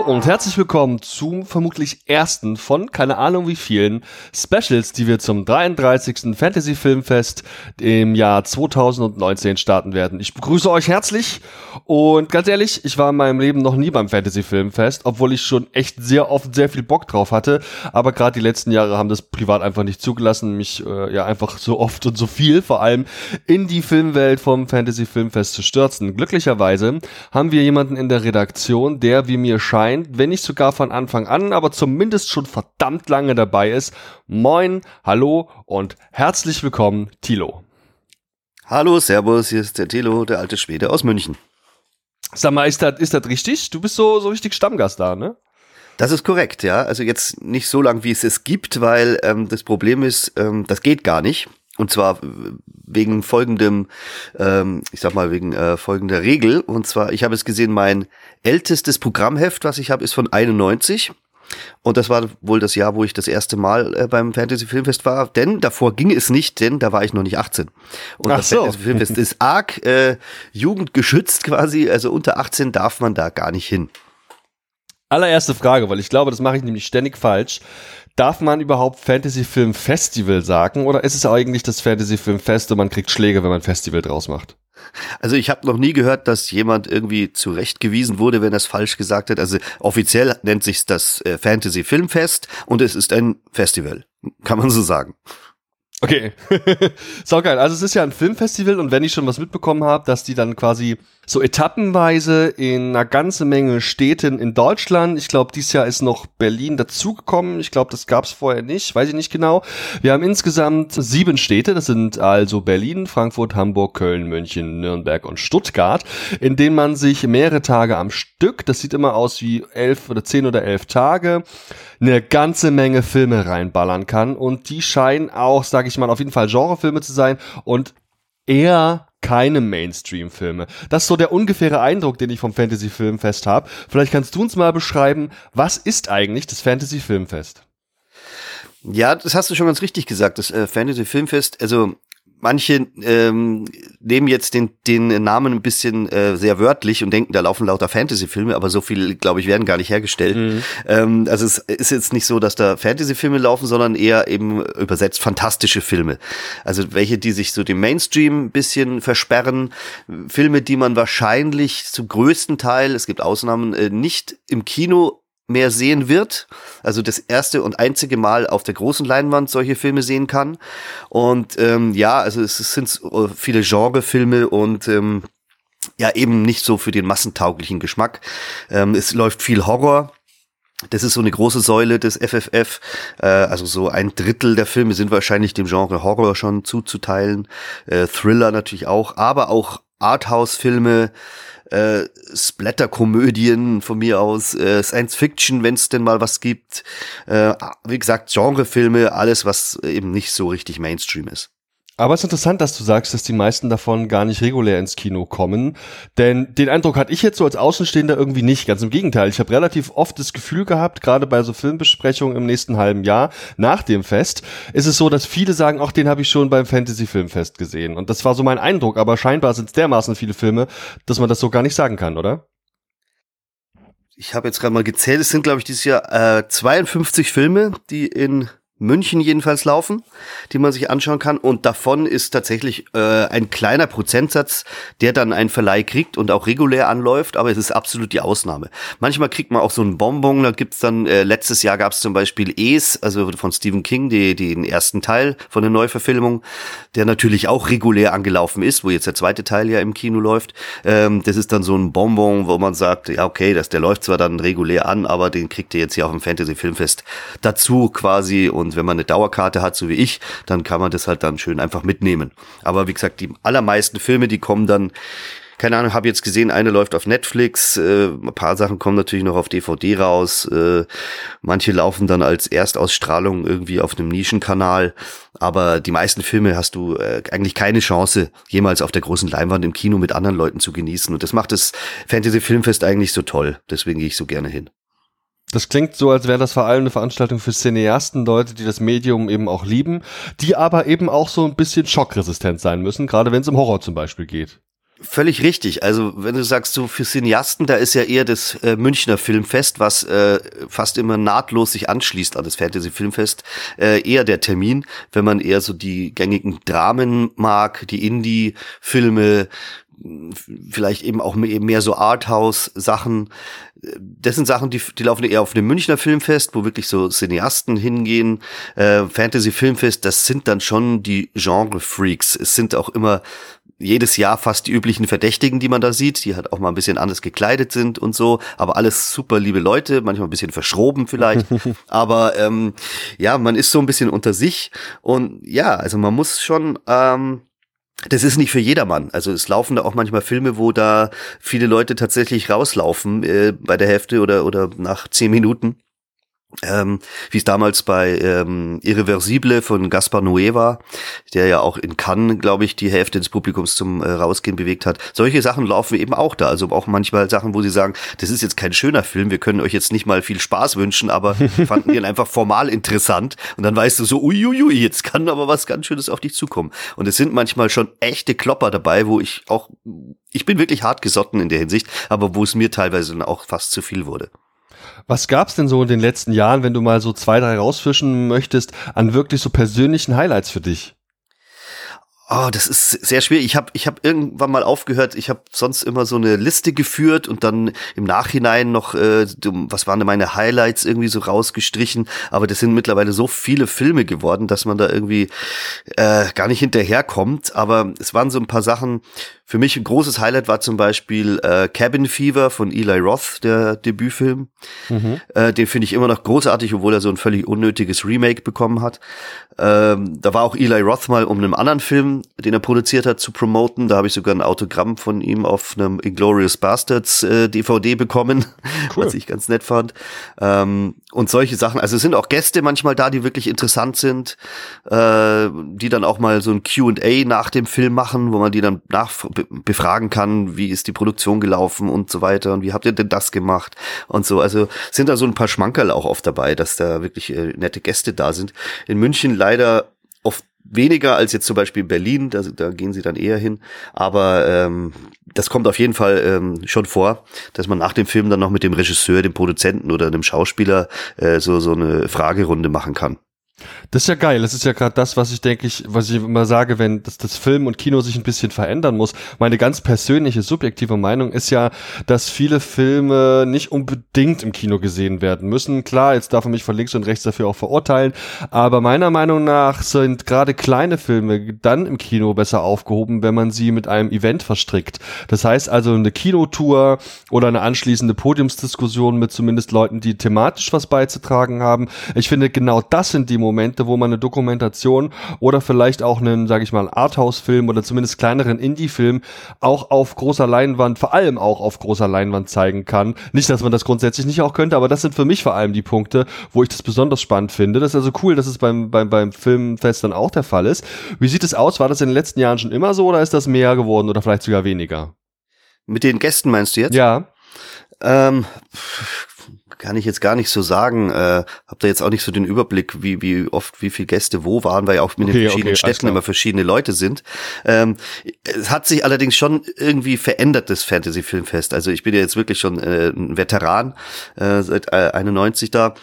Hallo und herzlich willkommen zum vermutlich ersten von keine Ahnung wie vielen Specials, die wir zum 33. Fantasy Filmfest im Jahr 2019 starten werden. Ich begrüße euch herzlich und ganz ehrlich, ich war in meinem Leben noch nie beim Fantasy Filmfest, obwohl ich schon echt sehr oft sehr viel Bock drauf hatte, aber gerade die letzten Jahre haben das privat einfach nicht zugelassen, mich äh, ja einfach so oft und so viel vor allem in die Filmwelt vom Fantasy Filmfest zu stürzen. Glücklicherweise haben wir jemanden in der Redaktion, der wie mir scheint, wenn nicht sogar von Anfang an, aber zumindest schon verdammt lange dabei ist. Moin, hallo und herzlich willkommen, Tilo. Hallo, Servus, hier ist der Tilo, der alte Schwede aus München. Sag mal, ist das, ist das richtig? Du bist so, so richtig Stammgast da, ne? Das ist korrekt, ja. Also jetzt nicht so lang, wie es es gibt, weil ähm, das Problem ist, ähm, das geht gar nicht. Und zwar wegen folgendem, ähm, ich sag mal, wegen äh, folgender Regel. Und zwar, ich habe es gesehen, mein ältestes Programmheft, was ich habe, ist von 91. Und das war wohl das Jahr, wo ich das erste Mal äh, beim Fantasy Filmfest war. Denn davor ging es nicht, denn da war ich noch nicht 18. Und Ach das so. Fantasy Filmfest ist arg äh, jugendgeschützt quasi. Also unter 18 darf man da gar nicht hin. Allererste Frage, weil ich glaube, das mache ich nämlich ständig falsch. Darf man überhaupt Fantasy Film Festival sagen oder ist es eigentlich das Fantasy Film Fest und man kriegt Schläge, wenn man Festival draus macht? Also ich habe noch nie gehört, dass jemand irgendwie zurechtgewiesen wurde, wenn er es falsch gesagt hat. Also offiziell nennt sich das äh, Fantasy Filmfest und es ist ein Festival, kann man so sagen. Okay, so geil. Also es ist ja ein Filmfestival und wenn ich schon was mitbekommen habe, dass die dann quasi so etappenweise in einer ganzen Menge Städten in Deutschland, ich glaube, dieses Jahr ist noch Berlin dazugekommen, ich glaube, das gab es vorher nicht, weiß ich nicht genau. Wir haben insgesamt sieben Städte, das sind also Berlin, Frankfurt, Hamburg, Köln, München, Nürnberg und Stuttgart, in denen man sich mehrere Tage am Stück, das sieht immer aus wie elf oder zehn oder elf Tage, eine ganze Menge Filme reinballern kann. Und die scheinen auch, sage ich mal, auf jeden Fall Genrefilme zu sein und eher keine Mainstream-Filme. Das ist so der ungefähre Eindruck, den ich vom Fantasy-Filmfest habe. Vielleicht kannst du uns mal beschreiben, was ist eigentlich das Fantasy-Filmfest? Ja, das hast du schon ganz richtig gesagt. Das äh, Fantasy Filmfest, also manche ähm, nehmen jetzt den, den Namen ein bisschen äh, sehr wörtlich und denken, da laufen lauter Fantasy-Filme, aber so viel, glaube ich, werden gar nicht hergestellt. Mhm. Ähm, also es ist jetzt nicht so, dass da Fantasy-Filme laufen, sondern eher eben übersetzt fantastische Filme. Also welche, die sich so dem Mainstream ein bisschen versperren. Filme, die man wahrscheinlich zum größten Teil, es gibt Ausnahmen, äh, nicht im Kino mehr sehen wird. Also das erste und einzige Mal auf der großen Leinwand solche Filme sehen kann. Und ähm, ja, also es sind viele Genrefilme und ähm, ja eben nicht so für den massentauglichen Geschmack. Ähm, es läuft viel Horror. Das ist so eine große Säule des FFF. Äh, also so ein Drittel der Filme sind wahrscheinlich dem Genre Horror schon zuzuteilen. Äh, Thriller natürlich auch, aber auch Arthouse-Filme, äh, Splatter-Komödien von mir aus, äh, Science-Fiction, wenn es denn mal was gibt. Äh, wie gesagt, Genrefilme, alles, was eben nicht so richtig Mainstream ist. Aber es ist interessant, dass du sagst, dass die meisten davon gar nicht regulär ins Kino kommen. Denn den Eindruck hatte ich jetzt so als Außenstehender irgendwie nicht. Ganz im Gegenteil. Ich habe relativ oft das Gefühl gehabt, gerade bei so Filmbesprechungen im nächsten halben Jahr nach dem Fest, ist es so, dass viele sagen, ach, den habe ich schon beim Fantasy Filmfest gesehen. Und das war so mein Eindruck. Aber scheinbar sind es dermaßen viele Filme, dass man das so gar nicht sagen kann, oder? Ich habe jetzt gerade mal gezählt. Es sind, glaube ich, dieses Jahr äh, 52 Filme, die in München jedenfalls laufen, die man sich anschauen kann. Und davon ist tatsächlich äh, ein kleiner Prozentsatz, der dann einen Verleih kriegt und auch regulär anläuft, aber es ist absolut die Ausnahme. Manchmal kriegt man auch so einen Bonbon, da gibt's dann, äh, letztes Jahr gab's zum Beispiel Es, also von Stephen King, die, die den ersten Teil von der Neuverfilmung, der natürlich auch regulär angelaufen ist, wo jetzt der zweite Teil ja im Kino läuft. Ähm, das ist dann so ein Bonbon, wo man sagt, ja okay, das, der läuft zwar dann regulär an, aber den kriegt ihr jetzt hier auf dem Fantasy Filmfest dazu quasi und und wenn man eine Dauerkarte hat, so wie ich, dann kann man das halt dann schön einfach mitnehmen. Aber wie gesagt, die allermeisten Filme, die kommen dann keine Ahnung, habe jetzt gesehen, eine läuft auf Netflix, äh, ein paar Sachen kommen natürlich noch auf DVD raus, äh, manche laufen dann als Erstausstrahlung irgendwie auf einem Nischenkanal, aber die meisten Filme hast du äh, eigentlich keine Chance, jemals auf der großen Leinwand im Kino mit anderen Leuten zu genießen und das macht das Fantasy Filmfest eigentlich so toll, deswegen gehe ich so gerne hin. Das klingt so, als wäre das vor allem eine Veranstaltung für Cineasten, Leute, die das Medium eben auch lieben, die aber eben auch so ein bisschen schockresistent sein müssen, gerade wenn es um Horror zum Beispiel geht. Völlig richtig. Also wenn du sagst, so für Cineasten, da ist ja eher das äh, Münchner Filmfest, was äh, fast immer nahtlos sich anschließt an das Fantasy Filmfest, äh, eher der Termin, wenn man eher so die gängigen Dramen mag, die Indie-Filme, vielleicht eben auch mehr so Arthouse-Sachen. Das sind Sachen, die, die laufen eher auf dem Münchner Filmfest, wo wirklich so Cineasten hingehen. Äh, Fantasy-Filmfest, das sind dann schon die Genre-Freaks. Es sind auch immer jedes Jahr fast die üblichen Verdächtigen, die man da sieht, die halt auch mal ein bisschen anders gekleidet sind und so, aber alles super liebe Leute, manchmal ein bisschen verschroben vielleicht, aber ähm, ja, man ist so ein bisschen unter sich und ja, also man muss schon ähm, das ist nicht für jedermann. Also es laufen da auch manchmal Filme, wo da viele Leute tatsächlich rauslaufen äh, bei der Hälfte oder oder nach zehn Minuten ähm, wie es damals bei ähm, Irreversible von Gaspar Noé war, der ja auch in Cannes, glaube ich, die Hälfte des Publikums zum äh, Rausgehen bewegt hat. Solche Sachen laufen eben auch da. Also auch manchmal Sachen, wo sie sagen, das ist jetzt kein schöner Film, wir können euch jetzt nicht mal viel Spaß wünschen, aber fanden den einfach formal interessant. Und dann weißt du so, uiuiui, jetzt kann aber was ganz Schönes auf dich zukommen. Und es sind manchmal schon echte Klopper dabei, wo ich auch, ich bin wirklich hart gesotten in der Hinsicht, aber wo es mir teilweise dann auch fast zu viel wurde. Was gab's denn so in den letzten Jahren, wenn du mal so zwei, drei rausfischen möchtest, an wirklich so persönlichen Highlights für dich? Oh, das ist sehr schwierig. Ich habe ich hab irgendwann mal aufgehört, ich habe sonst immer so eine Liste geführt und dann im Nachhinein noch, äh, was waren denn meine Highlights irgendwie so rausgestrichen. Aber das sind mittlerweile so viele Filme geworden, dass man da irgendwie äh, gar nicht hinterherkommt. Aber es waren so ein paar Sachen, für mich ein großes Highlight war zum Beispiel äh, Cabin Fever von Eli Roth, der Debütfilm. Mhm. Äh, den finde ich immer noch großartig, obwohl er so ein völlig unnötiges Remake bekommen hat. Ähm, da war auch Eli Roth mal, um einen anderen Film, den er produziert hat, zu promoten. Da habe ich sogar ein Autogramm von ihm auf einem Inglorious Bastards äh, DVD bekommen, cool. was ich ganz nett fand. Ähm, und solche Sachen. Also es sind auch Gäste manchmal da, die wirklich interessant sind, äh, die dann auch mal so ein Q&A nach dem Film machen, wo man die dann nach befragen kann, wie ist die Produktion gelaufen und so weiter und wie habt ihr denn das gemacht und so. Also sind da so ein paar Schmankerl auch oft dabei, dass da wirklich äh, nette Gäste da sind. In München leider oft weniger als jetzt zum Beispiel in Berlin, da, da gehen sie dann eher hin. Aber ähm, das kommt auf jeden Fall ähm, schon vor, dass man nach dem Film dann noch mit dem Regisseur, dem Produzenten oder dem Schauspieler äh, so, so eine Fragerunde machen kann. Das ist ja geil. Das ist ja gerade das, was ich denke ich, was ich immer sage, wenn das, das Film und Kino sich ein bisschen verändern muss. Meine ganz persönliche, subjektive Meinung ist ja, dass viele Filme nicht unbedingt im Kino gesehen werden müssen. Klar, jetzt darf man mich von links und rechts dafür auch verurteilen, aber meiner Meinung nach sind gerade kleine Filme dann im Kino besser aufgehoben, wenn man sie mit einem Event verstrickt. Das heißt also eine Kinotour oder eine anschließende Podiumsdiskussion mit zumindest Leuten, die thematisch was beizutragen haben. Ich finde, genau das sind die Momente, Momente, wo man eine Dokumentation oder vielleicht auch einen, sage ich mal, Arthouse-Film oder zumindest kleineren Indie-Film auch auf großer Leinwand, vor allem auch auf großer Leinwand zeigen kann. Nicht, dass man das grundsätzlich nicht auch könnte, aber das sind für mich vor allem die Punkte, wo ich das besonders spannend finde. Das ist also cool, dass es beim, beim, beim Filmfest dann auch der Fall ist. Wie sieht es aus? War das in den letzten Jahren schon immer so oder ist das mehr geworden oder vielleicht sogar weniger? Mit den Gästen meinst du jetzt? Ja. Ähm, kann ich jetzt gar nicht so sagen. Äh, hab da jetzt auch nicht so den Überblick, wie, wie oft, wie viele Gäste wo waren, weil ja auch mit okay, den verschiedenen okay, Städten immer verschiedene Leute sind. Ähm, es hat sich allerdings schon irgendwie verändert, das Fantasy-Filmfest. Also ich bin ja jetzt wirklich schon äh, ein Veteran, äh, seit äh, 91 da.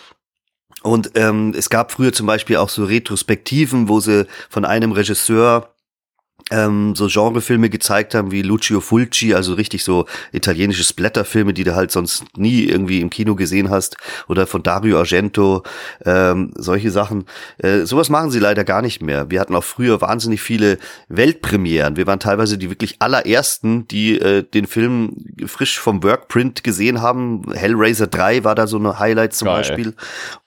Und ähm, es gab früher zum Beispiel auch so Retrospektiven, wo sie von einem Regisseur ähm, so Genrefilme gezeigt haben wie Lucio Fulci, also richtig so italienische Splatterfilme, die du halt sonst nie irgendwie im Kino gesehen hast, oder von Dario Argento, ähm, solche Sachen. Äh, sowas machen sie leider gar nicht mehr. Wir hatten auch früher wahnsinnig viele Weltpremieren. Wir waren teilweise die wirklich allerersten, die äh, den Film frisch vom Workprint gesehen haben. Hellraiser 3 war da so eine Highlight zum Geil. Beispiel.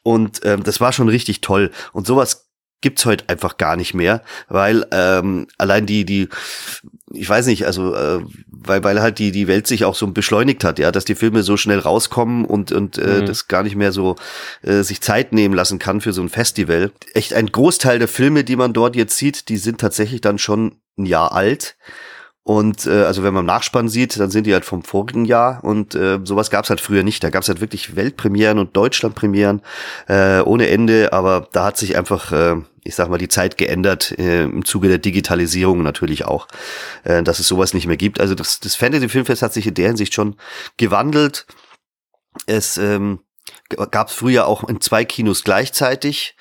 Und ähm, das war schon richtig toll. Und sowas gibt's heute einfach gar nicht mehr, weil ähm, allein die die ich weiß nicht, also äh, weil weil halt die die Welt sich auch so beschleunigt hat, ja, dass die Filme so schnell rauskommen und und äh, mhm. das gar nicht mehr so äh, sich Zeit nehmen lassen kann für so ein Festival. Echt ein Großteil der Filme, die man dort jetzt sieht, die sind tatsächlich dann schon ein Jahr alt Und äh, also wenn man im Nachspann sieht, dann sind die halt vom vorigen Jahr und äh, sowas gab es halt früher nicht. Da gab es halt wirklich Weltpremieren und Deutschlandpremieren äh, ohne Ende, aber da hat sich einfach, äh, ich sag mal, die Zeit geändert, äh, im Zuge der Digitalisierung natürlich auch, äh, dass es sowas nicht mehr gibt. Also das, das Fantasy Filmfest hat sich in der Hinsicht schon gewandelt. Es ähm, gab es früher auch in zwei Kinos gleichzeitig,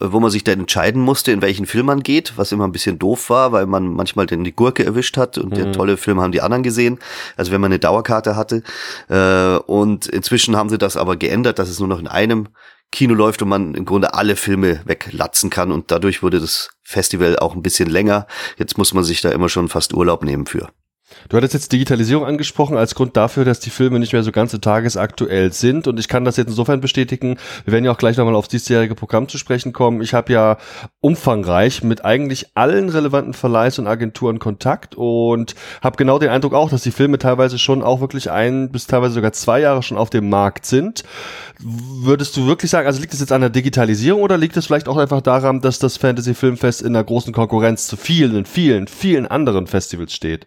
wo man sich dann entscheiden musste, in welchen Film man geht, was immer ein bisschen doof war, weil man manchmal dann die Gurke erwischt hat und mhm. der tolle Film haben die anderen gesehen, also wenn man eine Dauerkarte hatte. Äh, und inzwischen haben sie das aber geändert, dass es nur noch in einem Kino läuft und man im Grunde alle Filme weglatzen kann und dadurch wurde das Festival auch ein bisschen länger. Jetzt muss man sich da immer schon fast Urlaub nehmen für. Du hattest jetzt Digitalisierung angesprochen als Grund dafür, dass die Filme nicht mehr so ganz tagesaktuell sind. Und ich kann das jetzt insofern bestätigen. Wir werden ja auch gleich nochmal aufs diesjährige Programm zu sprechen kommen. Ich habe ja umfangreich mit eigentlich allen relevanten Verleihs und Agenturen Kontakt und habe genau den Eindruck auch, dass die Filme teilweise schon auch wirklich ein bis teilweise sogar zwei Jahre schon auf dem Markt sind. Würdest du wirklich sagen, also liegt es jetzt an der Digitalisierung oder liegt es vielleicht auch einfach daran, dass das Fantasy Filmfest in einer großen Konkurrenz zu vielen, vielen, vielen anderen Festivals steht?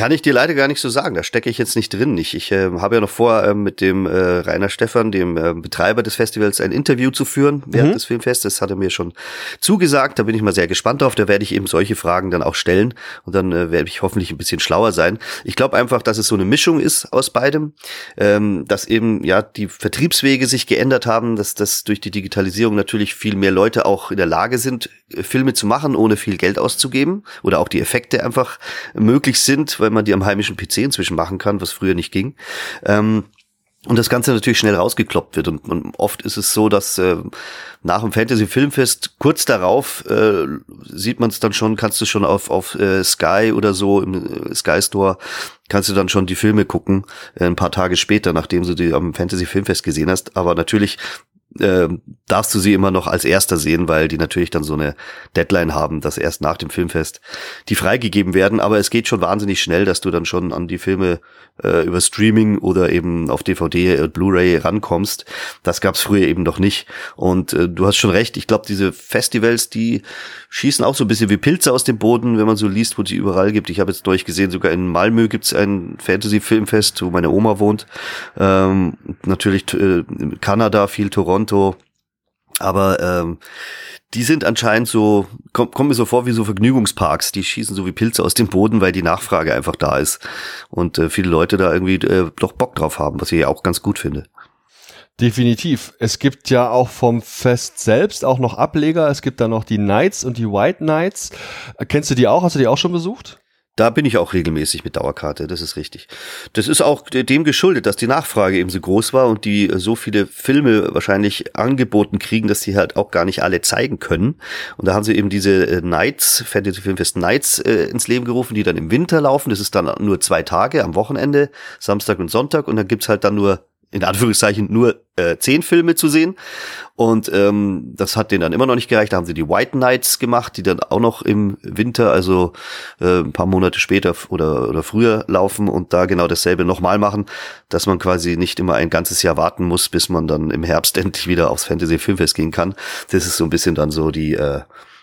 Kann ich dir leider gar nicht so sagen. Da stecke ich jetzt nicht drin. Ich, ich äh, habe ja noch vor, äh, mit dem äh, Rainer Stefan, dem äh, Betreiber des Festivals, ein Interview zu führen während mhm. des Filmfestes. Das hat er mir schon zugesagt. Da bin ich mal sehr gespannt drauf. Da werde ich eben solche Fragen dann auch stellen und dann äh, werde ich hoffentlich ein bisschen schlauer sein. Ich glaube einfach, dass es so eine Mischung ist aus beidem, ähm, dass eben ja die Vertriebswege sich geändert haben, dass das durch die Digitalisierung natürlich viel mehr Leute auch in der Lage sind, äh, Filme zu machen, ohne viel Geld auszugeben oder auch die Effekte einfach möglich sind weil man die am heimischen PC inzwischen machen kann, was früher nicht ging. Ähm, und das Ganze natürlich schnell rausgekloppt wird. Und, und oft ist es so, dass äh, nach dem Fantasy Filmfest kurz darauf äh, sieht man es dann schon, kannst du schon auf, auf äh, Sky oder so im äh, Sky Store kannst du dann schon die Filme gucken, äh, ein paar Tage später, nachdem du die am Fantasy Filmfest gesehen hast. Aber natürlich äh, darfst du sie immer noch als erster sehen, weil die natürlich dann so eine Deadline haben, dass erst nach dem Filmfest die freigegeben werden. Aber es geht schon wahnsinnig schnell, dass du dann schon an die Filme äh, über Streaming oder eben auf DVD, und Blu-ray rankommst. Das gab's früher eben noch nicht. Und äh, du hast schon recht. Ich glaube, diese Festivals, die schießen auch so ein bisschen wie Pilze aus dem Boden, wenn man so liest, wo die überall gibt. Ich habe jetzt durchgesehen, sogar in Malmö gibt's ein Fantasy-Filmfest, wo meine Oma wohnt. Ähm, natürlich äh, Kanada, viel Toronto. Aber ähm, die sind anscheinend so, kommt komm mir so vor wie so Vergnügungsparks, die schießen so wie Pilze aus dem Boden, weil die Nachfrage einfach da ist. Und äh, viele Leute da irgendwie äh, doch Bock drauf haben, was ich ja auch ganz gut finde. Definitiv. Es gibt ja auch vom Fest selbst auch noch Ableger. Es gibt da noch die Knights und die White Knights. Kennst du die auch? Hast du die auch schon besucht? Da bin ich auch regelmäßig mit Dauerkarte, das ist richtig. Das ist auch dem geschuldet, dass die Nachfrage eben so groß war und die so viele Filme wahrscheinlich angeboten kriegen, dass sie halt auch gar nicht alle zeigen können. Und da haben sie eben diese äh, Nights, Fantasy Filmfest Nights äh, ins Leben gerufen, die dann im Winter laufen. Das ist dann nur zwei Tage am Wochenende, Samstag und Sonntag. Und dann gibt's halt dann nur in Anführungszeichen nur äh, zehn Filme zu sehen. Und ähm, das hat denen dann immer noch nicht gereicht. Da haben sie die White Nights gemacht, die dann auch noch im Winter, also äh, ein paar Monate später oder, oder früher laufen und da genau dasselbe nochmal machen, dass man quasi nicht immer ein ganzes Jahr warten muss, bis man dann im Herbst endlich wieder aufs Fantasy Filmfest gehen kann. Das ist so ein bisschen dann so die äh,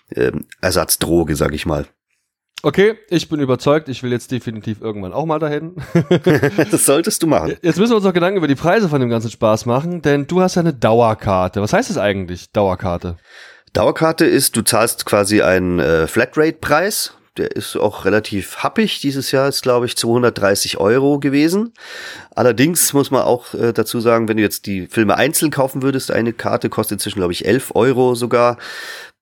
äh, Ersatzdroge, sag ich mal. Okay, ich bin überzeugt, ich will jetzt definitiv irgendwann auch mal dahin. das solltest du machen. Jetzt müssen wir uns noch Gedanken über die Preise von dem ganzen Spaß machen, denn du hast ja eine Dauerkarte. Was heißt das eigentlich, Dauerkarte? Dauerkarte ist, du zahlst quasi einen äh, Flatrate-Preis. Der ist auch relativ happig. Dieses Jahr ist, glaube ich, 230 Euro gewesen. Allerdings muss man auch äh, dazu sagen, wenn du jetzt die Filme einzeln kaufen würdest, eine Karte kostet inzwischen, glaube ich, 11 Euro sogar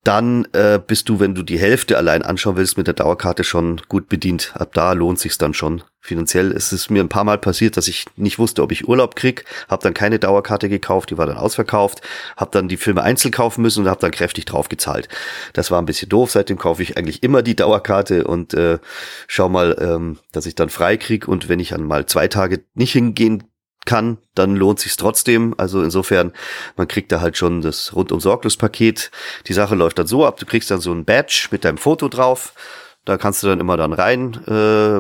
dann äh, bist du, wenn du die Hälfte allein anschauen willst, mit der Dauerkarte schon gut bedient. Ab da lohnt sich's dann schon. Finanziell ist es mir ein paar Mal passiert, dass ich nicht wusste, ob ich Urlaub krieg, habe dann keine Dauerkarte gekauft, die war dann ausverkauft, habe dann die Filme einzeln kaufen müssen und habe dann kräftig drauf gezahlt. Das war ein bisschen doof, seitdem kaufe ich eigentlich immer die Dauerkarte und äh, schau mal, ähm, dass ich dann frei krieg und wenn ich dann mal zwei Tage nicht hingehen kann, dann lohnt sich's trotzdem. Also insofern, man kriegt da halt schon das rundum sorglos Paket. Die Sache läuft dann so ab, du kriegst dann so ein Badge mit deinem Foto drauf. Da kannst du dann immer dann rein, äh,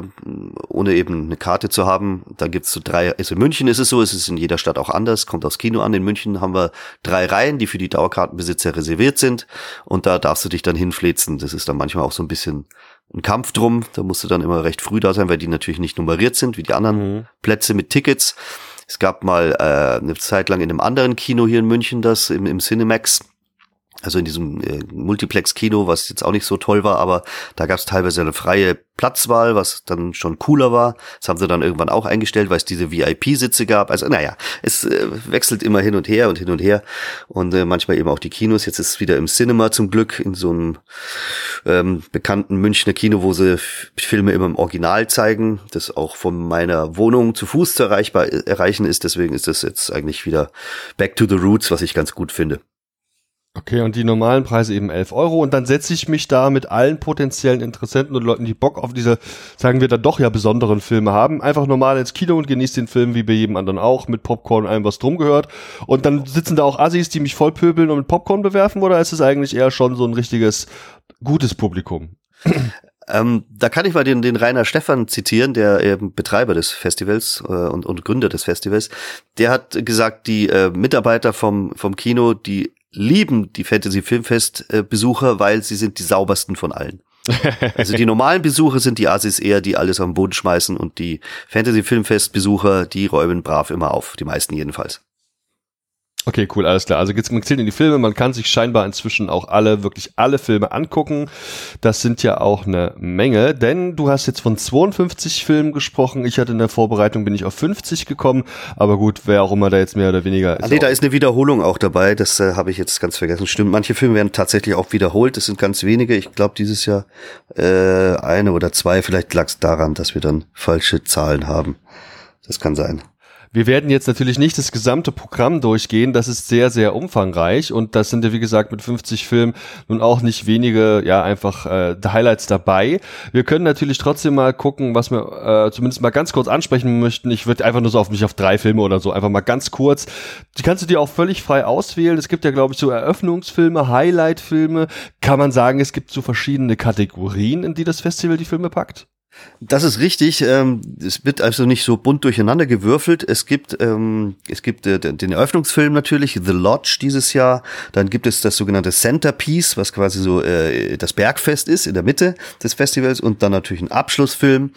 ohne eben eine Karte zu haben. Da gibt's so drei, also in München ist es so, es ist in jeder Stadt auch anders, kommt aufs Kino an. In München haben wir drei Reihen, die für die Dauerkartenbesitzer reserviert sind. Und da darfst du dich dann hinflezen. Das ist dann manchmal auch so ein bisschen ein Kampf drum. Da musst du dann immer recht früh da sein, weil die natürlich nicht nummeriert sind, wie die anderen mhm. Plätze mit Tickets. Es gab mal äh, eine Zeit lang in einem anderen Kino hier in München das, im, im Cinemax also in diesem äh, Multiplex-Kino, was jetzt auch nicht so toll war, aber da gab es teilweise eine freie Platzwahl, was dann schon cooler war. Das haben sie dann irgendwann auch eingestellt, weil es diese VIP-Sitze gab. Also naja, es äh, wechselt immer hin und her und hin und her und äh, manchmal eben auch die Kinos. Jetzt ist es wieder im Cinema zum Glück, in so einem ähm, bekannten Münchner Kino, wo sie Filme immer im Original zeigen, das auch von meiner Wohnung zu Fuß zu erreichbar, erreichen ist. Deswegen ist das jetzt eigentlich wieder back to the roots, was ich ganz gut finde. Okay, und die normalen Preise eben 11 Euro. Und dann setze ich mich da mit allen potenziellen Interessenten und Leuten, die Bock auf diese, sagen wir dann doch ja besonderen Filme haben, einfach normal ins Kino und genieße den Film wie bei jedem anderen auch, mit Popcorn und allem, was drum gehört. Und dann sitzen da auch Assis, die mich vollpöbeln und mit Popcorn bewerfen, oder ist es eigentlich eher schon so ein richtiges, gutes Publikum? Ähm, da kann ich mal den, den Rainer Stefan zitieren, der eben Betreiber des Festivals äh, und, und Gründer des Festivals. Der hat gesagt, die äh, Mitarbeiter vom, vom Kino, die lieben die Fantasy Filmfest Besucher, weil sie sind die saubersten von allen. also die normalen Besucher sind die Asis eher, die alles am Boden schmeißen und die Fantasy Filmfest Besucher, die räumen brav immer auf, die meisten jedenfalls. Okay, cool, alles klar. Also geht's man zählt in die Filme, man kann sich scheinbar inzwischen auch alle, wirklich alle Filme angucken. Das sind ja auch eine Menge, denn du hast jetzt von 52 Filmen gesprochen. Ich hatte in der Vorbereitung, bin ich auf 50 gekommen, aber gut, wer auch immer da jetzt mehr oder weniger ist. Nee, da ist eine Wiederholung auch dabei, das äh, habe ich jetzt ganz vergessen. Stimmt, manche Filme werden tatsächlich auch wiederholt, das sind ganz wenige. Ich glaube, dieses Jahr äh, eine oder zwei, vielleicht lag es daran, dass wir dann falsche Zahlen haben. Das kann sein. Wir werden jetzt natürlich nicht das gesamte Programm durchgehen, das ist sehr, sehr umfangreich und das sind ja wie gesagt mit 50 Filmen nun auch nicht wenige, ja einfach äh, Highlights dabei. Wir können natürlich trotzdem mal gucken, was wir äh, zumindest mal ganz kurz ansprechen möchten. Ich würde einfach nur so auf mich auf drei Filme oder so, einfach mal ganz kurz. Die kannst du dir auch völlig frei auswählen. Es gibt ja glaube ich so Eröffnungsfilme, Highlightfilme. Kann man sagen, es gibt so verschiedene Kategorien, in die das Festival die Filme packt? Das ist richtig. Ähm, es wird also nicht so bunt durcheinander gewürfelt. Es gibt, ähm, es gibt äh, den Eröffnungsfilm natürlich, The Lodge dieses Jahr. Dann gibt es das sogenannte Centerpiece, was quasi so äh, das Bergfest ist in der Mitte des Festivals und dann natürlich ein Abschlussfilm.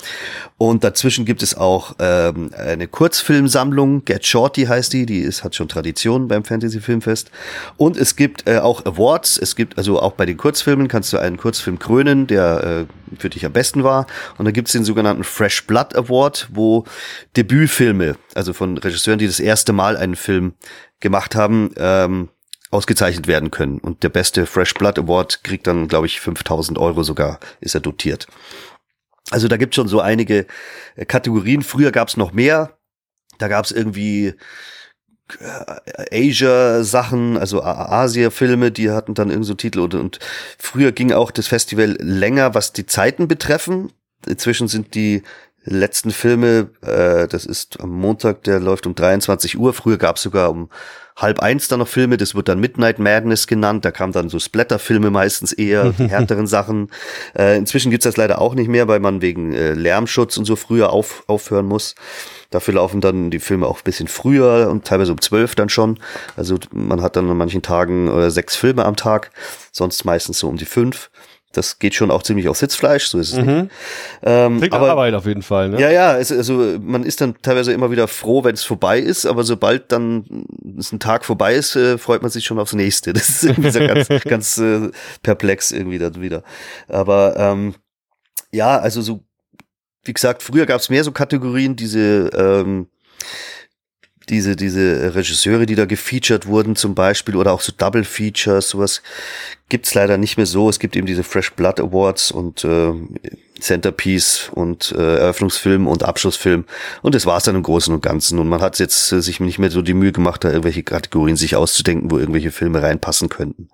Und dazwischen gibt es auch ähm, eine Kurzfilmsammlung, Get Shorty heißt die, die ist, hat schon Tradition beim Fantasy Filmfest. Und es gibt äh, auch Awards. Es gibt also auch bei den Kurzfilmen kannst du einen Kurzfilm krönen, der für dich am besten war. Und dann gibt es den sogenannten Fresh Blood Award, wo Debütfilme, also von Regisseuren, die das erste Mal einen Film gemacht haben, ähm, ausgezeichnet werden können. Und der beste Fresh Blood Award kriegt dann, glaube ich, 5000 Euro sogar, ist er dotiert. Also da gibt schon so einige äh, Kategorien. Früher gab es noch mehr. Da gab es irgendwie Asia-Sachen, also Asia-Filme, die hatten dann irgend so Titel und, und früher ging auch das Festival länger, was die Zeiten betreffen. Inzwischen sind die letzten Filme, äh, das ist am Montag, der läuft um 23 Uhr. Früher gab es sogar um halb eins dann noch Filme, das wird dann Midnight Madness genannt. Da kamen dann so Splatter-Filme meistens eher, die härteren Sachen. Äh, inzwischen gibt's das leider auch nicht mehr, weil man wegen äh, Lärmschutz und so früher auf, aufhören muss. Dafür laufen dann die Filme auch ein bisschen früher und teilweise um zwölf dann schon. Also man hat dann an manchen Tagen äh, sechs Filme am Tag, sonst meistens so um die fünf. Das geht schon auch ziemlich auf Sitzfleisch, so ist es mhm. nicht. Ähm, Klingt aber, Arbeit auf jeden Fall, ne? Ja, ja, es, also man ist dann teilweise immer wieder froh, wenn es vorbei ist, aber sobald dann es ein Tag vorbei ist, äh, freut man sich schon aufs nächste. Das ist irgendwie so ganz, ganz äh, perplex irgendwie dann wieder. Aber ähm, ja, also so, wie gesagt, früher gab es mehr so Kategorien, diese ähm, diese, diese Regisseure, die da gefeatured wurden zum Beispiel oder auch so Double Features, sowas gibt's leider nicht mehr so. Es gibt eben diese Fresh Blood Awards und äh, Centerpiece und äh, Eröffnungsfilm und Abschlussfilm und das war's dann im Großen und Ganzen und man hat jetzt äh, sich nicht mehr so die Mühe gemacht, da irgendwelche Kategorien sich auszudenken, wo irgendwelche Filme reinpassen könnten.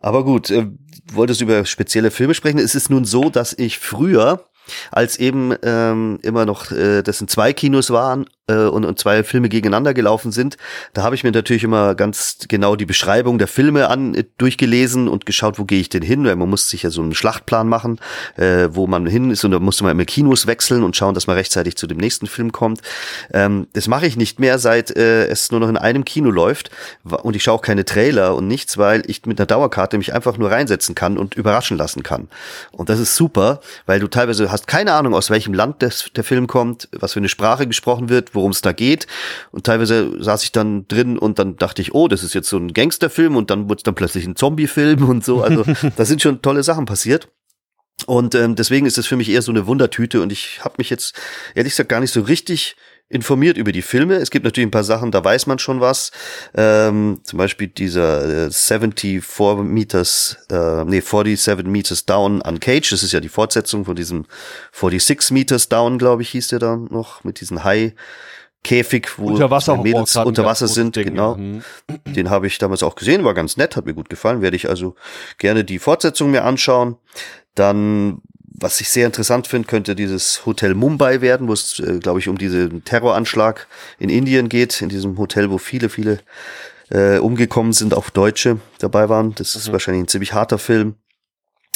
Aber gut, äh, wolltest du über spezielle Filme sprechen? Es ist nun so, dass ich früher als eben ähm, immer noch, äh, das sind zwei Kinos waren äh, und, und zwei Filme gegeneinander gelaufen sind. Da habe ich mir natürlich immer ganz genau die Beschreibung der Filme an äh, durchgelesen und geschaut, wo gehe ich denn hin, weil man muss sich ja so einen Schlachtplan machen, äh, wo man hin ist und da musste man immer Kinos wechseln und schauen, dass man rechtzeitig zu dem nächsten Film kommt. Ähm, das mache ich nicht mehr, seit äh, es nur noch in einem Kino läuft und ich schaue auch keine Trailer und nichts, weil ich mit einer Dauerkarte mich einfach nur reinsetzen kann und überraschen lassen kann. Und das ist super, weil du teilweise hast keine Ahnung, aus welchem Land des, der Film kommt, was für eine Sprache gesprochen wird, worum es da geht. Und teilweise saß ich dann drin und dann dachte ich, oh, das ist jetzt so ein Gangsterfilm und dann wurde es dann plötzlich ein Zombiefilm und so. Also da sind schon tolle Sachen passiert. Und ähm, deswegen ist es für mich eher so eine Wundertüte und ich habe mich jetzt ehrlich gesagt gar nicht so richtig informiert über die Filme. Es gibt natürlich ein paar Sachen, da weiß man schon was. Ähm, zum Beispiel dieser äh, 74 Meters, äh, nee, 47 Meters Down on Cage. Das ist ja die Fortsetzung von diesem 46 Meters Down, glaube ich, hieß der dann noch, mit diesen High Käfig, wo Mädels unter Wasser sind, Ding, genau. Mhm. Den habe ich damals auch gesehen, war ganz nett, hat mir gut gefallen, werde ich also gerne die Fortsetzung mir anschauen. Dann was ich sehr interessant finde, könnte dieses Hotel Mumbai werden, wo es, äh, glaube ich, um diesen Terroranschlag in Indien geht, in diesem Hotel, wo viele, viele äh, umgekommen sind, auch Deutsche dabei waren. Das ist mhm. wahrscheinlich ein ziemlich harter Film.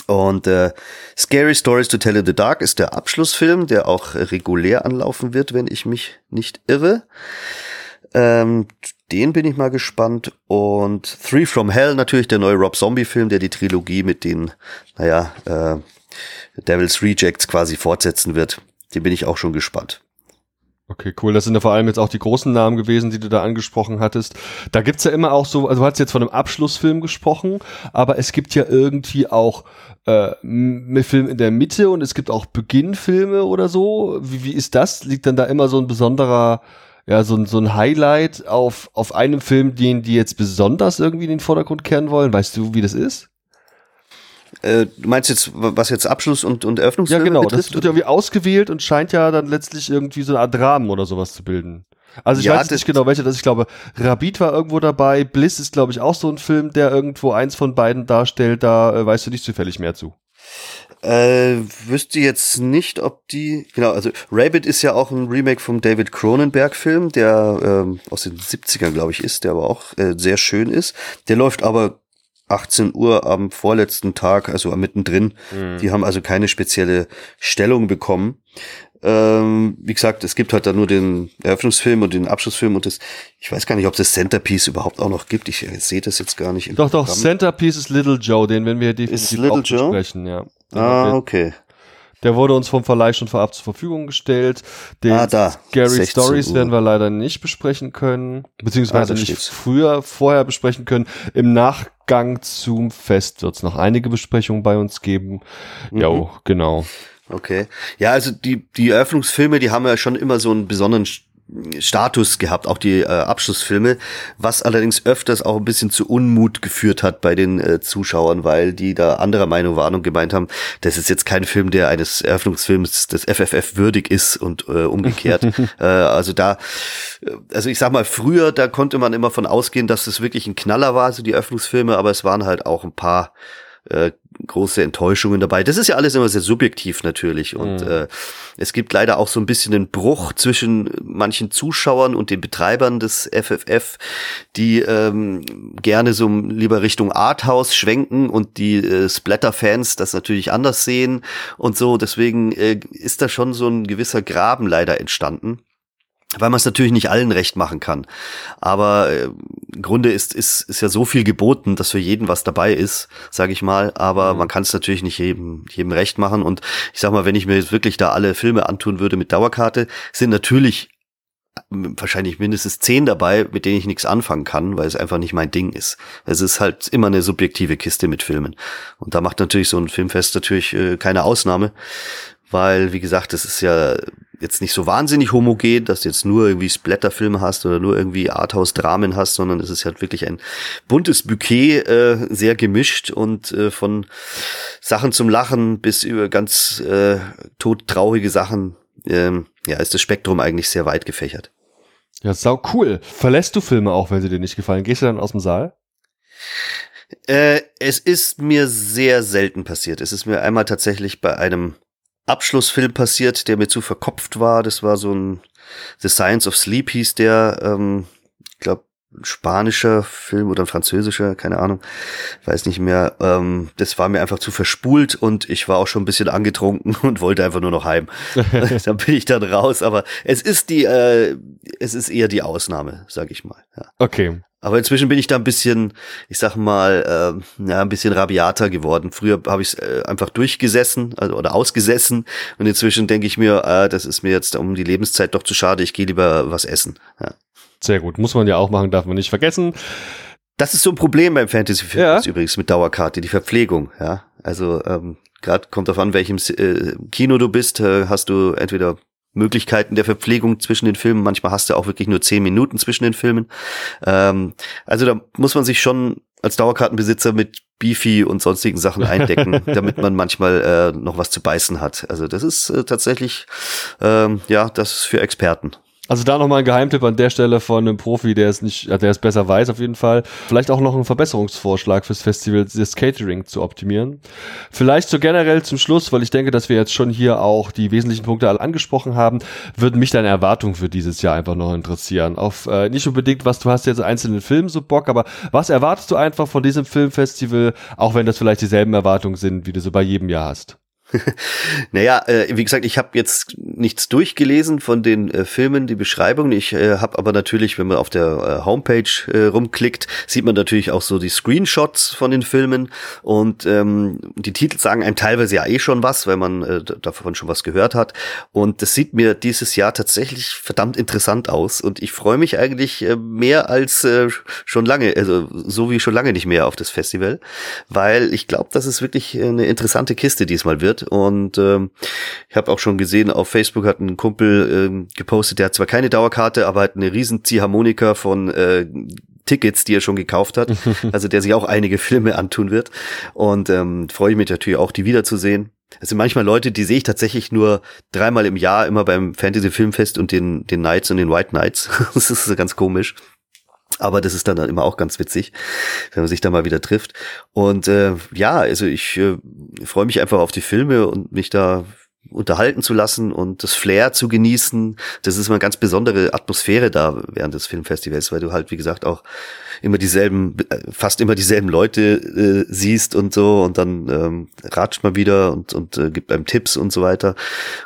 Und äh, Scary Stories to Tell in the Dark ist der Abschlussfilm, der auch regulär anlaufen wird, wenn ich mich nicht irre. Ähm, den bin ich mal gespannt. Und Three from Hell natürlich der neue Rob Zombie-Film, der die Trilogie mit den, naja, äh, Devil's Rejects quasi fortsetzen wird. Den bin ich auch schon gespannt. Okay, cool. Das sind ja vor allem jetzt auch die großen Namen gewesen, die du da angesprochen hattest. Da gibt's ja immer auch so, also du hast jetzt von einem Abschlussfilm gesprochen, aber es gibt ja irgendwie auch äh, Film in der Mitte und es gibt auch Beginnfilme oder so. Wie, wie ist das? Liegt dann da immer so ein besonderer, ja, so, ein so ein Highlight auf, auf einem Film, den die jetzt besonders irgendwie in den Vordergrund kehren wollen? Weißt du, wie das ist? Äh, du meinst jetzt, was jetzt Abschluss und, und Eröffnungsfilme Ja, genau. Betrifft? Das wird irgendwie ausgewählt und scheint ja dann letztlich irgendwie so eine Art Rahmen oder sowas zu bilden. Also ich ja, weiß nicht genau, welcher das ist. Ich glaube, Rabid war irgendwo dabei. Bliss ist, glaube ich, auch so ein Film, der irgendwo eins von beiden darstellt. Da äh, weißt du nicht zufällig mehr zu. Äh, wüsste jetzt nicht, ob die, genau, also Rabbit ist ja auch ein Remake vom David Cronenberg-Film, der ähm, aus den 70ern, glaube ich, ist, der aber auch äh, sehr schön ist. Der läuft aber 18 Uhr am vorletzten Tag, also mittendrin. Mhm. Die haben also keine spezielle Stellung bekommen. Ähm, wie gesagt, es gibt halt da nur den Eröffnungsfilm und den Abschlussfilm und das, ich weiß gar nicht, ob es das Centerpiece überhaupt auch noch gibt. Ich, sehe das jetzt gar nicht. doch, doch, Centerpiece ist Little Joe, den werden wir definitiv ist Little Joe? besprechen, ja. ah, okay. Der wurde uns vom Verleih schon vorab zur Verfügung gestellt. Den ah, da. Scary Stories Uhr. werden wir leider nicht besprechen können, beziehungsweise ah, nicht steht's. früher, vorher besprechen können. Im Nachgang zum Fest wird es noch einige Besprechungen bei uns geben. Mhm. Jo, genau. Okay. Ja, also die, die Eröffnungsfilme, die haben ja schon immer so einen besonderen Status gehabt, auch die äh, Abschlussfilme, was allerdings öfters auch ein bisschen zu Unmut geführt hat bei den äh, Zuschauern, weil die da anderer Meinung waren und gemeint haben, das ist jetzt kein Film, der eines Eröffnungsfilms des FFF würdig ist und äh, umgekehrt. äh, also da, äh, also ich sag mal, früher, da konnte man immer von ausgehen, dass es wirklich ein Knaller war, so die Eröffnungsfilme, aber es waren halt auch ein paar äh, große Enttäuschungen dabei. Das ist ja alles immer sehr subjektiv natürlich und mhm. äh, es gibt leider auch so ein bisschen einen Bruch zwischen manchen Zuschauern und den Betreibern des FFF, die ähm, gerne so lieber Richtung Arthouse schwenken und die äh, Splatter-Fans das natürlich anders sehen und so. Deswegen äh, ist da schon so ein gewisser Graben leider entstanden weil man es natürlich nicht allen recht machen kann. Aber äh, im Grunde ist, ist, ist ja so viel geboten, dass für jeden was dabei ist, sage ich mal. Aber mhm. man kann es natürlich nicht jedem, jedem recht machen. Und ich sag mal, wenn ich mir jetzt wirklich da alle Filme antun würde mit Dauerkarte, sind natürlich wahrscheinlich mindestens zehn dabei, mit denen ich nichts anfangen kann, weil es einfach nicht mein Ding ist. Es ist halt immer eine subjektive Kiste mit Filmen. Und da macht natürlich so ein Filmfest natürlich äh, keine Ausnahme weil, wie gesagt, es ist ja jetzt nicht so wahnsinnig homogen, dass du jetzt nur irgendwie Splatterfilme hast oder nur irgendwie Arthouse-Dramen hast, sondern es ist halt wirklich ein buntes Bouquet, äh, sehr gemischt und äh, von Sachen zum Lachen bis über ganz äh, todtraurige Sachen, ähm, ja, ist das Spektrum eigentlich sehr weit gefächert. Ja, sau cool. Verlässt du Filme auch, wenn sie dir nicht gefallen? Gehst du dann aus dem Saal? Äh, es ist mir sehr selten passiert. Es ist mir einmal tatsächlich bei einem Abschlussfilm passiert, der mir zu verkopft war. Das war so ein The Science of Sleep hieß der. Ähm, ich glaube, ein spanischer Film oder ein französischer, keine Ahnung, weiß nicht mehr. Ähm, das war mir einfach zu verspult und ich war auch schon ein bisschen angetrunken und wollte einfach nur noch heim. dann bin ich dann raus, aber es ist die, äh, es ist eher die Ausnahme, sag ich mal. Ja. Okay. Aber inzwischen bin ich da ein bisschen, ich sag mal, äh, ja, ein bisschen rabiater geworden. Früher habe ich es äh, einfach durchgesessen also, oder ausgesessen und inzwischen denke ich mir, äh, das ist mir jetzt um die Lebenszeit doch zu schade, ich gehe lieber was essen. Ja. Sehr gut. Muss man ja auch machen, darf man nicht vergessen. Das ist so ein Problem beim Fantasy-Film ja. übrigens mit Dauerkarte, die Verpflegung, ja. Also ähm, gerade kommt auf an, welchem äh, Kino du bist, äh, hast du entweder Möglichkeiten der Verpflegung zwischen den Filmen. Manchmal hast du auch wirklich nur zehn Minuten zwischen den Filmen. Ähm, also da muss man sich schon als Dauerkartenbesitzer mit Beefy und sonstigen Sachen eindecken, damit man manchmal äh, noch was zu beißen hat. Also das ist äh, tatsächlich, ähm, ja, das ist für Experten. Also da nochmal ein Geheimtipp an der Stelle von einem Profi, der es nicht, der es besser weiß auf jeden Fall. Vielleicht auch noch ein Verbesserungsvorschlag fürs Festival, das Catering zu optimieren. Vielleicht so generell zum Schluss, weil ich denke, dass wir jetzt schon hier auch die wesentlichen Punkte alle angesprochen haben, würden mich deine Erwartungen für dieses Jahr einfach noch interessieren. Auf äh, nicht unbedingt, was du hast jetzt einzelnen Filmen so Bock, aber was erwartest du einfach von diesem Filmfestival, auch wenn das vielleicht dieselben Erwartungen sind, wie du so bei jedem Jahr hast? naja, äh, wie gesagt, ich habe jetzt nichts durchgelesen von den äh, Filmen, die Beschreibung. Ich äh, habe aber natürlich, wenn man auf der äh, Homepage äh, rumklickt, sieht man natürlich auch so die Screenshots von den Filmen und ähm, die Titel sagen einem teilweise ja eh schon was, weil man äh, davon schon was gehört hat. Und das sieht mir dieses Jahr tatsächlich verdammt interessant aus und ich freue mich eigentlich äh, mehr als äh, schon lange, also so wie schon lange nicht mehr auf das Festival, weil ich glaube, dass es wirklich eine interessante Kiste diesmal wird und ähm, ich habe auch schon gesehen, auf Facebook hat ein Kumpel ähm, gepostet, der hat zwar keine Dauerkarte, aber hat eine riesen Ziehharmonika von äh, Tickets, die er schon gekauft hat. Also der sich auch einige Filme antun wird. Und ähm, freue ich mich natürlich auch, die wiederzusehen. Es sind manchmal Leute, die sehe ich tatsächlich nur dreimal im Jahr, immer beim Fantasy Filmfest und den, den Nights und den White Nights. das ist ganz komisch. Aber das ist dann, dann immer auch ganz witzig, wenn man sich da mal wieder trifft. Und äh, ja, also ich äh, freue mich einfach auf die Filme und mich da unterhalten zu lassen und das Flair zu genießen. Das ist eine ganz besondere Atmosphäre da während des Filmfestivals, weil du halt, wie gesagt, auch immer dieselben, äh, fast immer dieselben Leute äh, siehst und so und dann ähm, ratscht man wieder und, und äh, gibt einem Tipps und so weiter.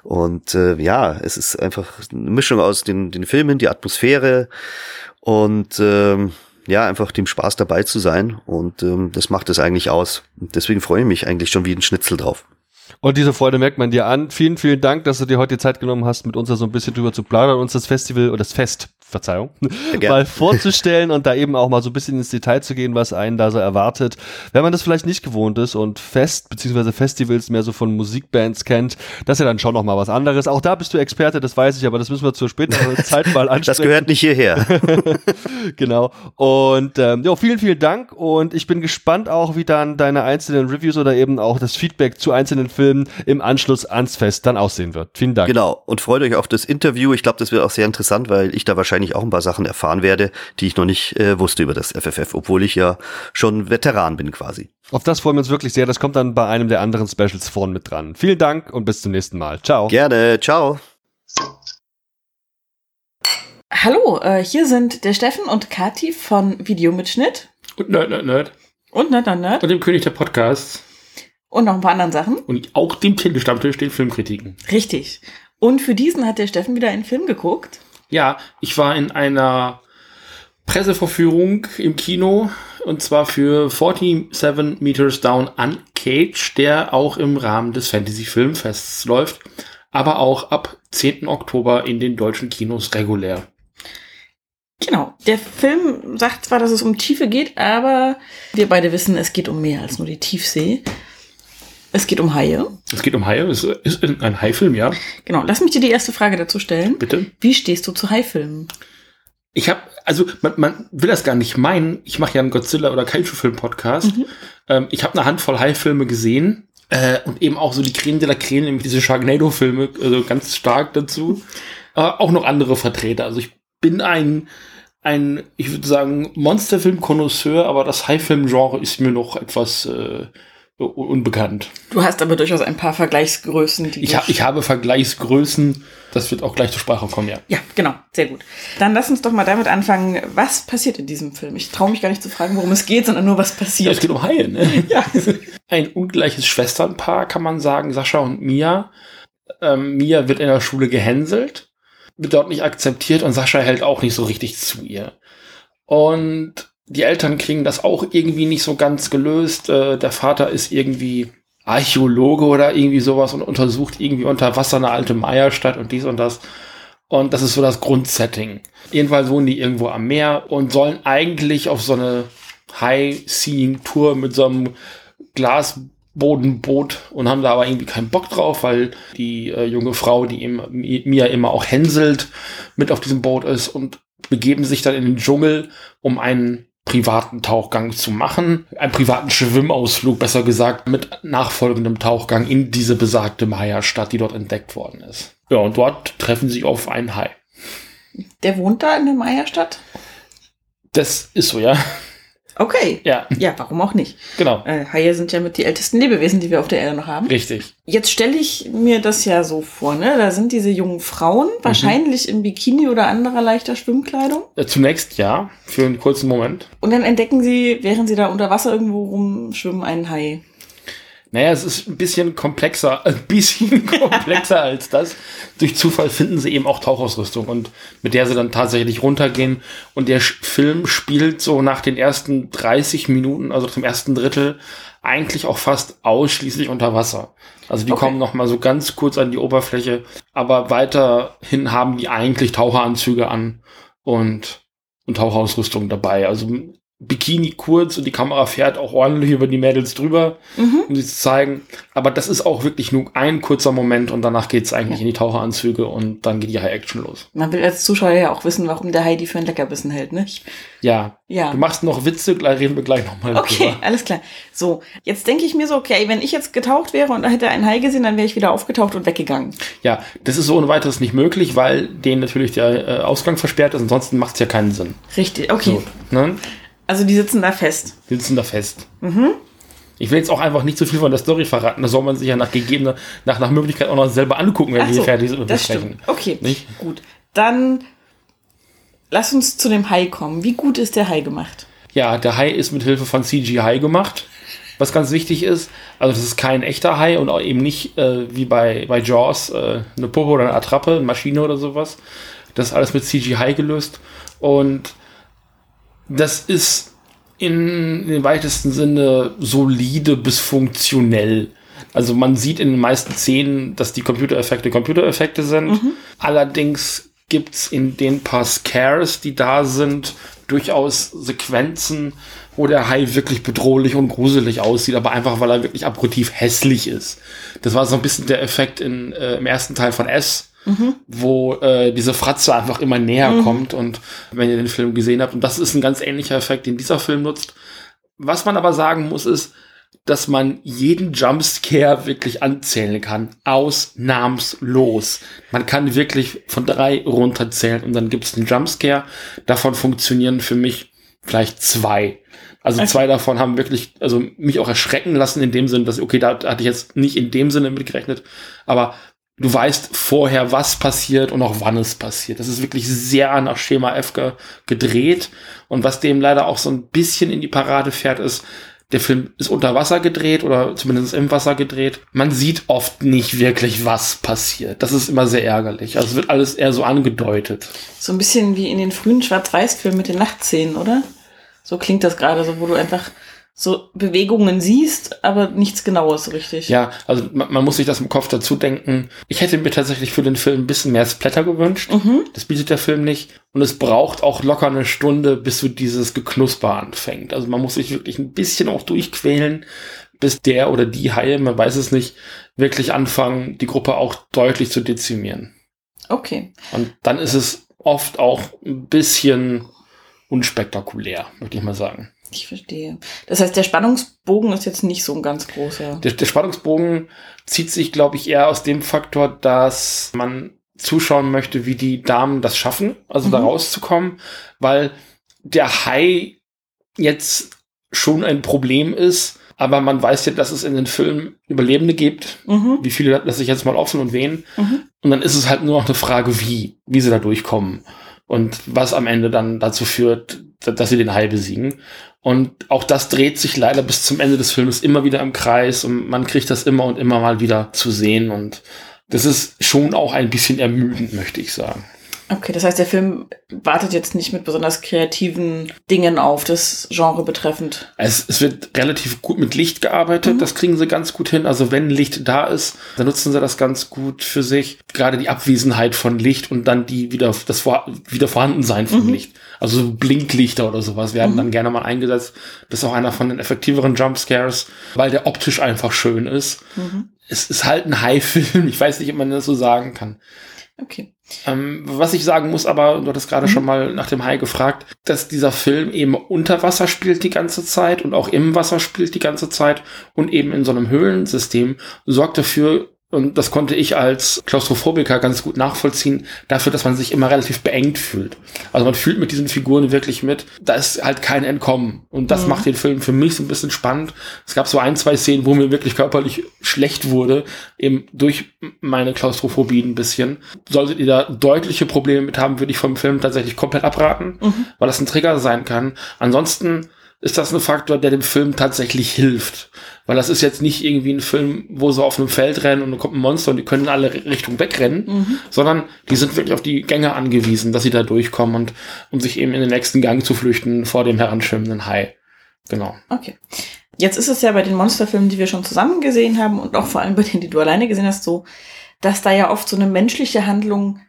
Und äh, ja, es ist einfach eine Mischung aus den, den Filmen, die Atmosphäre und ähm, ja, einfach dem Spaß dabei zu sein. Und ähm, das macht es eigentlich aus. Und deswegen freue ich mich eigentlich schon wie ein Schnitzel drauf. Und diese Freude merkt man dir an. Vielen, vielen Dank, dass du dir heute die Zeit genommen hast, mit uns da so ein bisschen drüber zu plaudern, uns das Festival oder das Fest Verzeihung, ja, mal vorzustellen und da eben auch mal so ein bisschen ins Detail zu gehen, was einen da so erwartet. Wenn man das vielleicht nicht gewohnt ist und Fest bzw. Festivals mehr so von Musikbands kennt, das ist ja dann schon noch mal was anderes. Auch da bist du Experte, das weiß ich, aber das müssen wir zur späteren Zeit mal ansprechen. Das gehört nicht hierher. genau. Und ähm, jo, vielen, vielen Dank und ich bin gespannt auch, wie dann deine einzelnen Reviews oder eben auch das Feedback zu einzelnen Filmen im Anschluss ans Fest dann aussehen wird. Vielen Dank. Genau. Und freut euch auf das Interview. Ich glaube, das wird auch sehr interessant, weil ich da wahrscheinlich wahrscheinlich auch ein paar Sachen erfahren werde, die ich noch nicht äh, wusste über das FFF, obwohl ich ja schon Veteran bin quasi. Auf das freuen wir uns wirklich sehr. Das kommt dann bei einem der anderen Specials vorn mit dran. Vielen Dank und bis zum nächsten Mal. Ciao. Gerne. Ciao. Hallo, äh, hier sind der Steffen und Kati von Videomitschnitt. Und Nerd, Nerd, Nerd. Und Nerd, Nerd, Nerd. Und dem König der Podcasts. Und noch ein paar anderen Sachen. Und auch dem Titelstammtisch den Filmkritiken. Richtig. Und für diesen hat der Steffen wieder einen Film geguckt. Ja, ich war in einer Presseverführung im Kino und zwar für 47 Meters Down Uncaged, der auch im Rahmen des Fantasy Filmfests läuft, aber auch ab 10. Oktober in den deutschen Kinos regulär. Genau. Der Film sagt zwar, dass es um Tiefe geht, aber wir beide wissen, es geht um mehr als nur die Tiefsee. Es geht um Haie. Es geht um Haie. Es ist ein Haifilm, ja. Genau. Lass mich dir die erste Frage dazu stellen. Bitte. Wie stehst du zu Haifilmen? Ich habe, also man, man, will das gar nicht meinen. Ich mache ja einen Godzilla oder Kaiju-Film-Podcast. Mhm. Ähm, ich habe eine Handvoll Haifilme gesehen äh, und eben auch so die Creme de la Creme, nämlich diese Sharknado-Filme, also ganz stark dazu. Äh, auch noch andere Vertreter. Also ich bin ein ein, ich würde sagen, Monsterfilm-Konnoisseur, aber das Haifilm-Genre ist mir noch etwas äh, unbekannt. Du hast aber durchaus ein paar Vergleichsgrößen. Die ich, ha ich habe Vergleichsgrößen, das wird auch gleich zur Sprache kommen, ja. Ja, genau, sehr gut. Dann lass uns doch mal damit anfangen, was passiert in diesem Film? Ich traue mich gar nicht zu fragen, worum es geht, sondern nur, was passiert. Ja, es geht um Haie, ne? ja. Ein ungleiches Schwesternpaar, kann man sagen, Sascha und Mia. Ähm, Mia wird in der Schule gehänselt, wird dort nicht akzeptiert und Sascha hält auch nicht so richtig zu ihr. Und die Eltern kriegen das auch irgendwie nicht so ganz gelöst. Äh, der Vater ist irgendwie Archäologe oder irgendwie sowas und untersucht irgendwie unter Wasser eine alte Meierstadt und dies und das. Und das ist so das Grundsetting. Jedenfalls wohnen die irgendwo am Meer und sollen eigentlich auf so eine High-Seeing-Tour mit so einem Glasbodenboot und haben da aber irgendwie keinen Bock drauf, weil die äh, junge Frau, die ihm, mir immer auch hänselt, mit auf diesem Boot ist und begeben sich dann in den Dschungel, um einen privaten Tauchgang zu machen. Einen privaten Schwimmausflug, besser gesagt, mit nachfolgendem Tauchgang in diese besagte Maya-Stadt, die dort entdeckt worden ist. Ja, und dort treffen sie auf einen Hai. Der wohnt da in der Maya-Stadt? Das ist so, ja. Okay. Ja. Ja, warum auch nicht? Genau. Äh, Haie sind ja mit die ältesten Lebewesen, die wir auf der Erde noch haben. Richtig. Jetzt stelle ich mir das ja so vor, ne? Da sind diese jungen Frauen, mhm. wahrscheinlich im Bikini oder anderer leichter Schwimmkleidung. Äh, zunächst ja, für einen kurzen Moment. Und dann entdecken sie, während sie da unter Wasser irgendwo rumschwimmen, einen Hai. Naja, es ist ein bisschen komplexer, ein bisschen komplexer als das. Durch Zufall finden sie eben auch Tauchausrüstung und mit der sie dann tatsächlich runtergehen. Und der Film spielt so nach den ersten 30 Minuten, also zum ersten Drittel, eigentlich auch fast ausschließlich unter Wasser. Also die okay. kommen noch mal so ganz kurz an die Oberfläche, aber weiterhin haben die eigentlich Taucheranzüge an und, und Tauchausrüstung dabei. Also Bikini kurz und die Kamera fährt auch ordentlich über die Mädels drüber, mhm. um sie zu zeigen. Aber das ist auch wirklich nur ein kurzer Moment und danach geht's eigentlich ja. in die Taucheranzüge und dann geht die High-Action los. Man will als Zuschauer ja auch wissen, warum der Heidi für ein Leckerbissen hält, ne? Ja. ja. Du machst noch Witze, gleich reden wir gleich nochmal Okay, drüber. alles klar. So, jetzt denke ich mir so, okay, wenn ich jetzt getaucht wäre und da hätte einen Hai gesehen, dann wäre ich wieder aufgetaucht und weggegangen. Ja, das ist so ohne weiteres nicht möglich, weil denen natürlich der äh, Ausgang versperrt ist, ansonsten macht's ja keinen Sinn. Richtig, okay. So, ne? Also die sitzen da fest. Die sitzen da fest. Mhm. Ich will jetzt auch einfach nicht zu viel von der Story verraten. Da soll man sich ja nach gegebener, nach, nach Möglichkeit auch noch selber angucken, wenn Ach wir so, fertig sind. Das stimmt. Okay, nicht? gut. Dann lass uns zu dem Hai kommen. Wie gut ist der Hai gemacht? Ja, der Hai ist mit Hilfe von CGI gemacht. Was ganz wichtig ist, also das ist kein echter Hai und auch eben nicht äh, wie bei, bei Jaws äh, eine Puppe oder eine Attrappe, eine Maschine oder sowas. Das ist alles mit CGI gelöst. Und das ist in, in dem weitesten Sinne solide bis funktionell. Also man sieht in den meisten Szenen, dass die Computereffekte Computereffekte sind. Mhm. Allerdings gibt's in den paar Scares, die da sind, durchaus Sequenzen, wo der Hai wirklich bedrohlich und gruselig aussieht, aber einfach weil er wirklich abgrundtief hässlich ist. Das war so ein bisschen der Effekt in, äh, im ersten Teil von S, mhm. wo äh, diese Fratze einfach immer näher mhm. kommt und wenn ihr den Film gesehen habt. Und das ist ein ganz ähnlicher Effekt, den dieser Film nutzt. Was man aber sagen muss, ist, dass man jeden Jumpscare wirklich anzählen kann. Ausnahmslos. Man kann wirklich von drei runterzählen und dann gibt es einen Jumpscare. Davon funktionieren für mich vielleicht zwei. Also okay. zwei davon haben wirklich, also mich auch erschrecken lassen in dem Sinne, dass, okay, da hatte ich jetzt nicht in dem Sinne mitgerechnet, aber du weißt vorher, was passiert und auch wann es passiert. Das ist wirklich sehr nach Schema F ge gedreht. Und was dem leider auch so ein bisschen in die Parade fährt, ist, der Film ist unter Wasser gedreht oder zumindest im Wasser gedreht. Man sieht oft nicht wirklich, was passiert. Das ist immer sehr ärgerlich. Also es wird alles eher so angedeutet. So ein bisschen wie in den frühen Schwarz-Weiß-Filmen mit den Nachtszenen, oder? So klingt das gerade, so wo du einfach so Bewegungen siehst, aber nichts Genaues richtig. Ja, also man, man, muss sich das im Kopf dazu denken. Ich hätte mir tatsächlich für den Film ein bisschen mehr Splatter gewünscht. Mhm. Das bietet der Film nicht. Und es braucht auch locker eine Stunde, bis so dieses Geknusper anfängt. Also man muss sich wirklich ein bisschen auch durchquälen, bis der oder die Haie, man weiß es nicht, wirklich anfangen, die Gruppe auch deutlich zu dezimieren. Okay. Und dann ist es oft auch ein bisschen unspektakulär, möchte ich mal sagen. Ich verstehe. Das heißt, der Spannungsbogen ist jetzt nicht so ein ganz großer. Der, der Spannungsbogen zieht sich, glaube ich, eher aus dem Faktor, dass man zuschauen möchte, wie die Damen das schaffen, also mhm. da rauszukommen, weil der Hai jetzt schon ein Problem ist, Aber man weiß ja, dass es in den Filmen Überlebende gibt. Mhm. Wie viele lasse ich jetzt mal offen und wen. Mhm. Und dann ist es halt nur noch eine Frage, wie, wie sie da durchkommen. Und was am Ende dann dazu führt, dass sie den Hai besiegen. Und auch das dreht sich leider bis zum Ende des Films immer wieder im Kreis und man kriegt das immer und immer mal wieder zu sehen. Und das ist schon auch ein bisschen ermüdend, möchte ich sagen. Okay, das heißt, der Film wartet jetzt nicht mit besonders kreativen Dingen auf, das Genre betreffend. Es, es wird relativ gut mit Licht gearbeitet, Mhm. das kriegen sie ganz gut hin. Also wenn Licht da ist, dann nutzen sie das ganz gut für sich. Gerade die Abwesenheit von Licht und dann die wieder das vor, wieder Vorhandensein von Mhm. Licht. Also so Blinklichter oder sowas werden Mhm. dann gerne mal eingesetzt. Das ist auch einer von den effektiveren Jumpscares, weil der optisch einfach schön ist. Mhm. Es ist halt ein High-Film. Ich weiß nicht, ob man das so sagen kann. Okay. Ähm, was ich sagen muss, aber du hattest gerade Mhm. schon mal nach dem Hai gefragt, dass dieser Film eben unter Wasser spielt die ganze Zeit und auch im Wasser spielt die ganze Zeit und eben in so einem Höhlensystem sorgt dafür, und das konnte ich als Klaustrophobiker ganz gut nachvollziehen, dafür, dass man sich immer relativ beengt fühlt. Also man fühlt mit diesen Figuren wirklich mit. Da ist halt kein Entkommen. Und das Mhm. macht den Film für mich so ein bisschen spannend. Es gab so ein, zwei Szenen, wo mir wirklich körperlich schlecht wurde, eben durch meine Klaustrophobie ein bisschen. Solltet ihr da deutliche Probleme mit haben, würde ich vom Film tatsächlich komplett abraten, Mhm. weil das ein Trigger sein kann. Ansonsten ist das ein Faktor, der dem Film tatsächlich hilft. Weil das ist jetzt nicht irgendwie ein Film, wo sie auf einem Feld rennen und dann kommt ein Monster und die können in alle Richtungen wegrennen, Mhm. sondern die sind wirklich auf die Gänge angewiesen, dass sie da durchkommen und um sich eben in den nächsten Gang zu flüchten vor dem heranschwimmenden Hai. Genau. Okay. Jetzt ist es ja bei den Monsterfilmen, die wir schon zusammen gesehen haben und auch vor allem bei denen, die du alleine gesehen hast, so, dass da ja oft so eine menschliche Handlung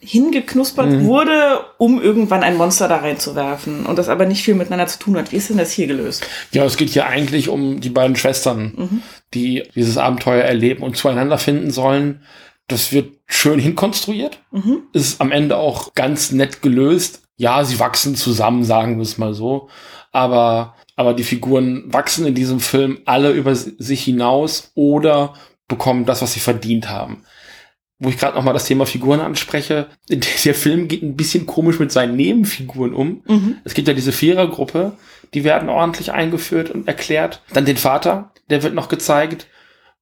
hingeknuspert Mhm. wurde, um irgendwann ein Monster da reinzuwerfen und das aber nicht viel miteinander zu tun hat. Wie ist denn das hier gelöst? Ja, es geht hier eigentlich um die beiden Schwestern, Mhm. die dieses Abenteuer erleben und zueinander finden sollen. Das wird schön hinkonstruiert. Mhm. Ist am Ende auch ganz nett gelöst. Ja, sie wachsen zusammen, sagen wir es mal so. Aber, aber die Figuren wachsen in diesem Film alle über sich hinaus oder bekommen das, was sie verdient haben. Wo ich gerade noch mal das Thema Figuren anspreche, der Film geht ein bisschen komisch mit seinen Nebenfiguren um. Mhm. Es gibt ja diese Vierergruppe, die werden ordentlich eingeführt und erklärt. Dann den Vater, der wird noch gezeigt.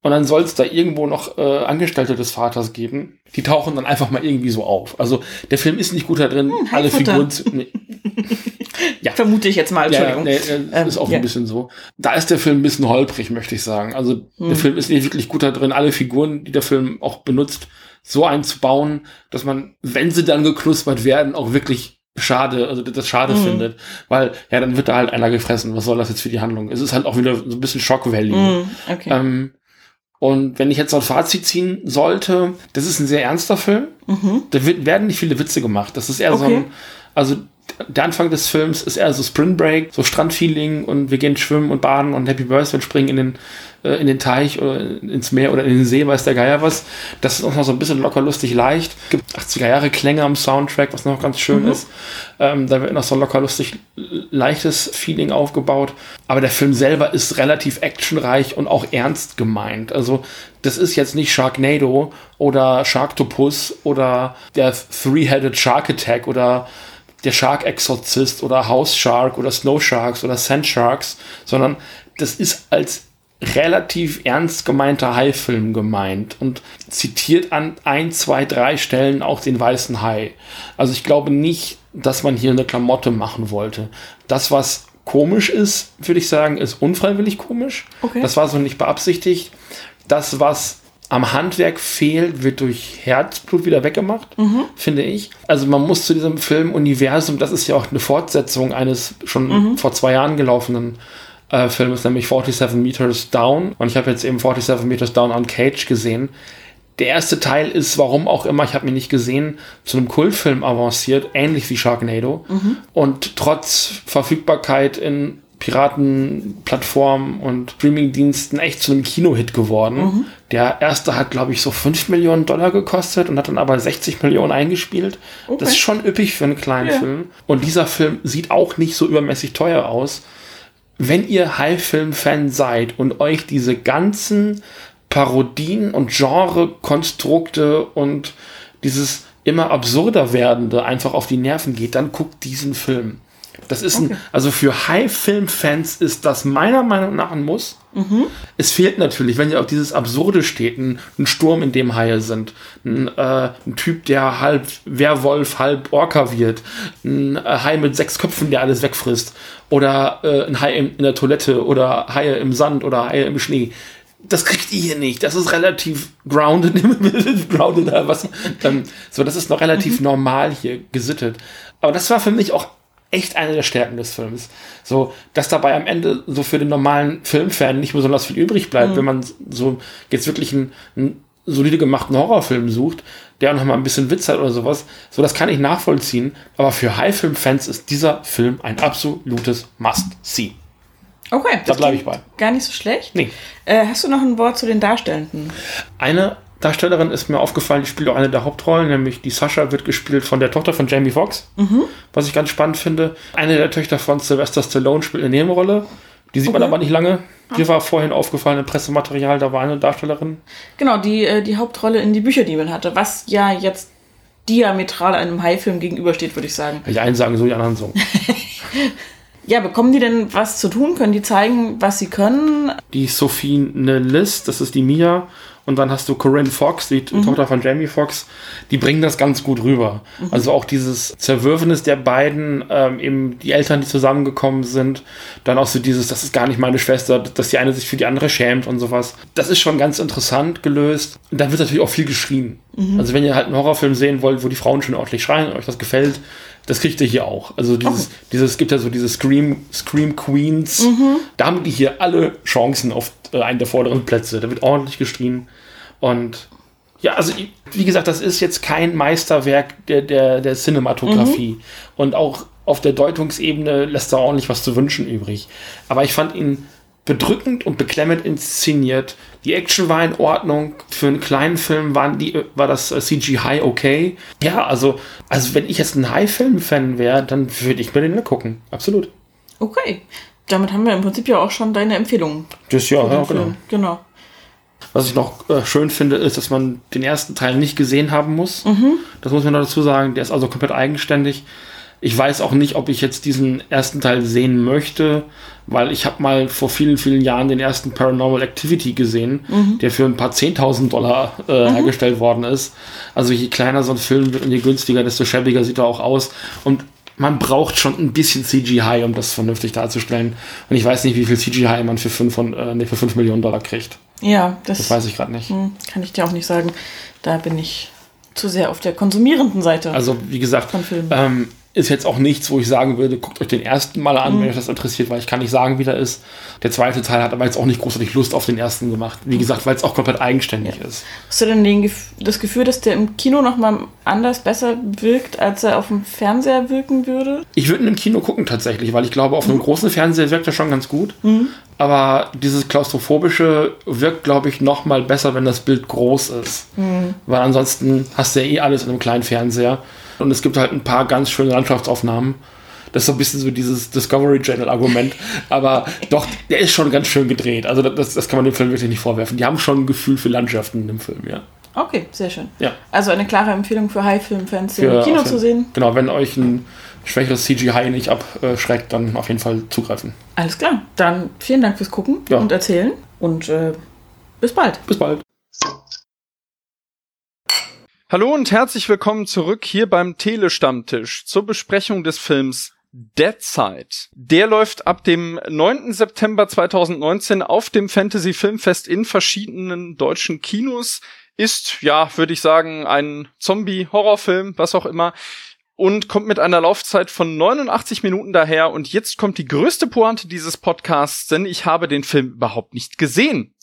Und dann soll es da irgendwo noch äh, Angestellte des Vaters geben. Die tauchen dann einfach mal irgendwie so auf. Also der Film ist nicht gut da drin, Hm, alle Haifutter. Figuren zu. Nee, Ja. Vermute ich jetzt mal, ja, Entschuldigung. nee, äh, Ähm, ist auch ja. ein bisschen so. Da ist der Film ein bisschen holprig, möchte ich sagen. Also Hm. der Film ist nicht wirklich gut da drin, alle Figuren, die der Film auch benutzt, so einzubauen, dass man, wenn sie dann geknuspert werden, auch wirklich schade, also das schade Mhm. findet. Weil, ja, dann wird da halt einer gefressen. Was soll das jetzt für die Handlung? Es ist halt auch wieder so ein bisschen Shock Value. Mhm. Okay. Ähm, und wenn ich jetzt so ein Fazit ziehen sollte, das ist ein sehr ernster Film. mhm. Da wird, werden nicht viele Witze gemacht. Das ist eher so Okay. ein, also der Anfang des Films ist eher so Spring Break, so Strandfeeling und wir gehen schwimmen und baden und Happy Birthday springen in den, äh, in den Teich oder ins Meer oder in den See, weiß der Geier was. Das ist auch noch so ein bisschen locker lustig leicht. Gibt 80er Jahre Klänge am Soundtrack, was noch ganz schön Mhm. ist. Ähm, da wird noch so ein locker lustig leichtes Feeling aufgebaut. Aber der Film selber ist relativ actionreich und auch ernst gemeint. Also das ist jetzt nicht Sharknado oder Sharktopus oder der Three-Headed Shark Attack oder der Shark Exorcist oder House Shark oder Snow Sharks oder Sand Sharks, sondern das ist als relativ ernst gemeinter Haifilm gemeint und zitiert an ein, zwei, drei Stellen auch den weißen Hai. Also ich glaube nicht, dass man hier eine Klamotte machen wollte. Das, was komisch ist, würde ich sagen, ist unfreiwillig komisch. Okay. Das war so nicht beabsichtigt. Das, was am Handwerk fehlt, wird durch Herzblut wieder weggemacht, finde ich. Also man muss zu diesem Film-Universum, das ist ja auch eine Fortsetzung eines schon vor zwei Jahren gelaufenen äh, Filmes, nämlich 47 Meters Down. Und ich habe jetzt eben 47 Meters Down on Cage gesehen. Der erste Teil ist, warum auch immer, ich habe ihn nicht gesehen, zu einem Kultfilm avanciert, ähnlich wie Sharknado. Und trotz Verfügbarkeit in Piratenplattformen und Streamingdiensten echt zu einem Kinohit geworden. Der erste hat, glaube ich, so 5 Millionen Dollar gekostet und hat dann aber 60 Millionen eingespielt. Okay. Das ist schon üppig für einen kleinen Ja. Film. Und dieser Film sieht auch nicht so übermäßig teuer aus. Wenn ihr High-Film-Fan seid und euch diese ganzen Parodien und Genre-Konstrukte und dieses immer absurder werdende einfach auf die Nerven geht, dann guckt diesen Film. Das ist ein, also für High-Film-Fans ist das meiner Meinung nach ein Muss. Es fehlt natürlich, wenn ja auch dieses Absurde steht, ein, ein Sturm, in dem Haie sind, ein, äh, ein Typ, der halb Werwolf, halb Orca wird, ein äh, Hai mit sechs Köpfen, der alles wegfrisst, oder äh, ein Hai in, in der Toilette, oder Haie im Sand, oder Haie im Schnee. Das kriegt ihr hier nicht. Das ist relativ grounded, grounded, was, ähm, so, das ist noch relativ normal hier gesittet. Aber das war für mich auch echt eine der Stärken des Films. So, dass dabei am Ende so für den normalen Filmfan nicht besonders viel übrig bleibt, wenn man so jetzt wirklich einen, einen solide gemachten Horrorfilm sucht, der auch noch mal ein bisschen Witz hat oder sowas. So, das kann ich nachvollziehen. Aber für High-Film-Fans ist dieser Film ein absolutes Must-See. Okay, Da das bleibe ich bei. Gar nicht so schlecht. Nee. Äh, hast du noch ein Wort zu den Darstellenden? Eine Darstellerin ist mir aufgefallen, die spielt auch eine der Hauptrollen, nämlich die Sascha wird gespielt von der Tochter von Jamie Foxx, was ich ganz spannend finde. Eine der Töchter von Sylvester Stallone spielt eine Nebenrolle. Die sieht man Okay. aber nicht lange. Mir war vorhin aufgefallen im Pressematerial, da war eine Darstellerin. Genau, die äh, die Hauptrolle in die Bücherdiebin hatte, was ja jetzt diametral einem High-Film gegenübersteht, würde ich sagen. Die einen sagen so, die anderen so. Ja, bekommen die denn was zu tun? Können die zeigen, was sie können? Die Sophie Nellis, das ist die Mia. Und dann hast du Corinne Fox, die Tochter von Jamie Foxx. Die bringen das ganz gut rüber. Also auch dieses Zerwürfnis der beiden, ähm, eben die Eltern, die zusammengekommen sind. Dann auch so dieses, das ist gar nicht meine Schwester, dass die eine sich für die andere schämt und sowas. Das ist schon ganz interessant gelöst. Und dann wird natürlich auch viel geschrien. Also wenn ihr halt einen Horrorfilm sehen wollt, wo die Frauen schon ordentlich schreien und euch das gefällt, das kriegt ihr hier auch. Also dieses, dieses, es gibt ja so diese Scream, Scream Queens. Da haben die hier alle Chancen auf äh, einen der vorderen Plätze. Da wird ordentlich geschrien. Und ja, also wie gesagt, das ist jetzt kein Meisterwerk der, der, der Cinematografie. Und auch auf der Deutungsebene lässt er ordentlich was zu wünschen übrig. Aber ich fand ihn bedrückend und beklemmend inszeniert. Die Action war in Ordnung. Für einen kleinen Film waren die, war das äh, CGI okay. Ja, also, also wenn ich jetzt ein High-Film-Fan wäre, dann würde ich mir den gucken. Absolut. Okay. Damit haben wir im Prinzip ja auch schon deine Empfehlung. Das ja, ja genau. Genau. Was ich noch äh, schön finde, ist, dass man den ersten Teil nicht gesehen haben muss. Das muss man noch dazu sagen. Der ist also komplett eigenständig. Ich weiß auch nicht, ob ich jetzt diesen ersten Teil sehen möchte, weil ich habe mal vor vielen, vielen Jahren den ersten Paranormal Activity gesehen, der für ein paar 10.000 Dollar äh, hergestellt worden ist. Also je kleiner so ein Film wird und je günstiger, desto schäbiger sieht er auch aus. Und man braucht schon ein bisschen CGI, um das vernünftig darzustellen. Und ich weiß nicht, wie viel CGI man für 5, von, äh, nee, für 5 Millionen Dollar kriegt. Ja, das, Das weiß ich gerade nicht. hm, kann ich dir auch nicht sagen. Da bin ich zu sehr auf der konsumierenden Seite. Also, wie gesagt, Von Filmen. ähm, ist jetzt auch nichts, wo ich sagen würde, guckt euch den ersten mal an, wenn euch das interessiert, weil ich kann nicht sagen, wie der ist. Der zweite Teil hat aber jetzt auch nicht großartig Lust auf den ersten gemacht. Wie gesagt, weil es auch komplett eigenständig ist. Hast du denn den, das Gefühl, dass der im Kino nochmal anders besser wirkt, als er auf dem Fernseher wirken würde? Ich würde ihn im Kino gucken tatsächlich, weil ich glaube, auf einem großen Fernseher wirkt er schon ganz gut. Aber dieses Klaustrophobische wirkt, glaube ich, noch mal besser, wenn das Bild groß ist. Weil ansonsten hast du ja eh alles in einem kleinen Fernseher. Und es gibt halt ein paar ganz schöne Landschaftsaufnahmen. Das ist so ein bisschen so dieses Discovery Channel Argument. Aber doch, der ist schon ganz schön gedreht. Also das, das kann man dem Film wirklich nicht vorwerfen. Die haben schon ein Gefühl für Landschaften in dem Film, ja. Okay, sehr schön. Ja. Also eine klare Empfehlung für High-Film-Fans, den im Kino zu sehen. Genau, wenn euch ein schwächeres CGI nicht abschreckt, dann auf jeden Fall zugreifen. Alles klar. Dann vielen Dank fürs Gucken Ja. und Erzählen. Und äh, bis bald. Bis bald. Hallo und herzlich willkommen zurück hier beim Telestammtisch zur Besprechung des Films Dead Side. Der läuft ab dem 9. September 2019 auf dem Fantasy Filmfest in verschiedenen deutschen Kinos. Ist, ja, würde ich sagen, ein Zombie-Horrorfilm, was auch immer. Und kommt mit einer Laufzeit von 89 Minuten daher. Und jetzt kommt die größte Pointe dieses Podcasts, denn ich habe den Film überhaupt nicht gesehen.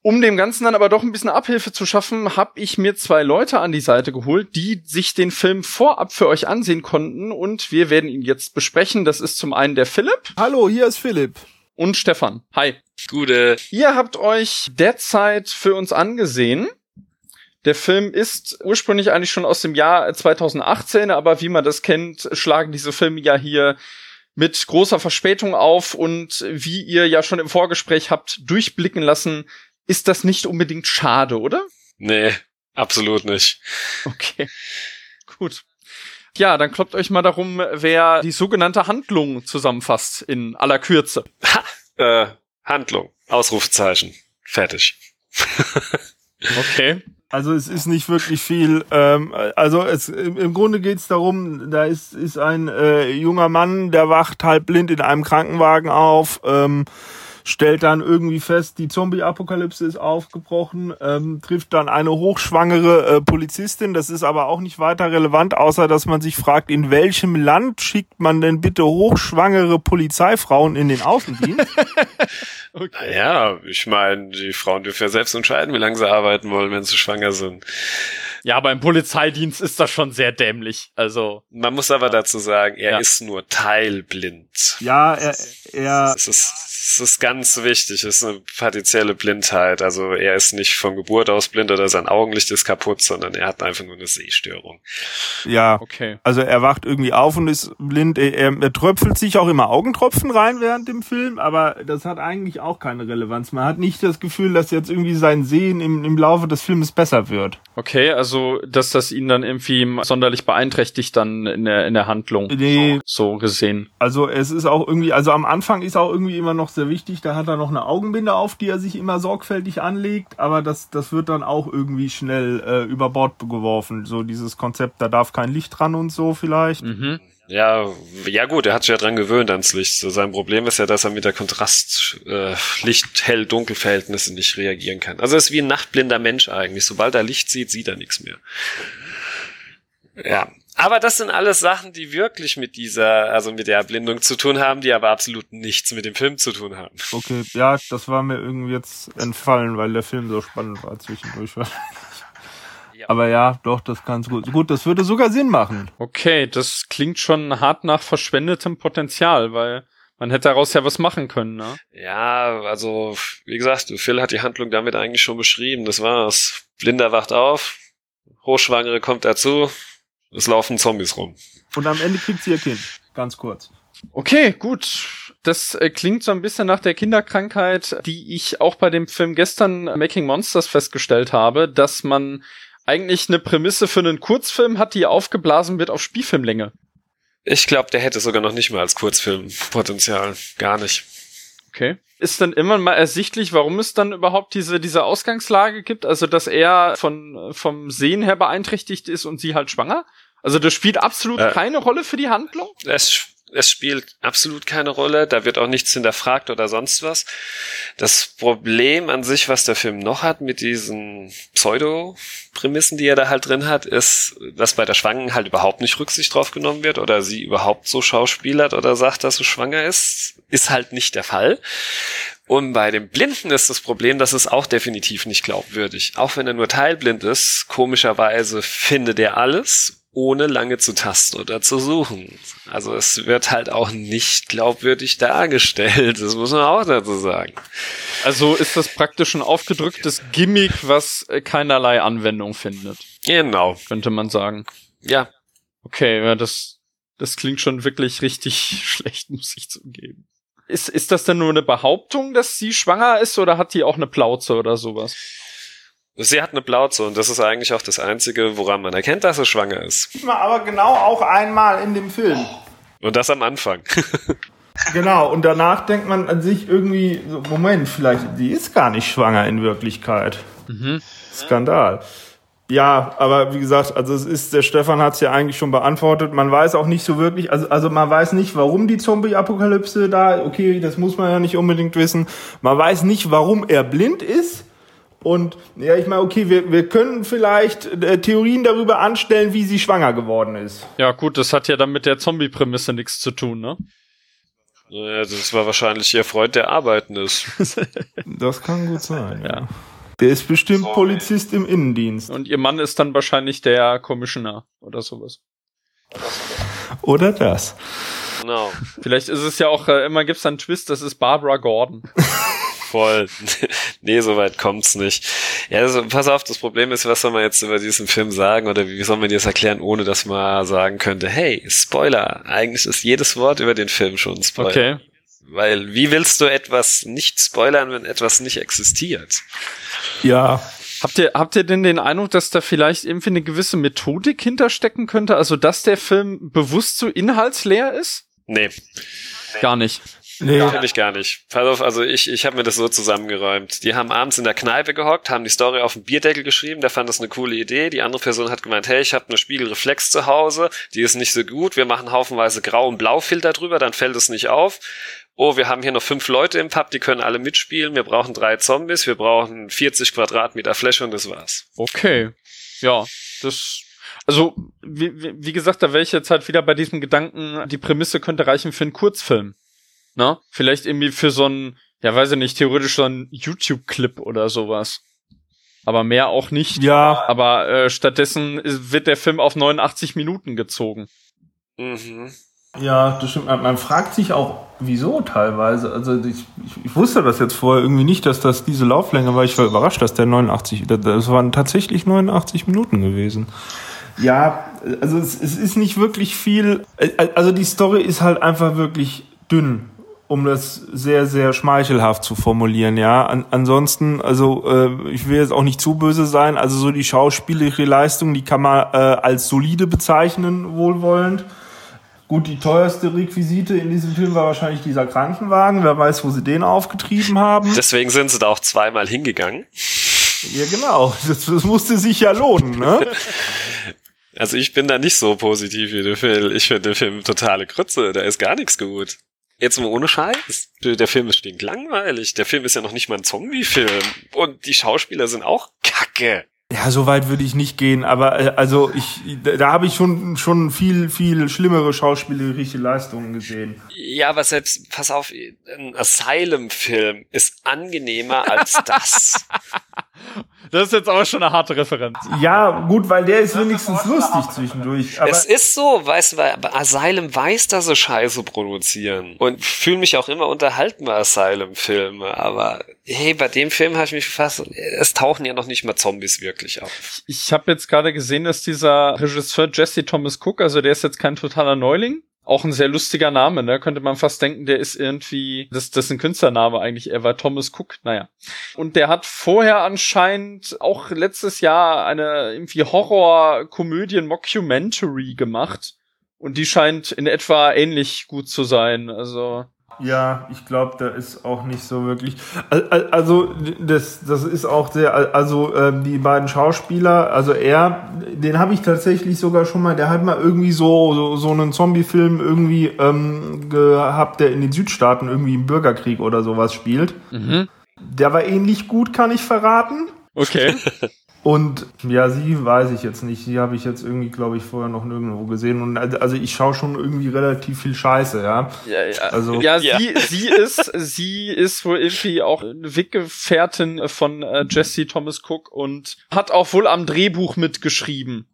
Um dem Ganzen dann aber doch ein bisschen Abhilfe zu schaffen, habe ich mir zwei Leute an die Seite geholt, die sich den Film vorab für euch ansehen konnten und wir werden ihn jetzt besprechen. Das ist zum einen der Philipp Hallo, hier ist Philipp. und Stefan. Hi. Gute. Ihr habt euch Dead für uns angesehen. Der Film ist ursprünglich eigentlich schon aus dem Jahr 2018, aber wie man das kennt, schlagen diese Filme ja hier mit großer Verspätung auf und wie ihr ja schon im Vorgespräch habt durchblicken lassen, ist das nicht unbedingt schade, oder? Nee, absolut nicht. Okay. Gut. Ja, dann kloppt euch mal darum, wer die sogenannte Handlung zusammenfasst in aller Kürze. Ha, äh, Handlung. Ausrufezeichen. Fertig. Okay. Also es ist nicht wirklich viel. Ähm, also es, im, im Grunde geht es darum, da ist, ist ein äh, junger Mann, der wacht halb blind in einem Krankenwagen auf. Ähm, stellt dann irgendwie fest, die Zombie-Apokalypse ist aufgebrochen, ähm, trifft dann eine hochschwangere äh, Polizistin. Das ist aber auch nicht weiter relevant, außer dass man sich fragt, in welchem Land schickt man denn bitte hochschwangere Polizeifrauen in den Außendienst? okay. Naja, ich meine, die Frauen dürfen ja selbst entscheiden, wie lange sie arbeiten wollen, wenn sie schwanger sind. Ja, aber im Polizeidienst ist das schon sehr dämlich. Also. Man muss aber dazu sagen, er Ja. ist nur teilblind. ja, er, er Das ist, das ist ganz wichtig. Das ist eine partielle Blindheit. Also er ist nicht von Geburt aus blind oder sein Augenlicht ist kaputt, sondern er hat einfach nur eine Sehstörung. ja, Okay. Also er wacht irgendwie auf und ist blind. Er, er, er tröpfelt sich auch immer Augentropfen rein während dem Film, aber das hat eigentlich auch keine Relevanz. Man hat nicht das Gefühl, dass jetzt irgendwie sein Sehen im, im Laufe des Filmes besser wird. Okay, also, dass das ihn dann irgendwie sonderlich beeinträchtigt dann in der, in der Handlung. Nee, So gesehen. also es ist auch irgendwie, also am Anfang ist auch irgendwie immer noch sehr wichtig, da hat er noch eine Augenbinde auf, die er sich immer sorgfältig anlegt, aber das, das wird dann auch irgendwie schnell äh, über Bord geworfen. So dieses Konzept, da darf kein Licht dran und so vielleicht. Mhm. Ja, ja gut, er hat sich ja dran gewöhnt ans Licht. Sein Problem ist ja, dass er mit der Kontrast äh, nicht reagieren kann. Also ist wie ein nachtblinder Mensch eigentlich. Sobald er Licht sieht, sieht er nichts mehr. Ja. Aber das sind alles Sachen, die wirklich mit dieser, also mit der Erblindung zu tun haben, die aber absolut nichts mit dem Film zu tun haben. Okay, ja, das war mir irgendwie jetzt entfallen, weil der Film so spannend war zwischendurch. Ja. Aber ja, doch, das kann's gut. Gut, das würde sogar Sinn machen. Okay, das klingt schon hart nach verschwendetem Potenzial, weil man hätte daraus ja was machen können, ne? Ja, also, wie gesagt, Phil hat die Handlung damit eigentlich schon beschrieben. Das war's. Blinder wacht auf, Hochschwangere kommt dazu, es laufen Zombies rum. Und am Ende kriegt sie ihr Kind. Ganz kurz. Okay, gut. Das äh, klingt so ein bisschen nach der Kinderkrankheit, die ich auch bei dem Film gestern äh, Making Monsters festgestellt habe, dass man eigentlich eine Prämisse für einen Kurzfilm hat, die aufgeblasen wird auf Spielfilmlänge. Ich glaube, der hätte sogar noch nicht mal als Kurzfilm Potenzial. Gar nicht. Okay. Ist dann immer mal ersichtlich, warum es dann überhaupt diese, diese Ausgangslage gibt? Also, dass er von, vom Sehen her beeinträchtigt ist und sie halt schwanger? Also, das spielt absolut Äh. keine Rolle für die Handlung? Es, es spielt absolut keine Rolle. Da wird auch nichts hinterfragt oder sonst was. Das Problem an sich, was der Film noch hat mit diesen Pseudo-Prämissen, die er da halt drin hat, ist, dass bei der Schwangen halt überhaupt nicht Rücksicht drauf genommen wird oder sie überhaupt so schauspielert oder sagt, dass sie schwanger ist. Ist halt nicht der Fall. Und bei dem Blinden ist das Problem, dass es auch definitiv nicht glaubwürdig. Auch wenn er nur teilblind ist, komischerweise findet er alles, ohne lange zu tasten oder zu suchen. Also es wird halt auch nicht glaubwürdig dargestellt. Das muss man auch dazu sagen. Also ist das praktisch ein aufgedrücktes Gimmick, was äh, keinerlei Anwendung findet, Genau. könnte man sagen. Ja. Okay, ja, das, das klingt schon wirklich richtig schlecht, muss ich zugeben. Ist, ist das denn nur eine Behauptung, dass sie schwanger ist oder hat die auch eine Plauze oder sowas? Sie hat eine Plauze und das ist eigentlich auch das Einzige, woran man erkennt, dass sie schwanger ist. Aber genau auch einmal in dem Film. Und das am Anfang. Genau, und danach denkt man an sich irgendwie, so, Moment, vielleicht, die ist gar nicht schwanger in Wirklichkeit. Skandal. Ja, aber wie gesagt, also es ist, der Stefan hat es ja eigentlich schon beantwortet. Man weiß auch nicht so wirklich, also, also man weiß nicht, warum die Zombie-Apokalypse da, okay, das muss man ja nicht unbedingt wissen. Man weiß nicht, warum er blind ist. Und ja, ich meine, okay, wir, wir können vielleicht äh, Theorien darüber anstellen, wie sie schwanger geworden ist. Ja, gut, das hat ja dann mit der Zombie-Prämisse nichts zu tun, ne? Naja, das war wahrscheinlich ihr Freund, der arbeiten ist. Das kann gut sein, ja. Der ist bestimmt Polizist im Innendienst. Und ihr Mann ist dann wahrscheinlich der Commissioner oder sowas. Oder das. Genau. Vielleicht ist es ja auch, äh, immer gibt's dann einen Twist, das ist Barbara Gordon. Voll. nee, so weit kommt's nicht. Ja, also, pass auf, das Problem ist, was soll man jetzt über diesen Film sagen oder wie soll man dir das erklären, ohne dass man sagen könnte, hey, Spoiler. Eigentlich ist jedes Wort über den Film schon ein Spoiler. Okay. Weil wie willst du etwas nicht spoilern, wenn etwas nicht existiert? Ja. Habt ihr, habt ihr denn den Eindruck, dass da vielleicht irgendwie eine gewisse Methodik hinterstecken könnte? Also, dass der Film bewusst so inhaltsleer ist? Nee, Gar nicht. Nee, finde ich gar nicht. Pass auf, also ich, ich habe mir das so zusammengeräumt. Die haben abends in der Kneipe gehockt, haben die Story auf den Bierdeckel geschrieben, der fand das eine coole Idee. Die andere Person hat gemeint, hey, ich habe eine Spiegelreflex zu Hause, die ist nicht so gut, wir machen haufenweise Grau- und Blaufilter drüber, dann fällt es nicht auf. Oh, wir haben hier noch fünf Leute im Pub, die können alle mitspielen. Wir brauchen drei Zombies, wir brauchen 40 Quadratmeter Fläche und das war's. Okay. Ja, das. Also, wie, wie wie gesagt, da wäre ich jetzt halt wieder bei diesem Gedanken, die Prämisse könnte reichen für einen Kurzfilm. Na? Vielleicht irgendwie für so einen, ja, weiß ich nicht, theoretisch so einen YouTube-Clip oder sowas. Aber mehr auch nicht. ja, Aber äh, stattdessen ist- wird der Film auf 89 Minuten gezogen. Mhm. ja, das stimmt. Man, man fragt sich auch, wieso teilweise. Also ich, ich, wusste das jetzt vorher irgendwie nicht, dass das diese Lauflänge war. Ich war überrascht, dass der 89, das- das waren tatsächlich 89 Minuten gewesen. Ja, also es, es ist nicht wirklich viel. äh, Also die Story ist halt einfach wirklich dünn, um das sehr, sehr schmeichelhaft zu formulieren. Ja, An, ansonsten, also äh, ich will jetzt auch nicht zu böse sein. Also so die schauspielerische Leistung, die kann man äh, als solide bezeichnen, wohlwollend. Gut, die teuerste Requisite in diesem Film war wahrscheinlich dieser Krankenwagen. Wer weiß, wo sie den aufgetrieben haben. Deswegen sind sie da auch zweimal hingegangen. ja, genau. Das, das musste sich ja lohnen, ne? Also ich bin da nicht so positiv wie der Film. Ich finde den Film totale Krütze, da ist gar nichts gut. Jetzt mal ohne Scheiß. Der Film ist stinklangweilig. Der Film ist ja noch nicht mal ein Zombie-Film. Und die Schauspieler sind auch kacke. Ja, so weit würde ich nicht gehen, aber äh, also ich, da, da habe ich schon schon viel viel schlimmere schauspielerische Leistungen gesehen. Ja, aber selbst, pass auf, ein Asylum-Film ist angenehmer als das. Das ist jetzt aber schon eine harte Referenz. Ja, gut, weil der ist wenigstens lustig zwischendurch. Aber es ist so, weißt du, weil aber Asylum weiß, dass sie Scheiße produzieren. Und fühle mich auch immer unterhalten bei Asylum-Filme. Aber hey, bei dem Film habe ich mich fast, es tauchen ja noch nicht mal Zombies wirklich auf. Ich habe jetzt gerade gesehen, dass dieser Regisseur Jesse Thomas Cook, also der ist jetzt kein totaler Neuling, auch ein sehr lustiger Name, ne? Könnte man fast denken, der ist irgendwie, das, das ist ein Künstlername eigentlich, er war Thomas Cook, naja. Und der hat vorher anscheinend auch letztes Jahr eine irgendwie Horror-Komödien-Mockumentary gemacht. Und die scheint in etwa ähnlich gut zu sein. Also, Ja, ich glaube, da ist auch nicht so wirklich. Al- al- Also das, das ist auch sehr. Also ähm, die beiden Schauspieler, also er, den habe ich tatsächlich sogar schon mal. Der hat mal irgendwie so so, so einen Zombie-Film irgendwie ähm, gehabt, der in den Südstaaten irgendwie im Bürgerkrieg oder sowas spielt. Der war ähnlich gut, kann ich verraten. okay. Und ja, sie weiß ich jetzt nicht. Sie habe ich jetzt irgendwie, glaube ich, vorher noch nirgendwo gesehen. Und also also ich schaue schon irgendwie relativ viel Scheiße, ja. Ja, ja. Also- ja, Ja. sie, sie ist, sie ist wohl irgendwie auch eine Weggefährtin von äh, Jesse Thomas Cook und hat auch wohl am Drehbuch mitgeschrieben.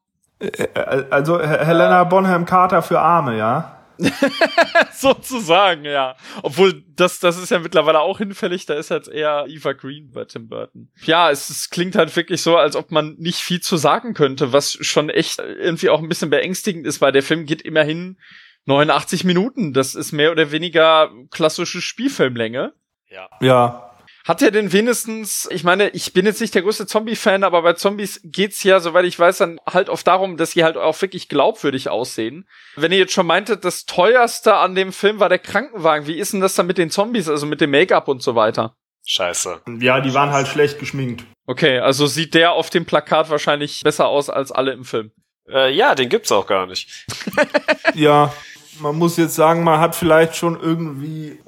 Also H- Helena Bonham Carter für Arme, ja. Sozusagen, ja. Obwohl, das, das ist ja mittlerweile auch hinfällig, da ist jetzt eher Eva Green bei Tim Burton. Ja, es, es klingt halt wirklich so, als ob man nicht viel zu sagen könnte, was schon echt irgendwie auch ein bisschen beängstigend ist, weil der Film geht immerhin 89 Minuten. Das ist mehr oder weniger klassische Spielfilmlänge. Ja. Ja. Hat er denn wenigstens, ich meine, ich bin jetzt nicht der größte Zombie-Fan, aber bei Zombies geht's ja, soweit ich weiß, dann halt oft darum, dass sie halt auch wirklich glaubwürdig aussehen. Wenn ihr jetzt schon meintet, das teuerste an dem Film war der Krankenwagen, wie ist denn das dann mit den Zombies, also mit dem Make-up und so weiter? Scheiße. Ja, die waren halt schlecht geschminkt. Okay, also sieht der auf dem Plakat wahrscheinlich besser aus als alle im Film. Äh, ja, den gibt's auch gar nicht. Ja, man muss jetzt sagen, man hat vielleicht schon irgendwie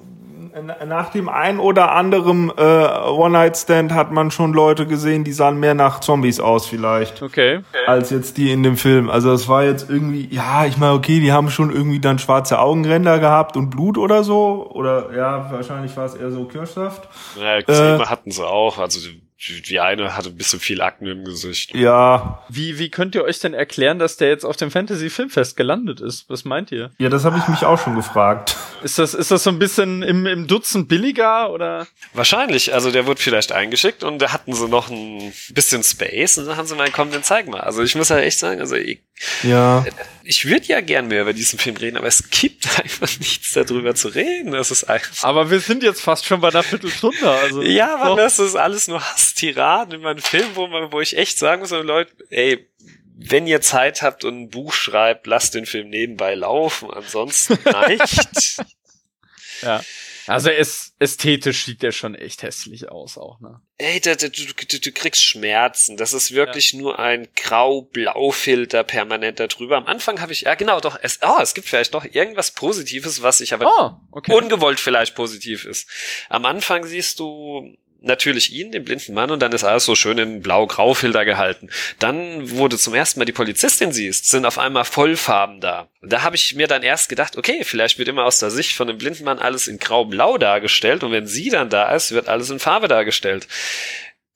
nach dem ein oder anderen äh, One-Night-Stand hat man schon Leute gesehen, die sahen mehr nach Zombies aus vielleicht, Okay. als jetzt die in dem Film. Also es war jetzt irgendwie, ja, ich meine, okay, die haben schon irgendwie dann schwarze Augenränder gehabt und Blut oder so. Oder ja, wahrscheinlich war es eher so Kirschsaft. Ja, Extreme hatten sie auch. Also die, eine hatte ein bisschen viel Akne im Gesicht. Ja, Wie, wie könnt ihr euch denn erklären, dass der jetzt auf dem Fantasy-Filmfest gelandet ist? Was meint ihr? ja, das habe ich mich auch schon gefragt. Ist das, ist das so ein bisschen im, im Dutzend billiger oder? Wahrscheinlich. Also der wurde vielleicht eingeschickt und da hatten sie noch ein bisschen Space und dann haben sie mal, komm, den zeig mal. Also ich muss ja echt sagen, also Ja. Ich würde ja gern mehr über diesen Film reden, aber es gibt einfach nichts darüber zu reden. Das ist einfach. Aber wir sind jetzt fast schon bei einer Viertelstunde. Also Ja, man, das ist alles nur Hasstiraden in meinem Film, wo, man, wo ich echt sagen muss, Leute, ey, wenn ihr Zeit habt und ein Buch schreibt, lasst den Film nebenbei laufen, ansonsten nicht. ja. Also es, ästhetisch sieht der schon echt hässlich aus auch, ne? Ey, da, da, du, du, du kriegst Schmerzen. Das ist wirklich nur ein grau-blau-Filter permanent da drüber. Am Anfang habe ich, ja genau, doch, es, oh, es gibt vielleicht doch irgendwas Positives, was ich aber Oh, okay. ungewollt vielleicht positiv ist. Am Anfang siehst du natürlich ihn, den blinden Mann, und dann ist alles so schön in blau-grau-Filter gehalten. Dann, du zum ersten Mal die Polizistin siehst, sind auf einmal Vollfarben da. Und da habe ich mir dann erst gedacht, okay, vielleicht wird immer aus der Sicht von dem blinden Mann alles in grau-blau dargestellt, und wenn sie dann da ist, wird alles in Farbe dargestellt.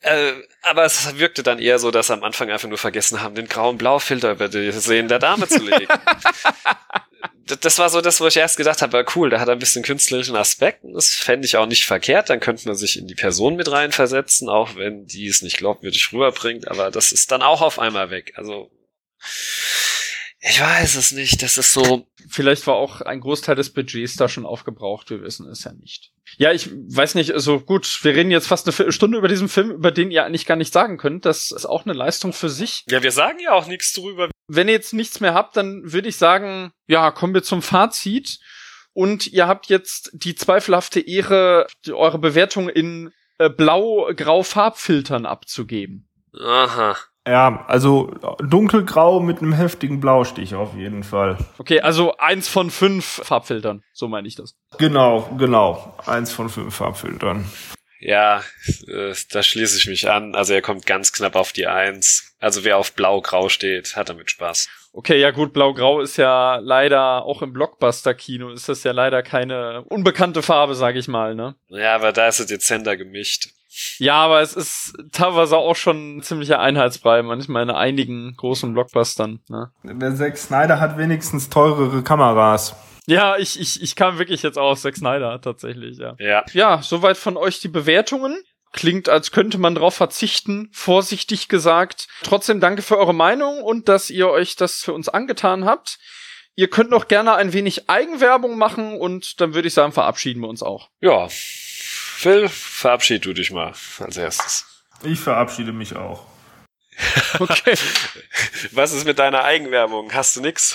Äh, aber es wirkte dann eher so, dass sie am Anfang einfach nur vergessen haben, den grauen Blaufilter über die Sehen der Dame zu legen. Das war so das, wo ich erst gedacht habe, cool, da hat er ein bisschen künstlerischen Aspekt. Das fände ich auch nicht verkehrt. Dann könnte man sich in die Person mit reinversetzen, auch wenn die es nicht glaubwürdig rüberbringt. Aber das ist dann auch auf einmal weg. Also ich weiß es nicht. Das ist so. Vielleicht war auch ein Großteil des Budgets da schon aufgebraucht, wir wissen es ja nicht. Ja, ich weiß nicht, also gut, wir reden jetzt fast eine Viertelstunde über diesen Film, über den ihr eigentlich gar nicht sagen könnt. Das ist auch eine Leistung für sich. Ja, wir sagen ja auch nichts drüber. Wenn ihr jetzt nichts mehr habt, dann würde ich sagen, ja, kommen wir zum Fazit. Und ihr habt jetzt die zweifelhafte Ehre, eure Bewertung in äh, blau-grau Farbfiltern abzugeben. Aha. Ja, also dunkelgrau mit einem heftigen Blaustich auf jeden Fall. Okay, also eins von fünf Farbfiltern, so meine ich das. Genau, genau. Eins von fünf Farbfiltern. Ja, äh, da schließe ich mich an. Also er kommt ganz knapp auf die Eins. Also wer auf Blau-Grau steht, hat damit Spaß. Okay, ja gut, blau-grau ist ja leider, auch im Blockbuster-Kino ist das ja leider keine unbekannte Farbe, sag ich mal, ne? Ja, aber da ist es dezenter gemischt. Ja, aber es ist teilweise auch schon ein ziemlicher Einheitsbrei, manchmal in einigen großen Blockbustern, ne? Der Zack Snyder hat wenigstens teurere Kameras. Ja, ich, ich, ich kam wirklich jetzt auch auf Zack Snyder, tatsächlich, ja. Ja. Ja, soweit von euch die Bewertungen. Klingt, als könnte man drauf verzichten, vorsichtig gesagt. Trotzdem danke für eure Meinung und dass ihr euch das für uns angetan habt. Ihr könnt noch gerne ein wenig Eigenwerbung machen und dann würde ich sagen, verabschieden wir uns auch. Ja. Phil, verabschied du dich mal als erstes. Ich verabschiede mich auch. Okay. Was ist mit deiner Eigenwerbung? Hast du nix?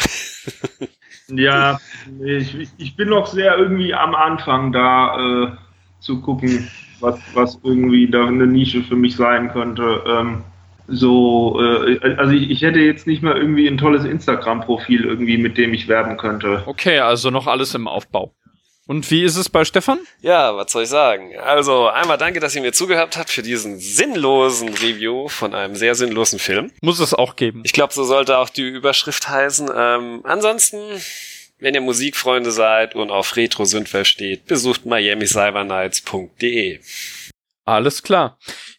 Ja, ich, ich bin noch sehr irgendwie am Anfang da äh, zu gucken, was, was irgendwie da eine Nische für mich sein könnte. Ähm, so, äh, also ich, ich hätte jetzt nicht mal irgendwie ein tolles Instagram-Profil irgendwie, mit dem ich werben könnte. Okay, also noch alles im Aufbau. Und wie ist es bei Stefan? Ja, was soll ich sagen? Also, einmal danke, dass ihr mir zugehört habt für diesen sinnlosen Review von einem sehr sinnlosen Film. Muss es auch geben. Ich glaube, so sollte auch die Überschrift heißen. Ähm, ansonsten, wenn ihr Musikfreunde seid und auf Retro-Synthwave steht, besucht miamicybernights.de. Alles klar.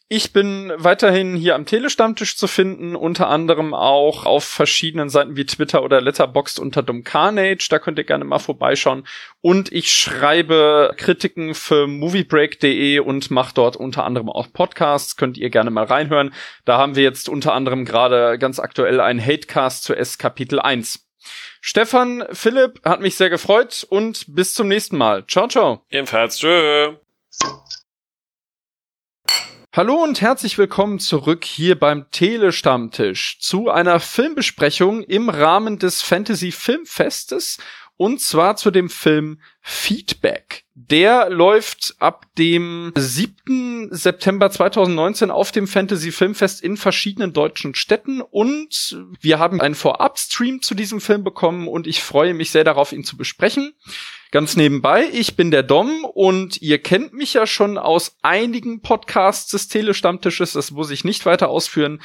Ich bin weiterhin hier am Telestammtisch zu finden, unter anderem auch auf verschiedenen Seiten wie Twitter oder Letterboxd unter Dom Carnage. Da könnt ihr gerne mal vorbeischauen. Und ich schreibe Kritiken für moviebreak.de und mache dort unter anderem auch Podcasts. Könnt ihr gerne mal reinhören. Da haben wir jetzt unter anderem gerade ganz aktuell einen Hatecast zu S Kapitel 1. Stefan, Philipp, hat mich sehr gefreut und bis zum nächsten Mal. Ciao, ciao. Ebenfalls, tschö. Hallo und herzlich willkommen zurück hier beim Telestammtisch zu einer Filmbesprechung im Rahmen des Fantasy Filmfestes und zwar zu dem Film Feedback. Der läuft ab dem 7. September 2019 auf dem Fantasy Filmfest in verschiedenen deutschen Städten und wir haben einen Vorab-Stream zu diesem Film bekommen und ich freue mich sehr darauf, ihn zu besprechen. Ganz nebenbei, ich bin der Dom und ihr kennt mich ja schon aus einigen Podcasts des Telestammtisches, das muss ich nicht weiter ausführen.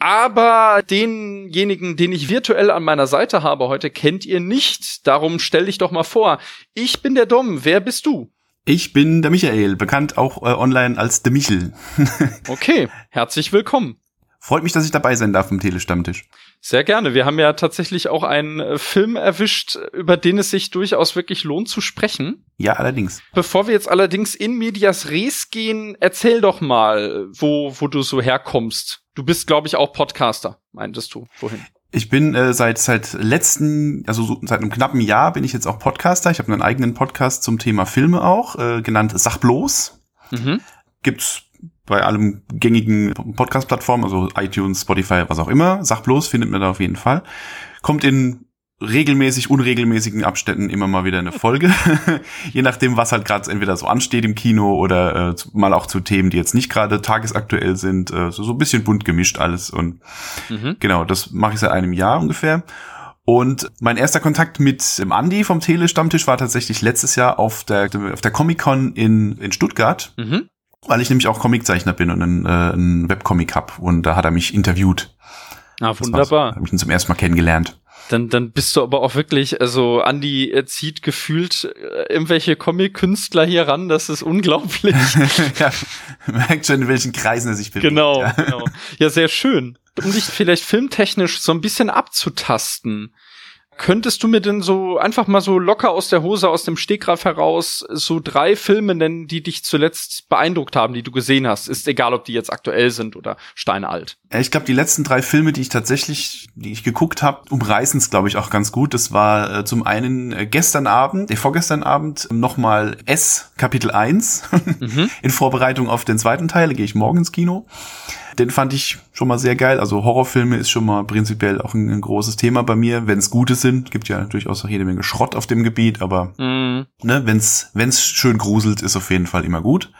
Aber denjenigen, den ich virtuell an meiner Seite habe heute, kennt ihr nicht. Darum stell dich doch mal vor. Ich bin der Dom. Wer bist du? Ich bin der Michael, bekannt auch äh, online als der Michel. Okay, herzlich willkommen. Freut mich, dass ich dabei sein darf im Telestammtisch. Sehr gerne. Wir haben ja tatsächlich auch einen äh, Film erwischt, über den es sich durchaus wirklich lohnt zu sprechen. Ja, allerdings. Bevor wir jetzt allerdings in Medias Res gehen, erzähl doch mal, wo, wo du so herkommst. Du bist, glaube ich, auch Podcaster, meintest du vorhin. Ich bin äh, seit seit letzten, also so, seit einem knappen Jahr bin ich jetzt auch Podcaster. Ich habe einen eigenen Podcast zum Thema Filme auch, äh, genannt Sach bloß. Mhm. Gibt's bei allem gängigen Podcast-Plattformen, also iTunes, Spotify, was auch immer. Sach bloß findet man da auf jeden Fall. Kommt in regelmäßig, unregelmäßigen Abständen immer mal wieder eine Folge. Je nachdem, was halt gerade entweder so ansteht im Kino oder äh, mal auch zu Themen, die jetzt nicht gerade tagesaktuell sind. Äh, so, so ein bisschen bunt gemischt alles. Und Mhm. genau, das mache ich seit einem Jahr ungefähr. Und mein erster Kontakt mit dem Andi vom Tele-Stammtisch war tatsächlich letztes Jahr auf der, auf der Comic-Con in, in Stuttgart, Mhm. Weil ich nämlich auch Comiczeichner bin und einen, äh, einen Webcomic hab. Und da hat er mich interviewt. Ah, wunderbar. Hab ich ihn zum ersten Mal kennengelernt. Dann, dann bist du aber auch wirklich, also Andi zieht gefühlt äh, irgendwelche Comic-Künstler hier ran, das ist unglaublich. ja, merkt schon, in welchen Kreisen er sich bewegt. genau, Ja. genau. Ja, sehr schön. Um dich vielleicht filmtechnisch so ein bisschen abzutasten, könntest du mir denn so einfach mal so locker aus der Hose, aus dem Stegreif heraus, so drei Filme nennen, die dich zuletzt beeindruckt haben, die du gesehen hast? Ist egal, ob die jetzt aktuell sind oder steinalt. Ich glaube, die letzten drei Filme, die ich tatsächlich, die ich geguckt habe, umreißen es, glaube ich, auch ganz gut. Das war äh, zum einen äh, gestern Abend, äh, vorgestern Abend nochmal S, Kapitel 1, Mhm. in Vorbereitung auf den zweiten Teil. Da gehe ich morgen ins Kino. Den fand ich schon mal sehr geil. Also Horrorfilme ist schon mal prinzipiell auch ein, ein großes Thema bei mir, wenn es gute sind. Gibt ja durchaus auch jede Menge Schrott auf dem Gebiet, aber Mhm. ne, wenn's wenn's schön gruselt, ist auf jeden Fall immer gut.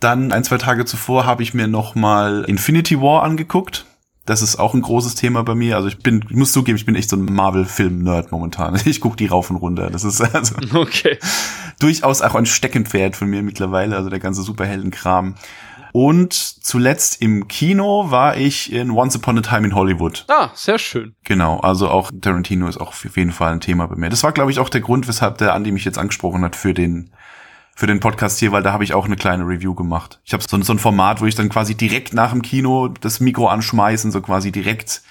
Dann ein zwei Tage zuvor habe ich mir noch mal Infinity War angeguckt. Das ist auch ein großes Thema bei mir. Also ich bin, ich muss zugeben, ich bin echt so ein Marvel-Film-Nerd momentan. Ich guck die rauf und runter. Das ist also Okay. durchaus auch ein Steckenpferd von mir mittlerweile, also der ganze Superheldenkram. Und zuletzt im Kino war ich in Once Upon a Time in Hollywood. Ah, sehr schön. Genau, also auch Tarantino ist auch auf jeden Fall ein Thema bei mir. Das war, glaube ich, auch der Grund, weshalb der Andi mich jetzt angesprochen hat für den für den Podcast hier, weil da habe ich auch eine kleine Review gemacht. Ich habe so, so ein Format, wo ich dann quasi direkt nach dem Kino das Mikro anschmeißen, so quasi direkt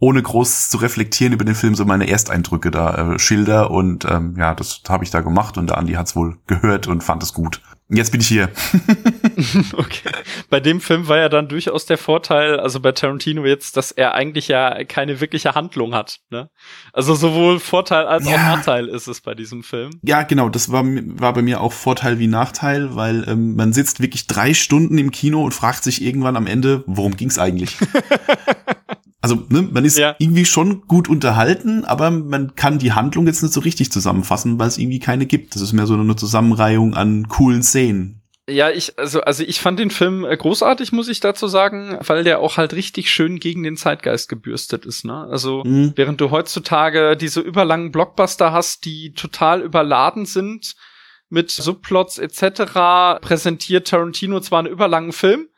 ohne groß zu reflektieren über den Film so meine Ersteindrücke da äh, schilder und ähm, ja, das habe ich da gemacht und der Andi hat's wohl gehört und fand es gut. Jetzt bin ich hier. Okay. Bei dem Film war ja dann durchaus der Vorteil, also bei Tarantino jetzt, dass er eigentlich ja keine wirkliche Handlung hat. Ne? Also sowohl Vorteil als auch Ja. Nachteil ist es bei diesem Film. Ja, genau, das war, war bei mir auch Vorteil wie Nachteil, weil ähm, man sitzt wirklich drei Stunden im Kino und fragt sich irgendwann am Ende, worum ging's eigentlich? also, ne, man ist Ja. irgendwie schon gut unterhalten, aber man kann die Handlung jetzt nicht so richtig zusammenfassen, weil es irgendwie keine gibt. Das ist mehr so eine Zusammenreihung an coolen Szenen. Ja, ich, also, also ich fand den Film äh, großartig, muss ich dazu sagen, weil der auch halt richtig schön gegen den Zeitgeist gebürstet ist, ne? Also, Mhm. während du heutzutage diese überlangen Blockbuster hast, die total überladen sind mit Subplots etc., präsentiert Tarantino zwar einen überlangen Film,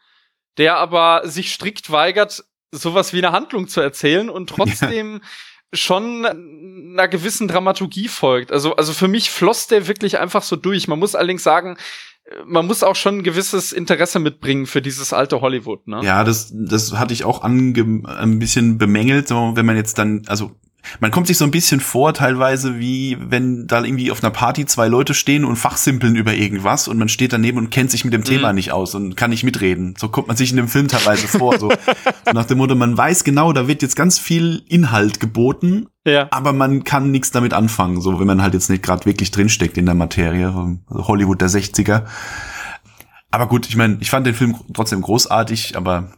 der aber sich strikt weigert, sowas wie eine Handlung zu erzählen und trotzdem schon einer gewissen Dramaturgie folgt. Also, also für mich floss der wirklich einfach so durch. Man muss allerdings sagen, äh, man muss auch schon ein gewisses Interesse mitbringen für dieses alte Hollywood, ne? Ja, das, das hatte ich auch ange ein bisschen bemängelt, so, wenn man jetzt dann, also man kommt sich so ein bisschen vor, teilweise wie wenn da irgendwie auf einer Party zwei Leute stehen und fachsimpeln über irgendwas und man steht daneben und kennt sich mit dem Thema nicht aus und kann nicht mitreden. So kommt man sich in dem Film teilweise vor. So, so nach dem Motto, man weiß genau, da wird jetzt ganz viel Inhalt geboten, Ja. aber man kann nichts damit anfangen, so wenn man halt jetzt nicht gerade wirklich drinsteckt in der Materie, also Hollywood der 60er. Aber gut, ich meine, ich fand den Film trotzdem großartig, aber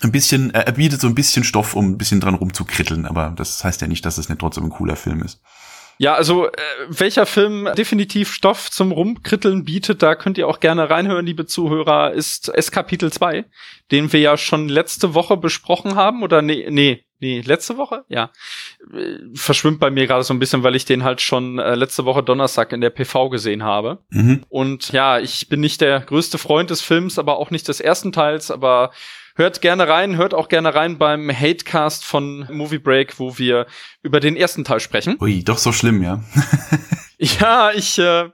ein bisschen, er bietet so ein bisschen Stoff, um ein bisschen dran rumzukritteln, aber das heißt ja nicht, dass es nicht trotzdem ein cooler Film ist. Ja, also äh, welcher Film definitiv Stoff zum Rumkritteln bietet, da könnt ihr auch gerne reinhören, liebe Zuhörer, ist S Kapitel 2, den wir ja schon letzte Woche besprochen haben oder nee, nee, nee, letzte Woche? Ja. Äh, Verschwimmt bei mir gerade so ein bisschen, weil ich den halt schon äh, letzte Woche Donnerstag in der PV gesehen habe. Mhm. Und ja, ich bin nicht der größte Freund des Films, aber auch nicht des ersten Teils, aber hört gerne rein, hört auch gerne rein beim Hatecast von Movie Break, wo wir über den ersten Teil sprechen. Ui, doch so schlimm, ja. Ja, ich äh,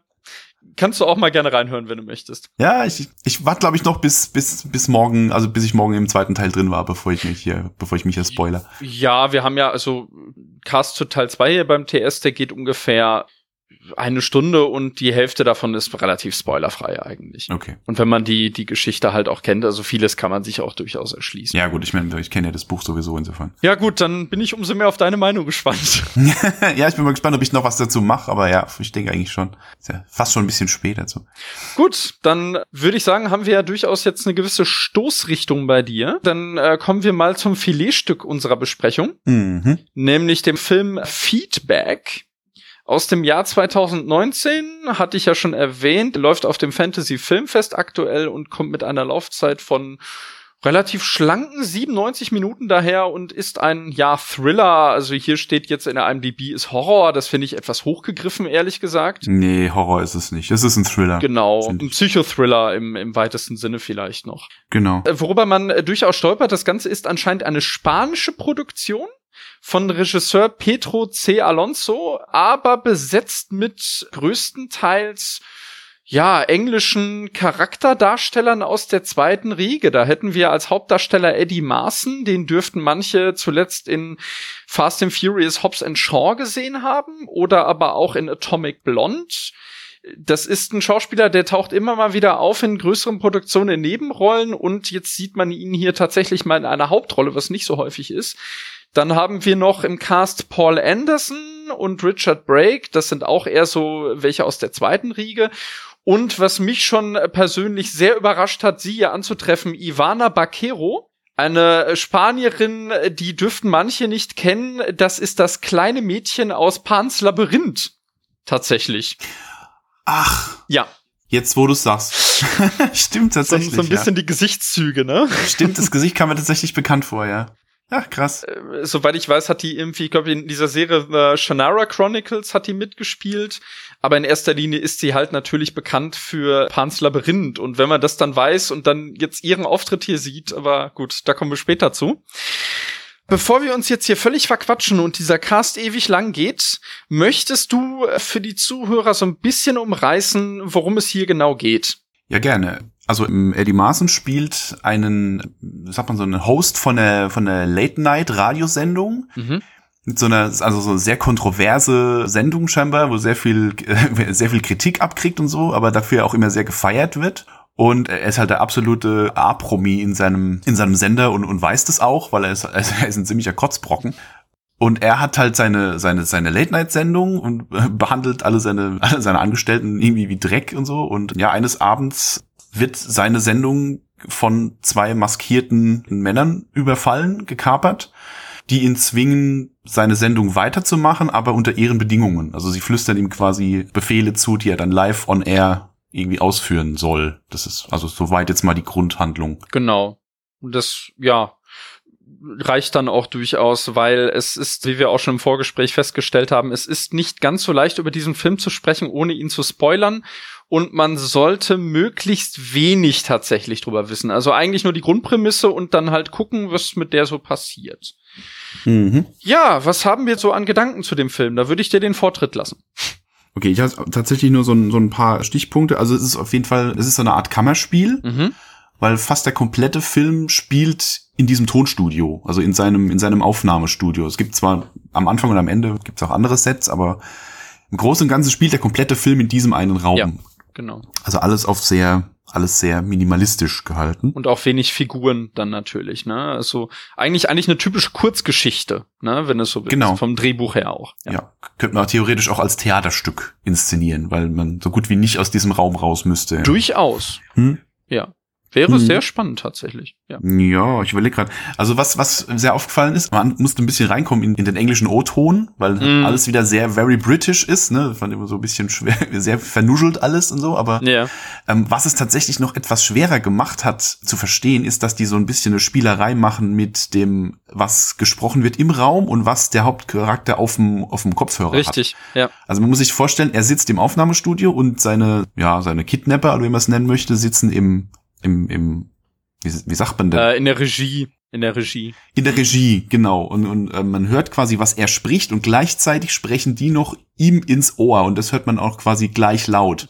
kannst du auch mal gerne reinhören, wenn du möchtest. Ja, ich, ich warte, glaube ich, noch bis, bis, bis morgen, also bis ich morgen im zweiten Teil drin war, bevor ich mich hier, bevor ich mich hier spoiler. Ja, wir haben ja also Cast zu Teil 2 hier beim TS, der geht ungefähr eine Stunde und die Hälfte davon ist relativ spoilerfrei eigentlich. Okay. Und wenn man die, die Geschichte halt auch kennt, also vieles kann man sich auch durchaus erschließen. Ja, gut, ich meine, ich kenne ja das Buch sowieso insofern. Ja, gut, dann bin ich umso mehr auf deine Meinung gespannt. ja, ich bin mal gespannt, ob ich noch was dazu mache, aber ja, ich denke eigentlich schon. Ist ja fast schon ein bisschen spät dazu. Gut, dann würde ich sagen, haben wir ja durchaus jetzt eine gewisse Stoßrichtung bei dir. Dann äh, kommen wir mal zum Filetstück unserer Besprechung, Mhm. nämlich dem Film Feedback. Aus dem Jahr 2019 hatte ich ja schon erwähnt, läuft auf dem Fantasy Filmfest aktuell und kommt mit einer Laufzeit von relativ schlanken 97 Minuten daher und ist ein ja Thriller. Also hier steht jetzt in der IMDb ist Horror. Das finde ich etwas hochgegriffen, ehrlich gesagt. Nee, Horror ist es nicht. Es ist ein Thriller. Genau, ein Psychothriller im, im weitesten Sinne vielleicht noch. Genau. Äh, Worüber man äh, durchaus stolpert, das Ganze ist anscheinend eine spanische Produktion von Regisseur Pedro C. Alonso, aber besetzt mit größtenteils ja, englischen Charakterdarstellern aus der zweiten Riege. Da hätten wir als Hauptdarsteller Eddie Marson, den dürften manche zuletzt in Fast and Furious Hobbs and Shaw gesehen haben oder aber auch in Atomic Blonde. Das ist ein Schauspieler, der taucht immer mal wieder auf in größeren Produktionen in Nebenrollen und jetzt sieht man ihn hier tatsächlich mal in einer Hauptrolle, was nicht so häufig ist. Dann haben wir noch im Cast Paul Anderson und Richard Brake. Das sind auch eher so welche aus der zweiten Riege. Und was mich schon persönlich sehr überrascht hat, sie hier anzutreffen, Ivana Baquero. Eine Spanierin, die dürften manche nicht kennen. Das ist das kleine Mädchen aus Pans Labyrinth. Tatsächlich. Ach, Ja, jetzt wo du sagst. Stimmt so, tatsächlich. so ein bisschen die Gesichtszüge, ne? ja. Stimmt, das Gesicht kam mir tatsächlich bekannt vor, ja. Ja, krass. Äh, Soweit ich weiß, hat die irgendwie, ich glaube, in dieser Serie äh, Shannara Chronicles hat die mitgespielt. Aber in erster Linie ist sie halt natürlich bekannt für Pans Labyrinth. Und wenn man das dann weiß und dann jetzt ihren Auftritt hier sieht, aber gut, da kommen wir später zu. Bevor wir uns jetzt hier völlig verquatschen und dieser Cast ewig lang geht, möchtest du äh, für die Zuhörer so ein bisschen umreißen, worum es hier genau geht? Ja, gerne. Also Eddie Marson spielt einen, sagt man so, einen Host von der, von der Late-Night-Radiosendung. Mhm. Mit so einer, also so eine sehr kontroverse Sendung scheinbar, wo sehr viel, äh, sehr viel Kritik abkriegt und so, aber dafür auch immer sehr gefeiert wird. Und er ist halt der absolute A-Promi in seinem, in seinem Sender und, und weiß das auch, weil er ist, also er ist ein ziemlicher Kotzbrocken. Und er hat halt seine, seine, seine Late-Night-Sendung und behandelt alle seine, alle seine Angestellten irgendwie wie Dreck und so. Und ja, eines Abends wird seine Sendung von zwei maskierten Männern überfallen, gekapert, die ihn zwingen, seine Sendung weiterzumachen, aber unter ihren Bedingungen. Also sie flüstern ihm quasi Befehle zu, die er dann live on air irgendwie ausführen soll. Das ist also soweit jetzt mal die Grundhandlung. Genau. Und das, ja, reicht dann auch durchaus, weil es ist, wie wir auch schon im Vorgespräch festgestellt haben, es ist nicht ganz so leicht, über diesen Film zu sprechen, ohne ihn zu spoilern. Und man sollte möglichst wenig tatsächlich drüber wissen. Also eigentlich nur die Grundprämisse und dann halt gucken, was mit der so passiert. Mhm. Ja, was haben wir so an Gedanken zu dem Film? Da würde ich dir den Vortritt lassen. Okay, ich habe tatsächlich nur so ein, so ein paar Stichpunkte. Also es ist auf jeden Fall, es ist so eine Art Kammerspiel, Mhm. weil fast der komplette Film spielt in diesem Tonstudio, also in seinem, in seinem Aufnahmestudio. Es gibt zwar am Anfang und am Ende gibt's auch andere Sets, aber im Großen und Ganzen spielt der komplette Film in diesem einen Raum. Ja. Genau. Also alles auf sehr, alles sehr minimalistisch gehalten. Und auch wenig Figuren dann natürlich, ne? Also eigentlich eigentlich eine typische Kurzgeschichte, ne, wenn es so. Genau. Vom Drehbuch her auch. Ja. könnte man theoretisch auch als Theaterstück inszenieren, weil man so gut wie nicht aus diesem Raum raus müsste. Durchaus. Hm? Ja. Wäre Mhm. sehr spannend tatsächlich. Ja. Ja, ich überlege gerade. Also was, was sehr aufgefallen ist, man musste ein bisschen reinkommen in, in den englischen O-Ton, weil Mhm. alles wieder sehr very British ist, ne? Fand immer so ein bisschen schwer, sehr vernuschelt alles und so, aber Ja. ähm, was es tatsächlich noch etwas schwerer gemacht hat zu verstehen, ist, dass die so ein bisschen eine Spielerei machen mit dem, was gesprochen wird im Raum und was der Hauptcharakter auf dem, auf dem Kopfhörer hat. Richtig. Ja. Also man muss sich vorstellen, er sitzt im Aufnahmestudio und seine, ja, seine Kidnapper, oder wie man es nennen möchte, sitzen im, im, im, wie, wie sagt man denn? Äh, in der Regie. In der Regie. In der Regie, genau. Und, und äh, man hört quasi, was er spricht und gleichzeitig sprechen die noch ihm ins Ohr und das hört man auch quasi gleich laut.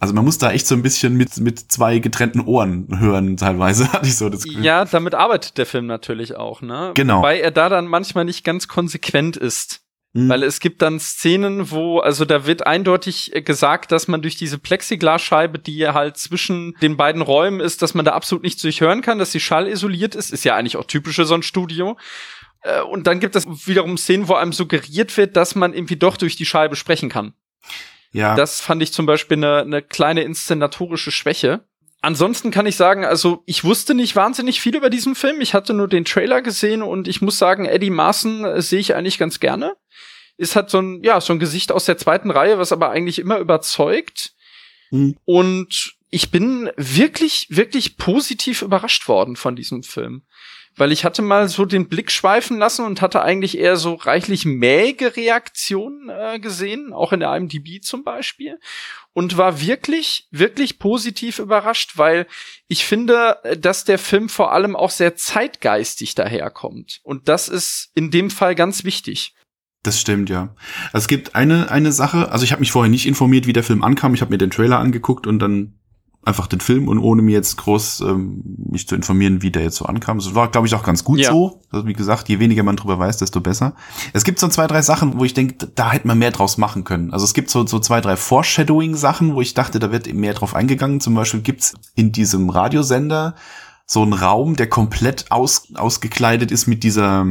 Also man muss da echt so ein bisschen mit, mit zwei getrennten Ohren hören, teilweise, hatte ich so das Gefühl. Ja, damit arbeitet der Film natürlich auch, ne? Genau. Wobei er da dann manchmal nicht ganz konsequent ist. Mhm. Weil es gibt dann Szenen, wo, also da wird eindeutig gesagt, dass man durch diese Plexiglasscheibe, die halt zwischen den beiden Räumen ist, dass man da absolut nichts durchhören kann, dass sie schallisoliert ist. Ist ja eigentlich auch typische so ein Studio. Äh, und dann gibt es wiederum Szenen, wo einem suggeriert wird, dass man irgendwie doch durch die Scheibe sprechen kann. Ja. Das fand ich zum Beispiel eine, eine kleine inszenatorische Schwäche. Ansonsten kann ich sagen, also ich wusste nicht wahnsinnig viel über diesen Film. Ich hatte nur den Trailer gesehen und ich muss sagen, Eddie Maaßen äh, sehe ich eigentlich ganz gerne. Ist halt so ein, ja, so ein Gesicht aus der zweiten Reihe, was aber eigentlich immer überzeugt. Mhm. Und ich bin wirklich, wirklich positiv überrascht worden von diesem Film weil ich hatte mal so den Blick schweifen lassen und hatte eigentlich eher so reichlich mäge Reaktionen äh, gesehen, auch in der IMDb zum Beispiel. Und war wirklich, wirklich positiv überrascht, weil ich finde, dass der Film vor allem auch sehr zeitgeistig daherkommt. Und das ist in dem Fall ganz wichtig. Das stimmt, ja. Also es gibt eine, eine Sache, also ich habe mich vorher nicht informiert, wie der Film ankam. Ich habe mir den Trailer angeguckt und dann einfach den Film und ohne mir jetzt groß ähm, mich zu informieren, wie der jetzt so ankam. Das war, glaube ich, auch ganz gut ja. so. Also wie gesagt, je weniger man drüber weiß, desto besser. Es gibt so zwei, drei Sachen, wo ich denke, da hätte man mehr draus machen können. Also es gibt so, so zwei, drei Foreshadowing-Sachen, wo ich dachte, da wird eben mehr drauf eingegangen. Zum Beispiel gibt's in diesem Radiosender so einen Raum, der komplett aus, ausgekleidet ist mit dieser,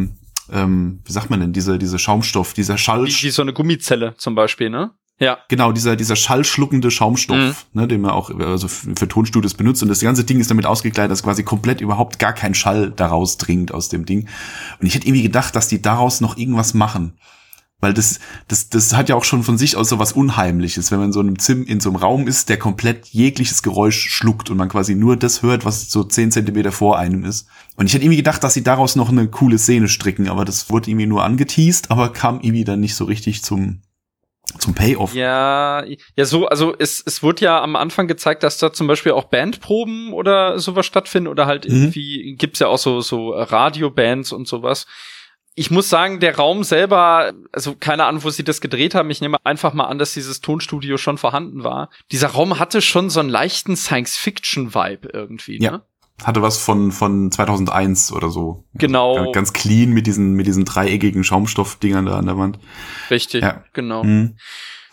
ähm, wie sagt man denn, diese, diese Schaumstoff, dieser Schall. Wie, wie so eine Gummizelle zum Beispiel, ne? Ja. Genau, dieser, dieser schallschluckende Schaumstoff, mhm. ne, den man auch also für Tonstudios benutzt. Und das ganze Ding ist damit ausgekleidet, dass quasi komplett überhaupt gar kein Schall daraus dringt aus dem Ding. Und ich hätte irgendwie gedacht, dass die daraus noch irgendwas machen. Weil das, das, das hat ja auch schon von sich aus so was Unheimliches, wenn man in so einem Zimmer, in so einem Raum ist, der komplett jegliches Geräusch schluckt und man quasi nur das hört, was so zehn Zentimeter vor einem ist. Und ich hätte irgendwie gedacht, dass sie daraus noch eine coole Szene stricken, aber das wurde irgendwie nur angeteased, aber kam irgendwie dann nicht so richtig zum, zum Payoff. Ja, ja, so, also es, es wurde ja am Anfang gezeigt, dass da zum Beispiel auch Bandproben oder sowas stattfinden oder halt mhm. irgendwie gibt's ja auch so, so Radiobands und sowas. Ich muss sagen, der Raum selber, also keine Ahnung, wo sie das gedreht haben. Ich nehme einfach mal an, dass dieses Tonstudio schon vorhanden war. Dieser Raum hatte schon so einen leichten Science-Fiction-Vibe irgendwie, ja. ne? hatte was von von 2001 oder so. Genau. Ganz clean mit diesen mit diesen dreieckigen Schaumstoffdingern da an der Wand. Richtig. Ja. Genau. Mhm.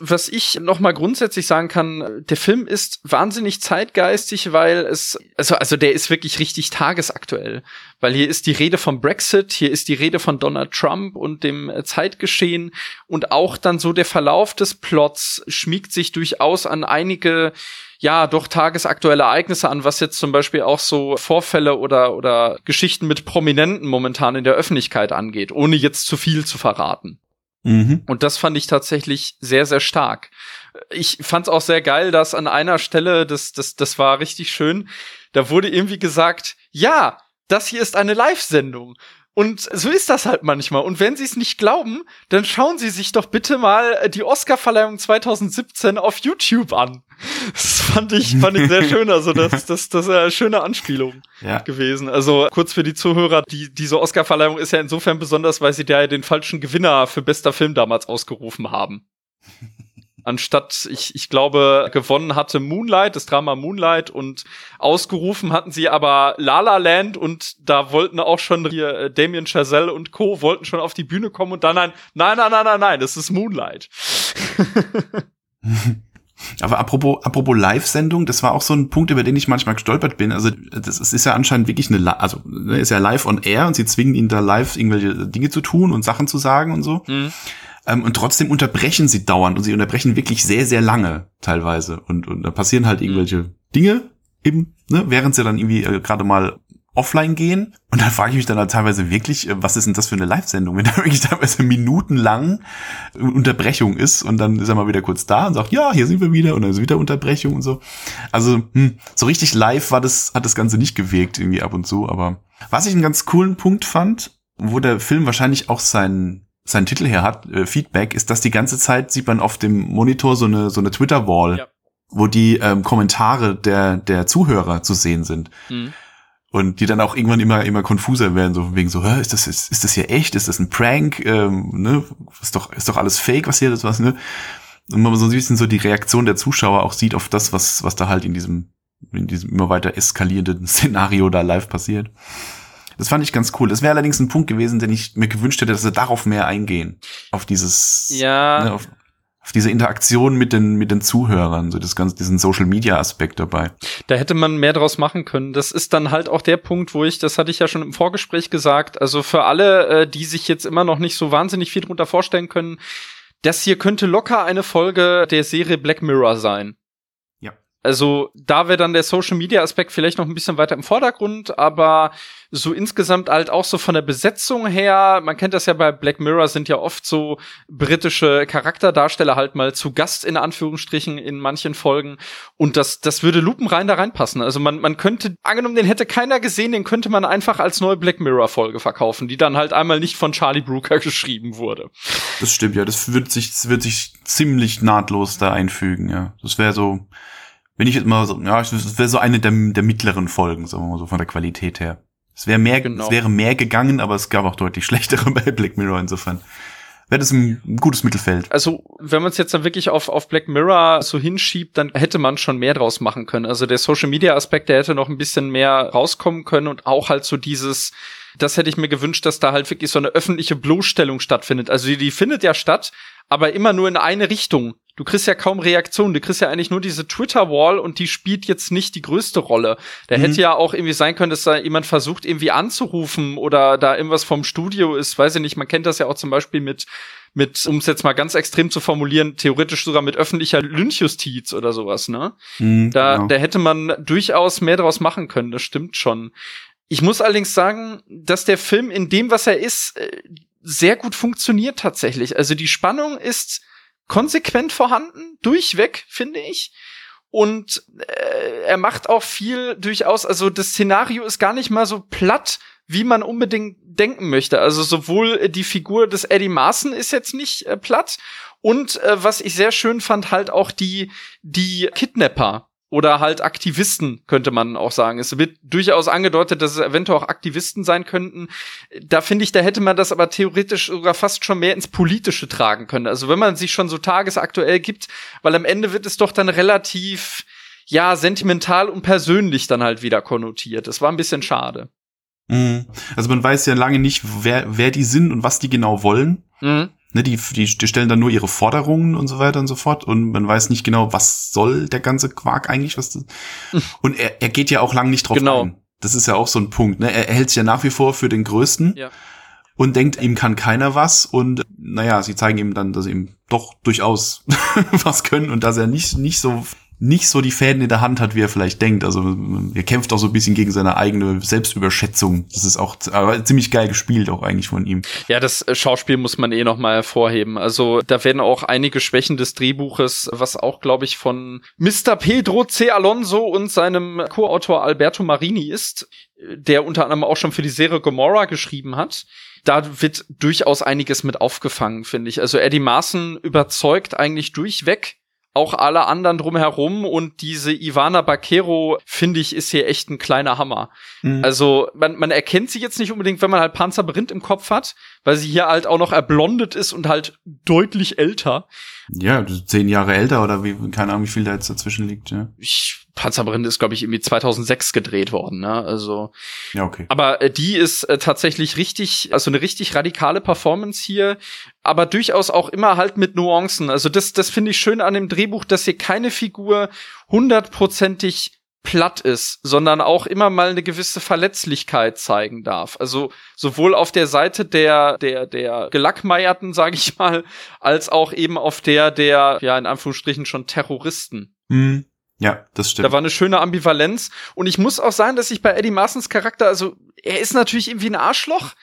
Was ich noch mal grundsätzlich sagen kann, der Film ist wahnsinnig zeitgeistig, weil es also also der ist wirklich richtig tagesaktuell, weil hier ist die Rede vom Brexit, hier ist die Rede von Donald Trump und dem Zeitgeschehen und auch dann so der Verlauf des Plots schmiegt sich durchaus an einige ja doch tagesaktuelle Ereignisse an, was jetzt zum Beispiel auch so Vorfälle oder oder Geschichten mit Prominenten momentan in der Öffentlichkeit angeht, ohne jetzt zu viel zu verraten. Mhm. Und das fand ich tatsächlich sehr, sehr stark. Ich fand es auch sehr geil, dass an einer Stelle, das, das, das war richtig schön, da wurde irgendwie gesagt, ja, das hier ist eine Live-Sendung. Und so ist das halt manchmal. Und wenn Sie es nicht glauben, dann schauen Sie sich doch bitte mal die Oscar-Verleihung 2017 auf YouTube an. Das fand ich, fand ich sehr schön. Also das, das, das ist eine schöne Anspielung ja. gewesen. Also kurz für die Zuhörer, die, diese Oscar-Verleihung ist ja insofern besonders, weil sie da ja den falschen Gewinner für bester Film damals ausgerufen haben anstatt, ich, ich glaube, gewonnen hatte Moonlight, das Drama Moonlight und ausgerufen hatten sie aber La La Land und da wollten auch schon hier äh, Damien Chazelle und Co. wollten schon auf die Bühne kommen und dann ein, nein, nein, nein, nein, nein, das ist Moonlight. Aber apropos, apropos Live-Sendung, das war auch so ein Punkt, über den ich manchmal gestolpert bin. Also das ist ja anscheinend wirklich eine, also ne, ist ja live on air und sie zwingen ihn da live irgendwelche Dinge zu tun und Sachen zu sagen und so. Mhm. Ähm, und trotzdem unterbrechen sie dauernd und sie unterbrechen wirklich sehr, sehr lange teilweise. Und, und da passieren halt irgendwelche mhm. Dinge eben, ne, während sie dann irgendwie äh, gerade mal offline gehen. Und da frage ich mich dann halt teilweise wirklich, äh, was ist denn das für eine Live-Sendung, wenn da wirklich teilweise minutenlang Unterbrechung ist und dann ist er mal wieder kurz da und sagt, ja, hier sind wir wieder und dann ist wieder Unterbrechung und so. Also hm, so richtig live war das, hat das Ganze nicht gewirkt irgendwie ab und zu. Aber was ich einen ganz coolen Punkt fand, wo der Film wahrscheinlich auch seinen seinen Titel her hat, äh, Feedback, ist, dass die ganze Zeit sieht man auf dem Monitor so eine so eine Twitter-Wall, ja. wo die ähm, Kommentare der der Zuhörer zu sehen sind. Mhm. Und die dann auch irgendwann immer immer konfuser werden, so wegen so, Hä, ist das ist, ist das hier echt? Ist das ein Prank? Ähm, ne? Ist doch ist doch alles Fake, was hier das was ne? Und man so ein bisschen so die Reaktion der Zuschauer auch sieht auf das, was was da halt in diesem in diesem immer weiter eskalierenden Szenario da live passiert. Das fand ich ganz cool. Das wäre allerdings ein Punkt gewesen, den ich mir gewünscht hätte, dass sie darauf mehr eingehen. Auf dieses, Ja. ne, auf, auf diese Interaktion mit den, mit den Zuhörern, so das ganze, diesen Social Media Aspekt dabei. Da hätte man mehr draus machen können. Das ist dann halt auch der Punkt, wo ich, das hatte ich ja schon im Vorgespräch gesagt, also für alle, äh, die sich jetzt immer noch nicht so wahnsinnig viel drunter vorstellen können, das hier könnte locker eine Folge der Serie Black Mirror sein. Also da wäre dann der Social Media Aspekt vielleicht noch ein bisschen weiter im Vordergrund, aber so insgesamt halt auch so von der Besetzung her, man kennt das ja bei Black Mirror sind ja oft so britische Charakterdarsteller halt mal zu Gast in Anführungsstrichen in manchen Folgen und das das würde lupenrein da reinpassen. Also man man könnte angenommen, den hätte keiner gesehen, den könnte man einfach als neue Black Mirror Folge verkaufen, die dann halt einmal nicht von Charlie Brooker geschrieben wurde. Das stimmt, ja. Das wird sich, das wird sich ziemlich nahtlos da einfügen, ja. Das wäre so, wenn ich jetzt mal so, ja, das wäre so eine der, der mittleren Folgen, sagen wir mal so, von der Qualität her. Es wäre mehr, Genau. es wäre mehr gegangen, aber es gab auch deutlich schlechtere bei Black Mirror insofern. Wäre das ein, ein gutes Mittelfeld. Also, wenn man es jetzt dann wirklich auf, auf Black Mirror so hinschiebt, dann hätte man schon mehr draus machen können. Also der Social Media Aspekt, der hätte noch ein bisschen mehr rauskommen können und auch halt so dieses, das hätte ich mir gewünscht, dass da halt wirklich so eine öffentliche Bloßstellung stattfindet. Also die, die findet ja statt, aber immer nur in eine Richtung. Du kriegst ja kaum Reaktionen. Du kriegst ja eigentlich nur diese Twitter-Wall und die spielt jetzt nicht die größte Rolle. Da Mhm. hätte ja auch irgendwie sein können, dass da jemand versucht, irgendwie anzurufen oder da irgendwas vom Studio ist. Weiß ich nicht. Man kennt das ja auch zum Beispiel mit, mit, um es jetzt mal ganz extrem zu formulieren, theoretisch sogar mit öffentlicher Lynchjustiz oder sowas, ne? Mhm, Da, genau. da hätte man durchaus mehr draus machen können, das stimmt schon. Ich muss allerdings sagen, dass der Film in dem, was er ist, äh, sehr gut funktioniert tatsächlich. Also die Spannung ist konsequent vorhanden, durchweg, finde ich. Und äh, er macht auch viel durchaus, also das Szenario ist gar nicht mal so platt, wie man unbedingt denken möchte. Also sowohl die Figur des Eddie Marson ist jetzt nicht äh, platt und äh, was ich sehr schön fand, halt auch die, die Kidnapper oder halt Aktivisten, könnte man auch sagen. Es wird durchaus angedeutet, dass es eventuell auch Aktivisten sein könnten. Da finde ich, da hätte man das aber theoretisch sogar fast schon mehr ins Politische tragen können. Also wenn man sich schon so tagesaktuell gibt, weil am Ende wird es doch dann relativ, ja, sentimental und persönlich dann halt wieder konnotiert. Das war ein bisschen schade. Mhm. Also man weiß ja lange nicht, wer, wer die sind und was die genau wollen. Mhm. Ne, die, die, die stellen dann nur ihre Forderungen und so weiter und so fort und man weiß nicht genau, was soll der ganze Quark eigentlich, was das, und er, er geht ja auch lang nicht drauf Genau. ein. Das ist ja auch so ein Punkt, ne? Er, er hält sich ja nach wie vor für den Größten Ja. und denkt, ihm kann keiner was und naja, sie zeigen ihm dann, dass sie ihm doch durchaus was können und dass er nicht, nicht so nicht so die Fäden in der Hand hat, wie er vielleicht denkt. Also er kämpft auch so ein bisschen gegen seine eigene Selbstüberschätzung. Das ist auch aber ziemlich geil gespielt auch eigentlich von ihm. Ja, das äh, Schauspiel muss man eh noch mal hervorheben. Also da werden auch einige Schwächen des Drehbuches, was auch, glaube ich, von Mr. Pedro C. Alonso und seinem Co-Autor Alberto Marini ist, der unter anderem auch schon für die Serie Gomorrah geschrieben hat. Da wird durchaus einiges mit aufgefangen, finde ich. Also Eddie Marson überzeugt eigentlich durchweg auch alle anderen drumherum und diese Ivana Baquero, finde ich, ist hier echt ein kleiner Hammer. Also man, man erkennt sie jetzt nicht unbedingt, wenn man halt Panzerbrind im Kopf hat, weil sie hier halt auch noch erblondet ist und halt deutlich älter. Ja, zehn Jahre älter oder wie, keine Ahnung, wie viel da jetzt dazwischen liegt, ja. Ich, Panzerbrind ist, glaube ich, irgendwie 2006 gedreht worden, ne? Also, Ja, okay. aber äh, die ist äh, tatsächlich richtig, also eine richtig radikale Performance hier, aber durchaus auch immer halt mit Nuancen. Also das, das finde ich schön an dem Drehbuch, dass hier keine Figur hundertprozentig platt ist, sondern auch immer mal eine gewisse Verletzlichkeit zeigen darf. Also sowohl auf der Seite der der der gelackmeierten, sage ich mal, als auch eben auf der der ja in Anführungsstrichen schon Terroristen. Hm. Ja, das stimmt. Da war eine schöne Ambivalenz und ich muss auch sagen, dass ich bei Eddie Marsons Charakter, also er ist natürlich irgendwie ein Arschloch,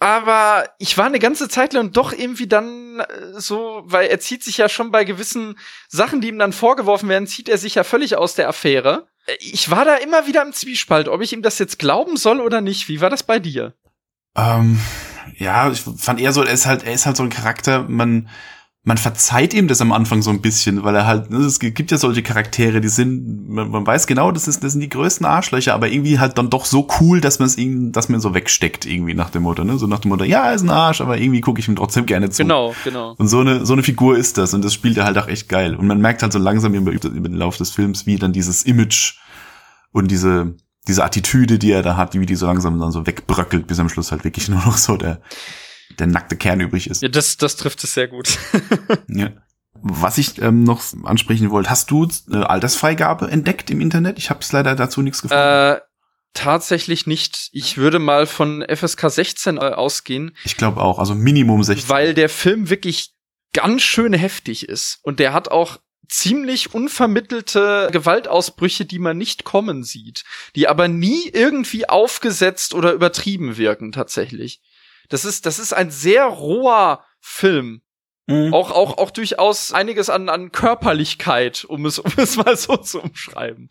aber ich war eine ganze Zeit lang doch irgendwie dann äh, so, weil er zieht sich ja schon bei gewissen Sachen, die ihm dann vorgeworfen werden, zieht er sich ja völlig aus der Affäre. Äh, Ich war da immer wieder im Zwiespalt, ob ich ihm das jetzt glauben soll oder nicht. Wie war das bei dir? Ähm, ja, ich fand eher so, er ist halt, er ist halt so ein Charakter, man, man verzeiht ihm das am Anfang so ein bisschen, weil er halt, ne, es gibt ja solche Charaktere, die sind, man, man weiß genau, das, ist, das sind die größten Arschlöcher, aber irgendwie halt dann doch so cool, dass man es ihm, dass man so wegsteckt, irgendwie nach dem Motto, ne? So nach dem Motto, ja, er ist ein Arsch, aber irgendwie gucke ich ihm trotzdem gerne zu. Genau, genau. Und so eine, so eine Figur ist das und das spielt er halt auch echt geil. Und man merkt halt so langsam über, über den Lauf des Films, wie dann dieses Image und diese, diese Attitüde, die er da hat, wie die so langsam dann so wegbröckelt, bis am Schluss halt wirklich nur noch so der, der nackte Kern übrig ist. Ja, das, das trifft es sehr gut. ja. Was ich ähm, noch ansprechen wollte, hast du eine Altersfreigabe entdeckt im Internet? Ich habe es leider dazu nichts gefunden. Äh, tatsächlich nicht. Ich würde mal von FSK 16 äh, ausgehen. Ich glaube auch, also Minimum 16. Weil der Film wirklich ganz schön heftig ist. Und der hat auch ziemlich unvermittelte Gewaltausbrüche, die man nicht kommen sieht, die aber nie irgendwie aufgesetzt oder übertrieben wirken tatsächlich. Das ist, das ist ein sehr roher Film. Mhm. Auch, auch, auch durchaus einiges an, an Körperlichkeit, um es, um es mal so zu umschreiben.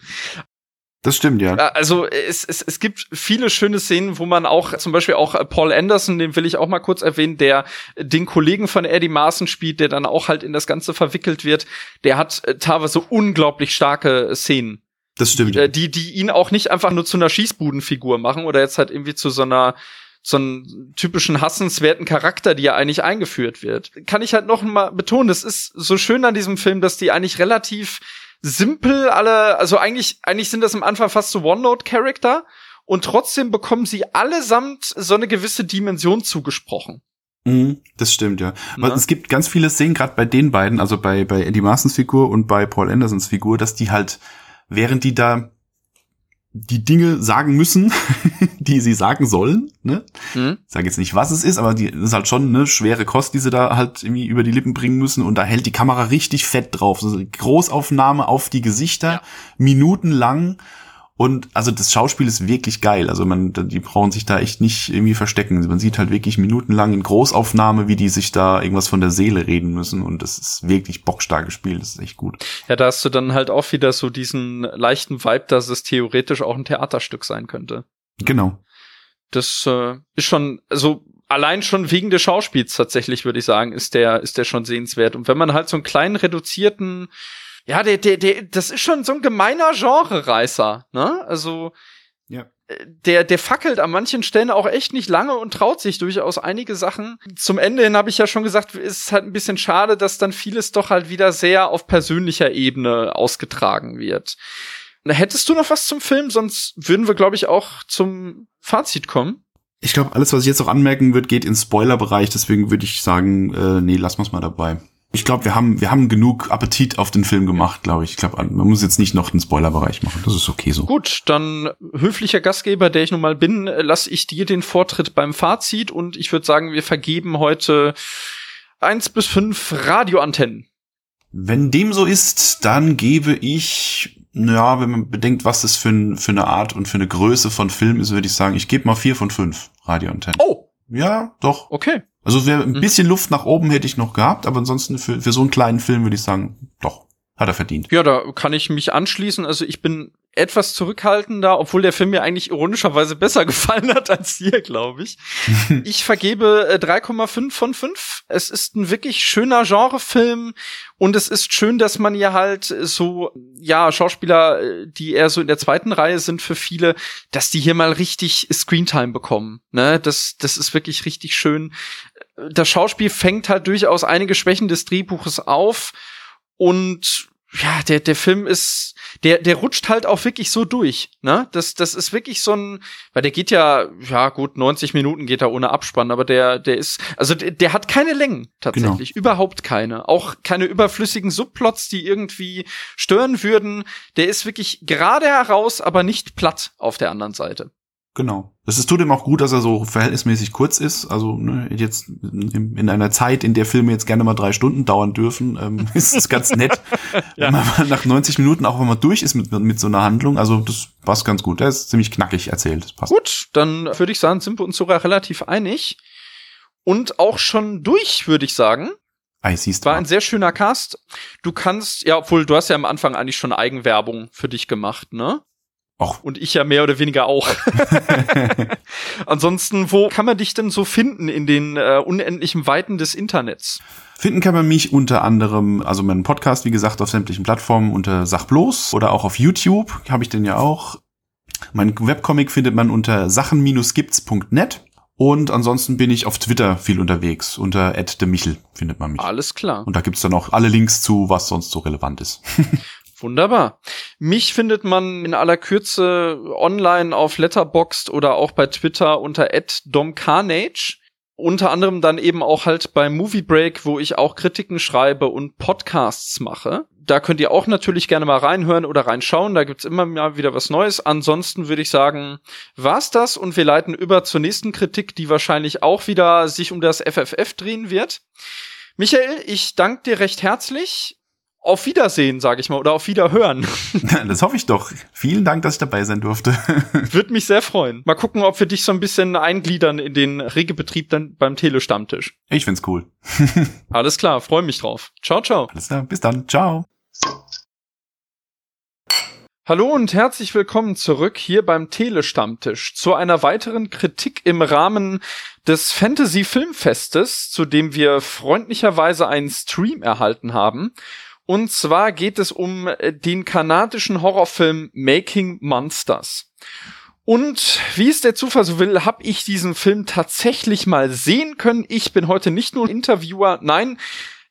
Das stimmt, ja. Also es, es, es gibt viele schöne Szenen, wo man auch, zum Beispiel auch Paul Anderson, den will ich auch mal kurz erwähnen, der den Kollegen von Eddie Marson spielt, der dann auch halt in das Ganze verwickelt wird, der hat äh, teilweise unglaublich starke Szenen. Das stimmt. Äh, die, die ihn auch nicht einfach nur zu einer Schießbudenfigur machen oder jetzt halt irgendwie zu so einer so einen typischen hassenswerten Charakter, die ja eigentlich eingeführt wird. Kann ich halt noch mal betonen, das ist so schön an diesem Film, dass die eigentlich relativ simpel alle, also eigentlich, eigentlich sind das am Anfang fast so One-Note-Charakter und trotzdem bekommen sie allesamt so eine gewisse Dimension zugesprochen. Mhm, das stimmt, ja. Weil es gibt ganz viele Szenen, gerade bei den beiden, also bei, bei Eddie Marsons Figur und bei Paul Andersons Figur, dass die halt, während die da die Dinge sagen müssen, die sie sagen sollen. Ne? Mhm. Ich sage jetzt nicht, was es ist, aber die das ist halt schon eine schwere Kost, die sie da halt irgendwie über die Lippen bringen müssen. Und da hält die Kamera richtig fett drauf. Also Großaufnahme auf die Gesichter, ja. minutenlang. Und also das Schauspiel ist wirklich geil. Also man, die brauchen sich da echt nicht irgendwie verstecken. Man sieht halt wirklich minutenlang in Großaufnahme, wie die sich da irgendwas von der Seele reden müssen. Und das ist wirklich bockstark gespielt. Das ist echt gut. Ja, da hast du dann halt auch wieder so diesen leichten Vibe, dass es theoretisch auch ein Theaterstück sein könnte. Genau. Das äh, ist schon, also allein schon wegen des Schauspiels tatsächlich, würde ich sagen, ist der, ist der schon sehenswert. Und wenn man halt so einen kleinen reduzierten ja, der, der, der, das ist schon so ein gemeiner Genre-Reißer, ne? Also, ja. Äh, der, der fackelt an manchen Stellen auch echt nicht lange und traut sich durchaus einige Sachen. Zum Ende hin habe ich ja schon gesagt, ist halt ein bisschen schade, dass dann vieles doch halt wieder sehr auf persönlicher Ebene ausgetragen wird. Hättest du noch was zum Film? Sonst würden wir, glaube ich, auch zum Fazit kommen. Ich glaube, alles, was ich jetzt noch anmerken würde, geht ins Spoiler-Bereich. Deswegen würde ich sagen, äh, nee, lass mal's mal dabei. Ich glaube, wir haben, wir haben genug Appetit auf den Film gemacht, glaube ich. Ich glaube, man muss jetzt nicht noch den Spoilerbereich machen. Das ist okay so. Gut, dann höflicher Gastgeber, der ich nun mal bin, lasse ich dir den Vortritt beim Fazit und ich würde sagen, wir vergeben heute eins bis fünf Radioantennen. Wenn dem so ist, dann gebe ich, ja, wenn man bedenkt, was das für, ein, für eine Art und für eine Größe von Film ist, würde ich sagen, ich gebe mal vier von fünf Radioantennen. Oh! Ja, doch. Okay. Also wäre ein mhm. bisschen Luft nach oben hätte ich noch gehabt, aber ansonsten für, für so einen kleinen Film würde ich sagen, doch, hat er verdient. Ja, da kann ich mich anschließen. Also ich bin etwas zurückhaltender, obwohl der Film mir eigentlich ironischerweise besser gefallen hat als hier, glaube ich. ich vergebe äh, 3,5 von 5. Es ist ein wirklich schöner Genrefilm und es ist schön, dass man hier halt so, ja, Schauspieler, äh, die eher so in der zweiten Reihe sind für viele, dass die hier mal richtig Screentime bekommen. Ne? Das, das ist wirklich richtig schön. Das Schauspiel fängt halt durchaus einige Schwächen des Drehbuches auf und ja, der, der Film ist, der, der rutscht halt auch wirklich so durch, ne? Das, das ist wirklich so ein, weil der geht ja, ja gut, 90 Minuten geht er ohne Abspann, aber der, der ist, also der, der hat keine Längen tatsächlich, genau. überhaupt keine. Auch keine überflüssigen Subplots, die irgendwie stören würden. Der ist wirklich gerade heraus, aber nicht platt auf der anderen Seite. Genau. Es tut ihm auch gut, dass er so verhältnismäßig kurz ist. Also ne, jetzt in, in, einer Zeit, in der Filme jetzt gerne mal drei Stunden dauern dürfen, ähm, ist es ganz nett, ja. wenn man mal nach 90 Minuten auch wenn man durch ist mit, mit so einer Handlung. Also das passt ganz gut. Der ist ziemlich knackig erzählt. Das passt. Gut, dann würde ich sagen, sind wir uns sogar relativ einig. Und auch schon durch, würde ich sagen. Ah, siehst War ein sehr schöner Cast. Du kannst, ja, obwohl du hast ja am Anfang eigentlich schon Eigenwerbung für dich gemacht, ne? Och. Und ich ja mehr oder weniger auch. Ansonsten, wo kann man dich denn so finden in den äh, unendlichen Weiten des Internets? Finden kann man mich unter anderem, also meinen Podcast, wie gesagt, auf sämtlichen Plattformen unter Sach bloß oder auch auf YouTube, habe ich den ja auch. Mein Webcomic findet man unter sachen-gibts.net. Und ansonsten bin ich auf Twitter viel unterwegs. Unter @demichel findet man mich. Alles klar. Und da gibt's dann auch alle Links zu, was sonst so relevant ist. Wunderbar. Mich findet man in aller Kürze online auf Letterboxd oder auch bei Twitter unter @domcarnage. Unter anderem dann eben auch halt bei Movie Break, wo ich auch Kritiken schreibe und Podcasts mache. Da könnt ihr auch natürlich gerne mal reinhören oder reinschauen. Da gibt's immer mal wieder was Neues. Ansonsten würde ich sagen, war's das und wir leiten über zur nächsten Kritik, die wahrscheinlich auch wieder sich um das FFF drehen wird. Michael, ich danke dir recht herzlich auf Wiedersehen, sage ich mal, oder auf Wiederhören. Das hoffe ich doch. Vielen Dank, dass ich dabei sein durfte. Würde mich sehr freuen. Mal gucken, ob wir dich so ein bisschen eingliedern in den Regebetrieb dann beim Telestammtisch. Ich find's cool. Alles klar, freue mich drauf. Ciao, ciao. Alles klar, bis dann. Ciao. Hallo und herzlich willkommen zurück hier beim Telestammtisch zu einer weiteren Kritik im Rahmen des Fantasy Filmfestes, zu dem wir freundlicherweise einen Stream erhalten haben. Und zwar geht es um äh, den kanadischen Horrorfilm Making Monsters. Und wie es der Zufall so will, habe ich diesen Film tatsächlich mal sehen können. Ich bin heute nicht nur Interviewer, nein,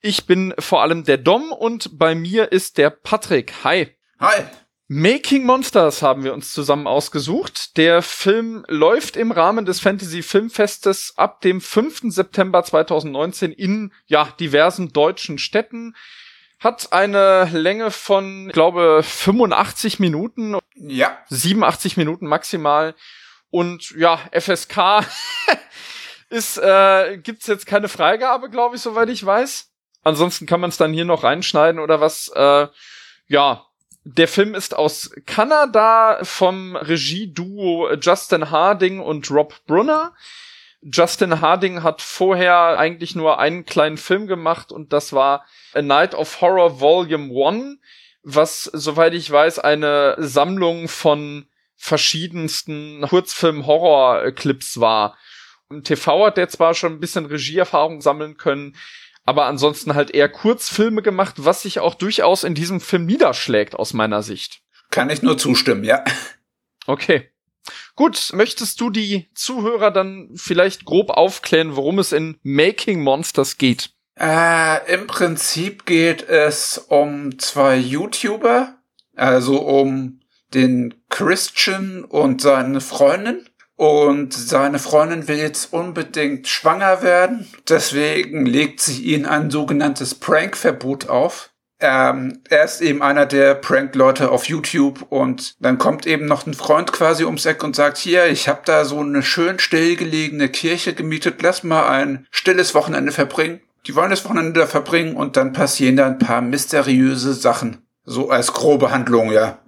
ich bin vor allem der Dom und bei mir ist der Patrick. Hi. Hi. Making Monsters haben wir uns zusammen ausgesucht. Der Film läuft im Rahmen des Fantasy Filmfestes ab dem 5. September 2019 in ja diversen deutschen Städten hat eine Länge von, glaube 85 Minuten. Ja. 87 Minuten maximal. Und ja, FSK ist, äh, gibt's jetzt keine Freigabe, glaube ich, soweit ich weiß. Ansonsten kann man es dann hier noch reinschneiden oder was. Äh, ja, der Film ist aus Kanada vom Regieduo Justin Harding und Rob Brunner. Justin Harding hat vorher eigentlich nur einen kleinen Film gemacht und das war A Night of Horror Volume 1, was, soweit ich weiß, eine Sammlung von verschiedensten Kurzfilm-Horror-Clips war. Im TV hat der zwar schon ein bisschen Regieerfahrung sammeln können, aber ansonsten halt eher Kurzfilme gemacht, was sich auch durchaus in diesem Film niederschlägt aus meiner Sicht. Kann ich nur zustimmen, ja. Okay. Gut, möchtest du die Zuhörer dann vielleicht grob aufklären, worum es in Making Monsters geht? Äh, Im Prinzip geht es um zwei YouTuber, also um den Christian und seine Freundin. Und seine Freundin will jetzt unbedingt schwanger werden. Deswegen legt sie ihnen ein sogenanntes Prank-Verbot auf. Ähm, er ist eben einer der Prank-Leute auf YouTube und dann kommt eben noch ein Freund quasi ums Eck und sagt, hier, ich habe da so eine schön stillgelegene Kirche gemietet, lass mal ein stilles Wochenende verbringen. Die wollen das Wochenende da verbringen und dann passieren da ein paar mysteriöse Sachen. So als grobe Handlung, ja.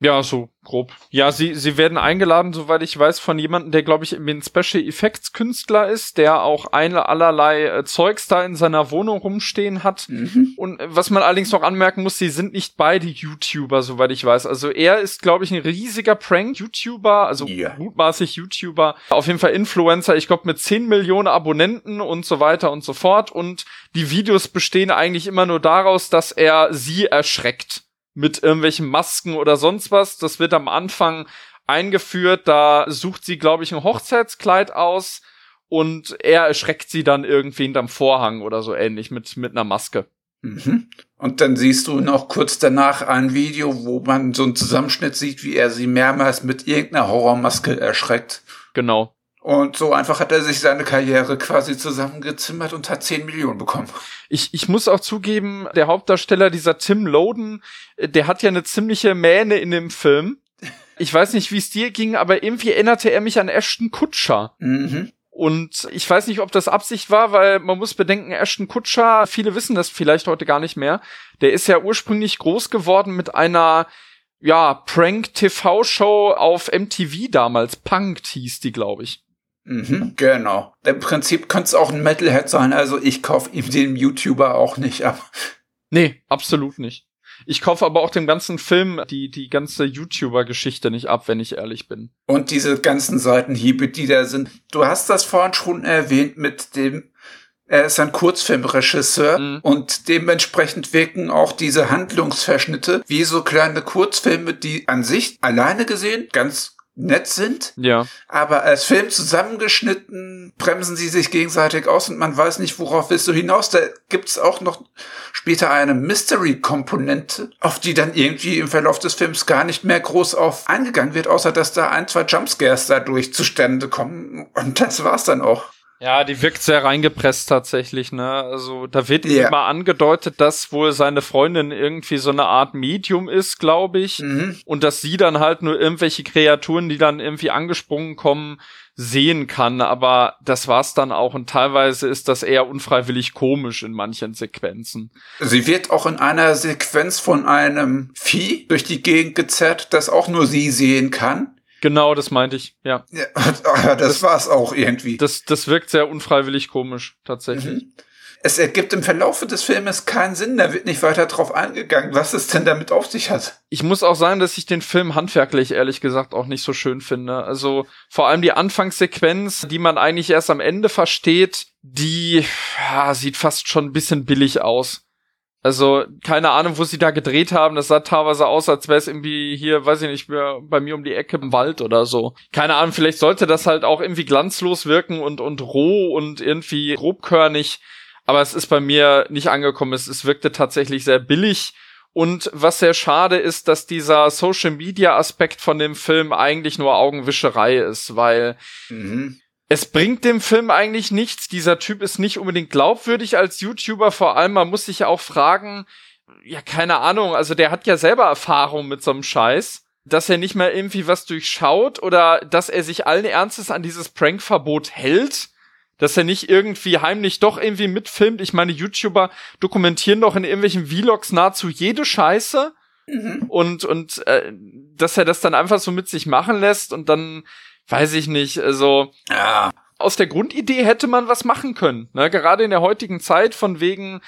Ja, so grob. Ja, sie, sie werden eingeladen, soweit ich weiß, von jemandem, der, glaube ich, ein Special Effects Künstler ist, der auch eine allerlei äh, Zeugs da in seiner Wohnung rumstehen hat. Mhm. Und äh, was man allerdings noch anmerken muss, sie sind nicht beide YouTuber, soweit ich weiß. Also er ist, glaube ich, ein riesiger Prank-YouTuber, also yeah. mutmaßlich YouTuber, auf jeden Fall Influencer, ich glaube, mit 10 Millionen Abonnenten und so weiter und so fort. Und die Videos bestehen eigentlich immer nur daraus, dass er sie erschreckt mit irgendwelchen Masken oder sonst was. Das wird am Anfang eingeführt. Da sucht sie, glaube ich, ein Hochzeitskleid aus und er erschreckt sie dann irgendwie hinterm Vorhang oder so ähnlich mit, mit einer Maske. Mhm. Und dann siehst du noch kurz danach ein Video, wo man so einen Zusammenschnitt sieht, wie er sie mehrmals mit irgendeiner Horrormaske erschreckt. Genau. Und so einfach hat er sich seine Karriere quasi zusammengezimmert und hat 10 Millionen bekommen. Ich, ich muss auch zugeben, der Hauptdarsteller, dieser Tim Loden, äh, der hat ja eine ziemliche Mähne in dem Film. Ich weiß nicht, wie es dir ging, aber irgendwie erinnerte er mich an Ashton Kutscher. Mhm. Und ich weiß nicht, ob das Absicht war, weil man muss bedenken, Ashton Kutscher, viele wissen das vielleicht heute gar nicht mehr, der ist ja ursprünglich groß geworden mit einer, ja, Prank-TV-Show auf MTV damals. Punked hieß die, glaube ich. Mhm, genau. Im Prinzip könnte es auch ein Metalhead sein, also ich kaufe ihm den YouTuber auch nicht ab. Nee, absolut nicht. Ich kaufe aber auch dem ganzen Film die, die ganze YouTuber-Geschichte nicht ab, wenn ich ehrlich bin. Und diese ganzen Seitenhiebe, die da sind. Du hast das vorhin schon erwähnt mit dem, er ist ein Kurzfilmregisseur mhm. und dementsprechend wirken auch diese Handlungsverschnitte wie so kleine Kurzfilme, die an sich alleine gesehen ganz nett sind. Ja. Aber als Film zusammengeschnitten bremsen sie sich gegenseitig aus und man weiß nicht, worauf willst du hinaus. Da gibt's auch noch später eine Mystery-Komponente, auf die dann irgendwie im Verlauf des Films gar nicht mehr groß auf eingegangen wird, außer dass da ein, zwei Jumpscares dadurch zustande kommen. Und das war's dann auch. Ja, die wirkt sehr reingepresst tatsächlich, ne? Also da wird Ja. immer angedeutet, dass wohl seine Freundin irgendwie so eine Art Medium ist, glaube ich. Mhm. Und dass sie dann halt nur irgendwelche Kreaturen, die dann irgendwie angesprungen kommen, sehen kann. Aber das war's dann auch. Und teilweise ist das eher unfreiwillig komisch in manchen Sequenzen. Sie wird auch in einer Sequenz von einem Vieh durch die Gegend gezerrt, das auch nur sie sehen kann. Genau, das meinte ich, ja. Ja, aber das war's auch irgendwie. Das, das wirkt sehr unfreiwillig komisch, tatsächlich. Mhm. Es ergibt im Verlaufe des Filmes keinen Sinn, da wird nicht weiter drauf eingegangen, was es denn damit auf sich hat. Ich muss auch sagen, dass ich den Film handwerklich ehrlich gesagt auch nicht so schön finde. Also vor allem die Anfangssequenz, die man eigentlich erst am Ende versteht, die ja, sieht fast schon ein bisschen billig aus. Also keine Ahnung, wo sie da gedreht haben. Das sah teilweise aus, als wäre es irgendwie hier, weiß ich nicht, bei mir um die Ecke im Wald oder so. Keine Ahnung, vielleicht sollte das halt auch irgendwie glanzlos wirken und, und roh und irgendwie grobkörnig. Aber es ist bei mir nicht angekommen. Es, es wirkte tatsächlich sehr billig. Und was sehr schade ist, dass dieser Social Media Aspekt von dem Film eigentlich nur Augenwischerei ist, weil Mhm. Es bringt dem Film eigentlich nichts. Dieser Typ ist nicht unbedingt glaubwürdig als YouTuber. Vor allem, man muss sich ja auch fragen, ja, keine Ahnung, also der hat ja selber Erfahrung mit so einem Scheiß, dass er nicht mehr irgendwie was durchschaut oder dass er sich allen Ernstes an dieses Prankverbot hält. Dass er nicht irgendwie heimlich doch irgendwie mitfilmt. Ich meine, YouTuber dokumentieren doch in irgendwelchen Vlogs nahezu jede Scheiße. Und, und äh, dass er das dann einfach so mit sich machen lässt und dann weiß ich nicht, also Ja. aus der Grundidee hätte man was machen können. Ne? Gerade in der heutigen Zeit von wegen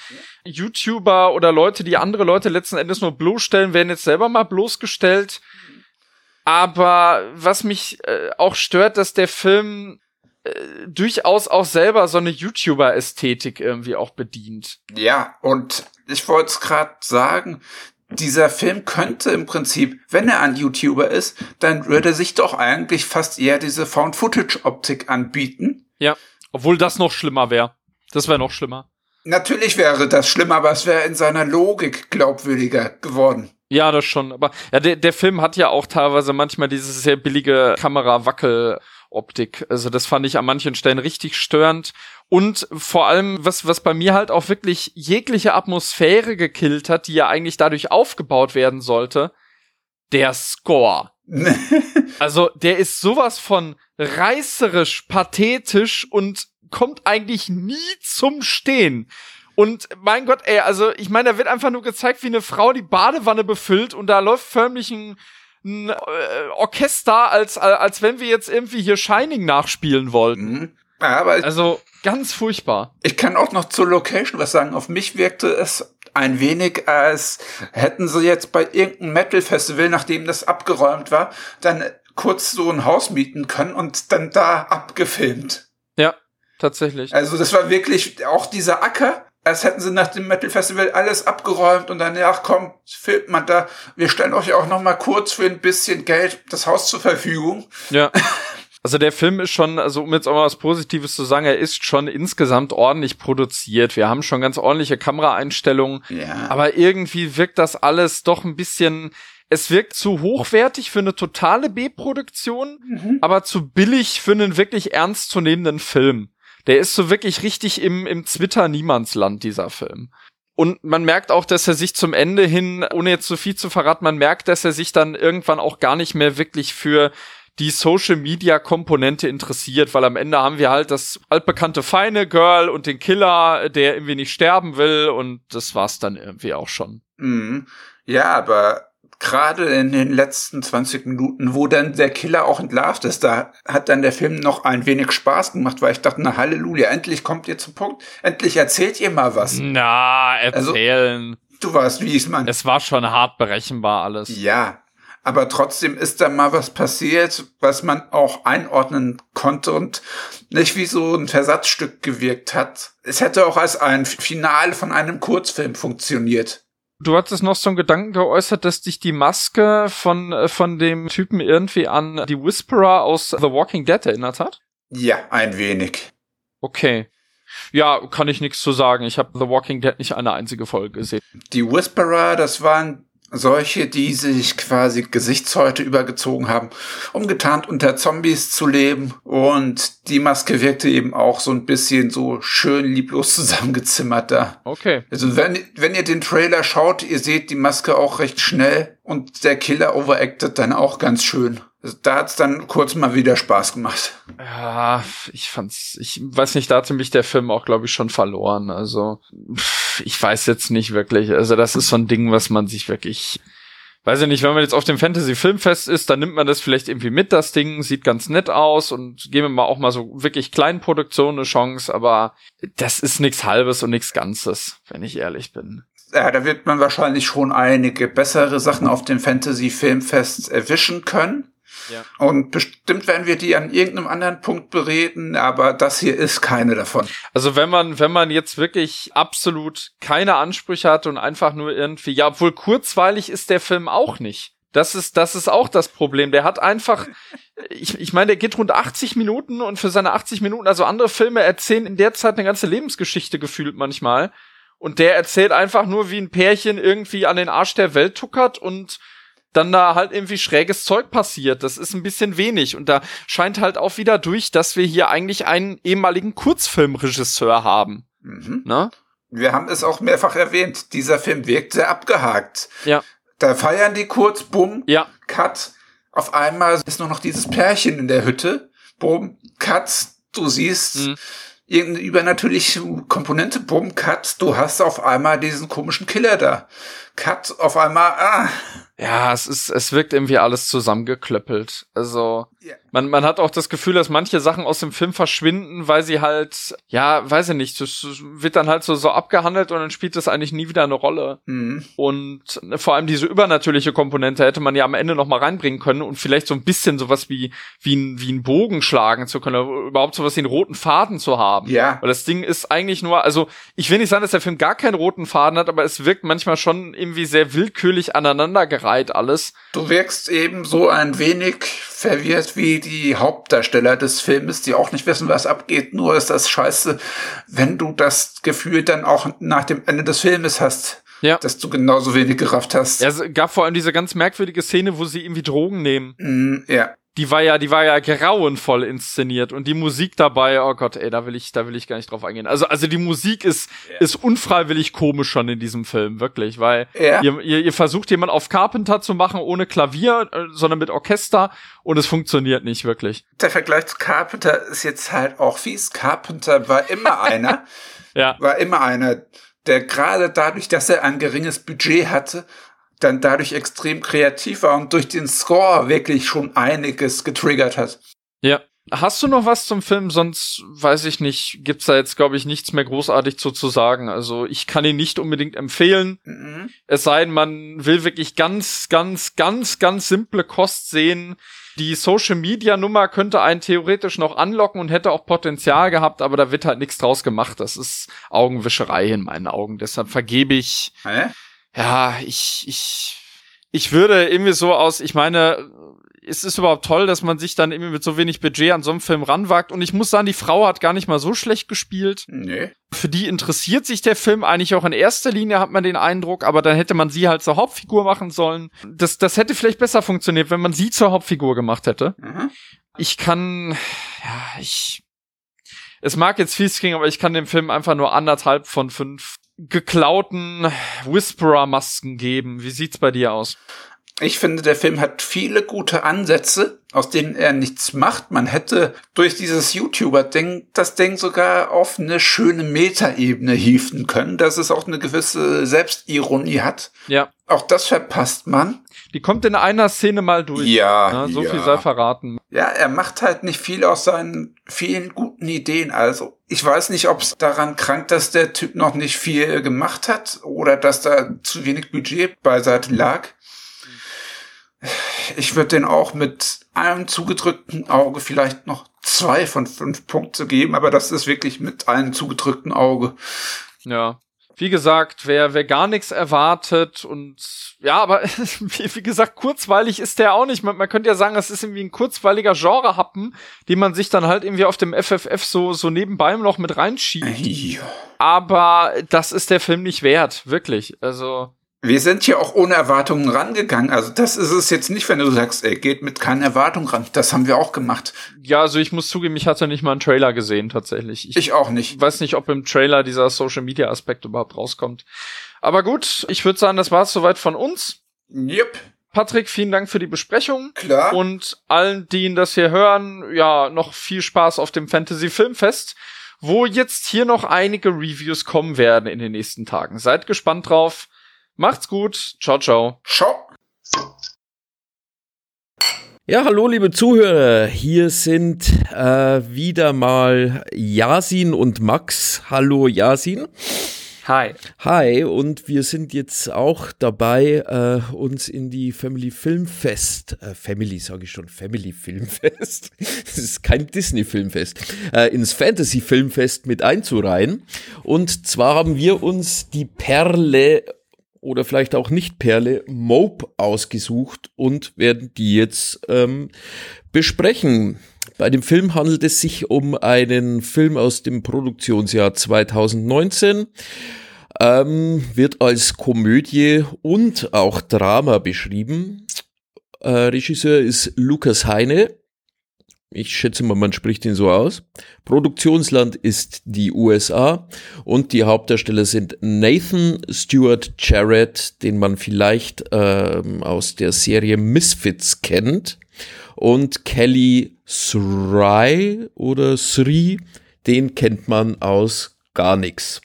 YouTuber oder Leute, die andere Leute letzten Endes nur bloßstellen, werden jetzt selber mal bloßgestellt. Aber was mich äh, auch stört, dass der Film äh, durchaus auch selber so eine YouTuber-Ästhetik irgendwie auch bedient. Ja, und ich wollte es gerade sagen, dieser Film könnte im Prinzip, wenn er ein YouTuber ist, dann würde sich doch eigentlich fast eher diese Found-Footage-Optik anbieten. Ja. Obwohl das noch schlimmer wäre. Das wäre noch schlimmer. Natürlich wäre das schlimm, aber es wäre in seiner Logik glaubwürdiger geworden. Ja, das schon. Aber ja, der, der Film hat ja auch teilweise manchmal diese sehr billige Kamera-Wackel-Optik. Also das fand ich an manchen Stellen richtig störend. Und vor allem, was, was bei mir halt auch wirklich jegliche Atmosphäre gekillt hat, die ja eigentlich dadurch aufgebaut werden sollte, der Score. Also der ist sowas von reißerisch, pathetisch und kommt eigentlich nie zum Stehen. Und mein Gott, ey, also ich meine, da wird einfach nur gezeigt, wie eine Frau die Badewanne befüllt und da läuft förmlich ein, ein äh, Orchester, als, als wenn wir jetzt irgendwie hier Shining nachspielen wollten. Mhm. Aber Also ganz furchtbar. ich kann auch noch zur Location was sagen. Auf mich wirkte es ein wenig, als hätten sie jetzt bei irgendeinem Metal-Festival, nachdem das abgeräumt war, dann kurz so ein Haus mieten können und dann da abgefilmt. Ja, tatsächlich. Also das war wirklich auch dieser Acker, als hätten sie nach dem Metal Festival alles abgeräumt und dann, ja, komm, filmt man da. Wir stellen euch auch noch mal kurz für ein bisschen Geld das Haus zur Verfügung. Ja. Also der Film ist schon, also um jetzt auch mal was Positives zu sagen, er ist schon insgesamt ordentlich produziert. Wir haben schon ganz ordentliche Kameraeinstellungen, Ja. aber irgendwie wirkt das alles doch ein bisschen, es wirkt zu hochwertig für eine totale B-Produktion, aber zu billig für einen wirklich ernstzunehmenden Film. Der ist so wirklich richtig im, im Twitter-Niemandsland, dieser Film. Und man merkt auch, dass er sich zum Ende hin, ohne jetzt zu viel zu verraten, man merkt, dass er sich dann irgendwann auch gar nicht mehr wirklich für die Social Media Komponente interessiert, weil am Ende haben wir halt das altbekannte feine Girl und den Killer, der irgendwie nicht sterben will und das war's dann irgendwie auch schon. Mhm. Ja, aber gerade in den letzten 20 Minuten, wo dann der Killer auch entlarvt ist, da hat dann der Film noch ein wenig Spaß gemacht, weil ich dachte, na Halleluja, endlich kommt ihr zum Punkt, endlich erzählt ihr mal was. Na, erzählen. Du weißt, wie ich's meine. es war schon hart berechenbar alles. Ja, aber trotzdem ist da mal was passiert, was man auch einordnen konnte und nicht wie so ein Versatzstück gewirkt hat. Es hätte auch als ein Finale von einem Kurzfilm funktioniert. Du hattest noch so einen Gedanken geäußert, dass dich die Maske von, äh, von dem Typen irgendwie an die Whisperer aus The Walking Dead erinnert hat? Ja, ein wenig. Okay. Ja, kann ich nichts zu sagen. Ich habe The Walking Dead nicht eine einzige Folge gesehen. Die Whisperer, das waren solche, die sich quasi Gesichtshäute übergezogen haben, um getarnt unter Zombies zu leben. Und die Maske wirkte eben auch so ein bisschen so schön lieblos zusammengezimmert da. Okay. Also wenn, wenn ihr den Trailer schaut, ihr seht die Maske auch recht schnell und der Killer overacted dann auch ganz schön. Da hat's dann kurz mal wieder Spaß gemacht. Ja, ich fand's, ich weiß nicht, da hatte mich der Film auch, glaube ich, schon verloren. Also, ich weiß jetzt nicht wirklich. Also, das ist so ein Ding, was man sich wirklich, weiß ich nicht, wenn man jetzt auf dem Fantasy-Filmfest ist, dann nimmt man das vielleicht irgendwie mit, das Ding, sieht ganz nett aus und geben wir mal auch mal so wirklich kleinen Produktionen eine Chance, aber das ist nichts Halbes und nichts Ganzes, wenn ich ehrlich bin. Ja, da wird man wahrscheinlich schon einige bessere Sachen auf dem Fantasy-Filmfest erwischen können. Ja. Und bestimmt werden wir die an irgendeinem anderen Punkt bereden, aber das hier ist keine davon. Also wenn man, wenn man jetzt wirklich absolut keine Ansprüche hat und einfach nur irgendwie, ja, obwohl kurzweilig ist der Film auch nicht. Das ist, das ist auch das Problem. Der hat einfach, ich, ich meine, der geht rund 80 Minuten und für seine 80 Minuten, also andere Filme erzählen in der Zeit eine ganze Lebensgeschichte gefühlt manchmal. Und der erzählt einfach nur, wie ein Pärchen irgendwie an den Arsch der Welt tuckert und dann da halt irgendwie schräges Zeug passiert. Das ist ein bisschen wenig. Und da scheint halt auch wieder durch, dass wir hier eigentlich einen ehemaligen Kurzfilmregisseur haben. Mhm. Ne? Wir haben es auch mehrfach erwähnt. Dieser Film wirkt sehr abgehakt. Ja. Da feiern die kurz, bumm, Ja. Cut. Auf einmal ist nur noch dieses Pärchen in der Hütte. Bumm, Cut. Du siehst Mhm. irgendeine übernatürliche Komponente. Bumm, Cut. Du hast auf einmal diesen komischen Killer da. Cut. Auf einmal, ah. Ja, es ist, es wirkt irgendwie alles zusammengeklöppelt. Also, Ja. man, man hat auch das Gefühl, dass manche Sachen aus dem Film verschwinden, weil sie halt, ja, weiß ich nicht, das wird dann halt so, so abgehandelt und dann spielt das eigentlich nie wieder eine Rolle. Mhm. Und vor allem diese übernatürliche Komponente hätte man ja am Ende noch mal reinbringen können und vielleicht so ein bisschen sowas wie, wie ein, wie ein Bogen schlagen zu können, oder überhaupt sowas wie einen roten Faden zu haben. Ja. Weil das Ding ist eigentlich nur, also ich will nicht sagen, dass der Film gar keinen roten Faden hat, aber es wirkt manchmal schon irgendwie sehr willkürlich aneinandergereiht alles. Du wirkst eben so ein wenig verwirrt wie die Hauptdarsteller des Filmes, die auch nicht wissen, was abgeht. Nur ist das scheiße, wenn du das Gefühl dann auch nach dem Ende des Filmes hast, Ja. dass du genauso wenig gerafft hast. Ja, Es gab vor allem diese ganz merkwürdige Szene, wo sie irgendwie Drogen nehmen. Mm, ja. Die war ja, die war ja grauenvoll inszeniert und die Musik dabei, oh Gott, ey, da will ich, da will ich gar nicht drauf eingehen. Also, also die Musik ist, ist unfreiwillig komisch schon in diesem Film, wirklich, weil Ja. ihr, ihr, ihr versucht jemand auf Carpenter zu machen ohne Klavier, äh, sondern mit Orchester und es funktioniert nicht wirklich. Der Vergleich zu Carpenter ist jetzt halt auch fies. Carpenter war immer einer, Ja. war immer einer, der gerade dadurch, dass er ein geringes Budget hatte, dann dadurch extrem kreativ war und durch den Score wirklich schon einiges getriggert hat. Ja. Hast du noch was zum Film? Sonst weiß ich nicht, gibt's da jetzt, glaube ich, nichts mehr großartig zu, zu sagen. Also ich kann ihn nicht unbedingt empfehlen. Mhm. Es sei denn, man will wirklich ganz, ganz, ganz, ganz simple Kost sehen. Die Social Media Nummer könnte einen theoretisch noch anlocken und hätte auch Potenzial gehabt, aber da wird halt nichts draus gemacht. Das ist Augenwischerei in meinen Augen. Deshalb vergebe ich, Hä? Ja, ich, ich, ich würde irgendwie so aus, ich meine, es ist überhaupt toll, dass man sich dann irgendwie mit so wenig Budget an so einen Film ranwagt. Und ich muss sagen, die Frau hat gar nicht mal so schlecht gespielt Nee. für die interessiert sich der Film eigentlich auch in erster Linie, hat man den Eindruck, aber dann hätte man sie halt zur Hauptfigur machen sollen. Das, das hätte vielleicht besser funktioniert, wenn man sie zur Hauptfigur gemacht hätte. Mhm. Ich kann, ja, ich, es mag jetzt fies klingen, aber ich kann dem Film einfach nur anderthalb von fünf geklauten Whisperer-Masken geben. Wie sieht's bei dir aus? Ich finde, der Film hat viele gute Ansätze, aus denen er nichts macht. Man hätte durch dieses YouTuber-Ding das Ding sogar auf eine schöne Metaebene hieven können, dass es auch eine gewisse Selbstironie hat. Ja. Auch das verpasst man. Die kommt in einer Szene mal durch. Ja, Ja, so ja. viel sei verraten. Ja, er macht halt nicht viel aus seinen vielen guten Ideen. Also, ich weiß nicht, ob es daran krankt, dass der Typ noch nicht viel gemacht hat oder dass da zu wenig Budget beiseite lag. Ich würde den auch mit einem zugedrückten Auge vielleicht noch zwei von fünf Punkte geben, aber das ist wirklich mit einem zugedrückten Auge. Ja. wie gesagt, wer, wer gar nichts erwartet und ja, aber wie, wie gesagt, kurzweilig ist der auch nicht. Man, man könnte ja sagen, es ist irgendwie ein kurzweiliger Genrehappen, den man sich dann halt irgendwie auf dem FFF so, so nebenbei noch mit reinschiebt. Ja. Aber das ist der Film nicht wert, wirklich. Also, Wir sind hier auch ohne Erwartungen rangegangen. Also das ist es jetzt nicht, wenn du sagst, ey, geht mit keinen Erwartungen ran. Das haben wir auch gemacht. ja, also ich muss zugeben, ich hatte nicht mal einen Trailer gesehen, tatsächlich. Ich, Ich auch nicht. weiß nicht, ob im Trailer dieser Social Media Aspekt überhaupt rauskommt. Aber gut, ich würde sagen, das war's soweit von uns. Yep, Patrick, vielen Dank für die Besprechung. klar. Und allen, die das hier hören, ja, noch viel Spaß auf dem Fantasy Filmfest, wo jetzt hier noch einige Reviews kommen werden in den nächsten Tagen. Seid gespannt drauf. Macht's gut. Ciao, ciao. Schau. Ja, hallo liebe Zuhörer, hier sind äh, wieder mal Yasin und Max. Hallo Yasin. Hi. Hi, und wir sind jetzt auch dabei, äh, uns in die Family Filmfest, äh, Family sage ich schon, Family Filmfest, das ist kein Disney Filmfest, äh, ins Fantasy Filmfest mit einzureihen. Und zwar haben wir uns die Perle oder vielleicht auch nicht Perle Mope ausgesucht und werden die jetzt ähm, besprechen. Bei dem Film handelt es sich um einen Film aus dem Produktionsjahr 2019. Ähm, wird als Komödie und auch Drama beschrieben. Äh, Regisseur ist Lukas Heine. Ich schätze mal, man spricht ihn so aus. Produktionsland ist die USA und die Hauptdarsteller sind Nathan Stewart Jarrett, den man vielleicht ähm, aus der Serie Misfits kennt, und Kelly Sry oder Sri, den kennt man aus gar nichts.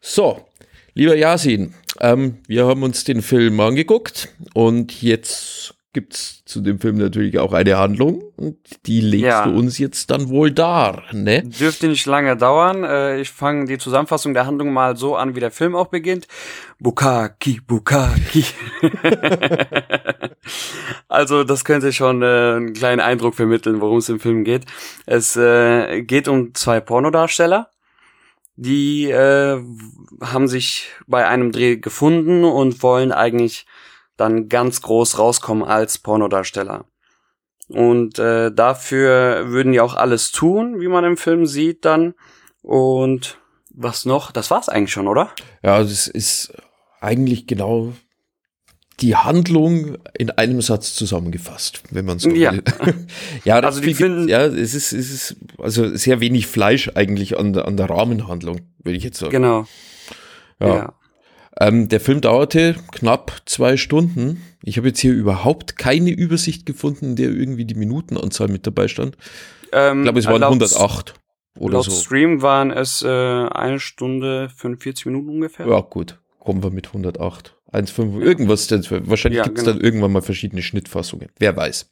So, lieber Yasin, ähm, wir haben uns den Film angeguckt und jetzt gibt's zu dem Film natürlich auch eine Handlung und die legst Ja. du uns jetzt dann wohl dar, ne? Dürfte nicht lange dauern. Äh, Ich fange die Zusammenfassung der Handlung mal so an, wie der Film auch beginnt. Bukaki, Bukaki. also das könnte schon äh, einen kleinen Eindruck vermitteln, worum es im Film geht. Es äh, geht um zwei Pornodarsteller. Die äh, haben sich bei einem Dreh gefunden und wollen eigentlich dann ganz groß rauskommen als Pornodarsteller. Und äh, dafür würden die auch alles tun, wie man im Film sieht dann. Und was noch? Das war's eigentlich schon, oder? Ja, das ist eigentlich genau die Handlung in einem Satz zusammengefasst, wenn man so Ja. will. ja, Also die finden- ja, es ist, es ist also sehr wenig Fleisch eigentlich an der, an der Rahmenhandlung, würde ich jetzt sagen. Genau. Ja. Ja. Ähm, der Film dauerte knapp zwei Stunden. Ich habe jetzt hier überhaupt keine Übersicht gefunden, in der irgendwie die Minutenanzahl mit dabei stand. Ähm, Ich glaube, es waren laut, 108 oder Laut so. Stream waren es äh, eine Stunde 45 Minuten ungefähr. Ja, gut. Kommen wir mit 108. 1,5, irgendwas. Wahrscheinlich Ja, gibt es genau. dann irgendwann mal verschiedene Schnittfassungen. Wer weiß.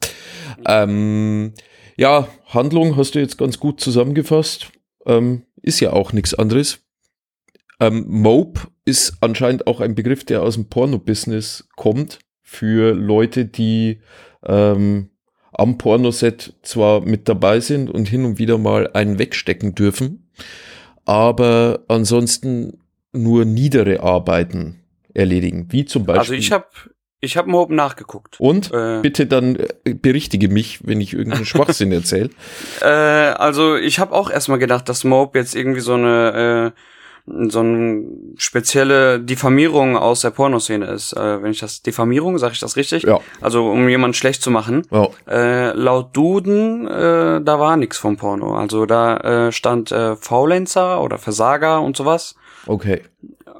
Ähm, ja, Handlung hast du jetzt ganz gut zusammengefasst. Ähm, ist ja auch nichts anderes. Ähm, Mope ist anscheinend auch ein Begriff, der aus dem Porno-Business kommt. Für Leute, die ähm, am Pornoset zwar mit dabei sind und hin und wieder mal einen wegstecken dürfen, aber ansonsten nur niedere Arbeiten erledigen, wie zum Beispiel. Also ich habe ich hab Mob nachgeguckt. und Äh, bitte dann äh, berichtige mich, wenn ich irgendeinen Schwachsinn erzähle. Äh, also ich habe auch erstmal gedacht, dass Mob jetzt irgendwie so eine äh, so eine spezielle Diffamierung aus der Pornoszene ist. Äh, wenn ich das Diffamierung, sage ich das richtig? Ja. Also um jemanden schlecht zu machen. Ja. Äh, laut Duden, äh, da war nix vom Porno. Also da äh, stand äh, Faulenzer oder Versager und sowas. Okay.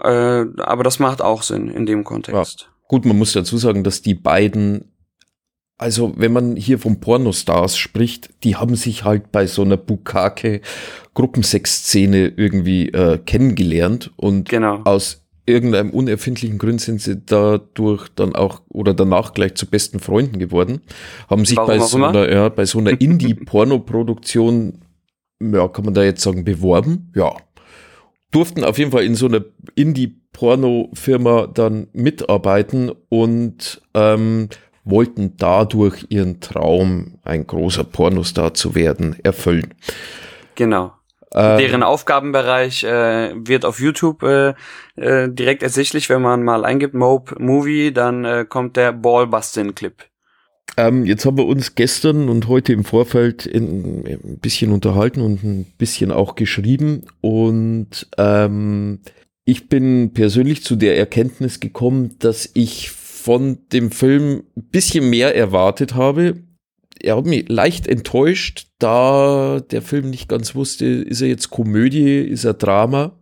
Äh, aber das macht auch Sinn in dem Kontext. Gut, man muss dazu sagen, dass die beiden, also wenn man hier von Pornostars spricht, die haben sich halt bei so einer Bukake Gruppensex-Szene irgendwie äh, kennengelernt und Genau. aus irgendeinem unerfindlichen Grund sind sie dadurch dann auch oder danach gleich zu besten Freunden geworden, haben sich Warum bei so immer. einer, ja, bei so einer Indie-Porno-Produktion, ja, kann man da jetzt sagen, beworben? Ja. Durften auf jeden Fall in so einer Indie-Porno-Firma dann mitarbeiten und ähm, wollten dadurch ihren Traum, ein großer Pornostar zu werden, erfüllen. Genau. Ähm, Deren Aufgabenbereich äh, wird auf YouTube äh, äh, direkt ersichtlich, wenn man mal eingibt Mope Movie, dann äh, kommt der Ballbusting-Clip. Ähm, jetzt haben wir uns gestern und heute im Vorfeld in, ein bisschen unterhalten und ein bisschen auch geschrieben. Und ähm, ich bin persönlich zu der Erkenntnis gekommen, dass ich von dem Film ein bisschen mehr erwartet habe. Er hat mich leicht enttäuscht, da der Film nicht ganz wusste, ist er jetzt Komödie, ist er Drama.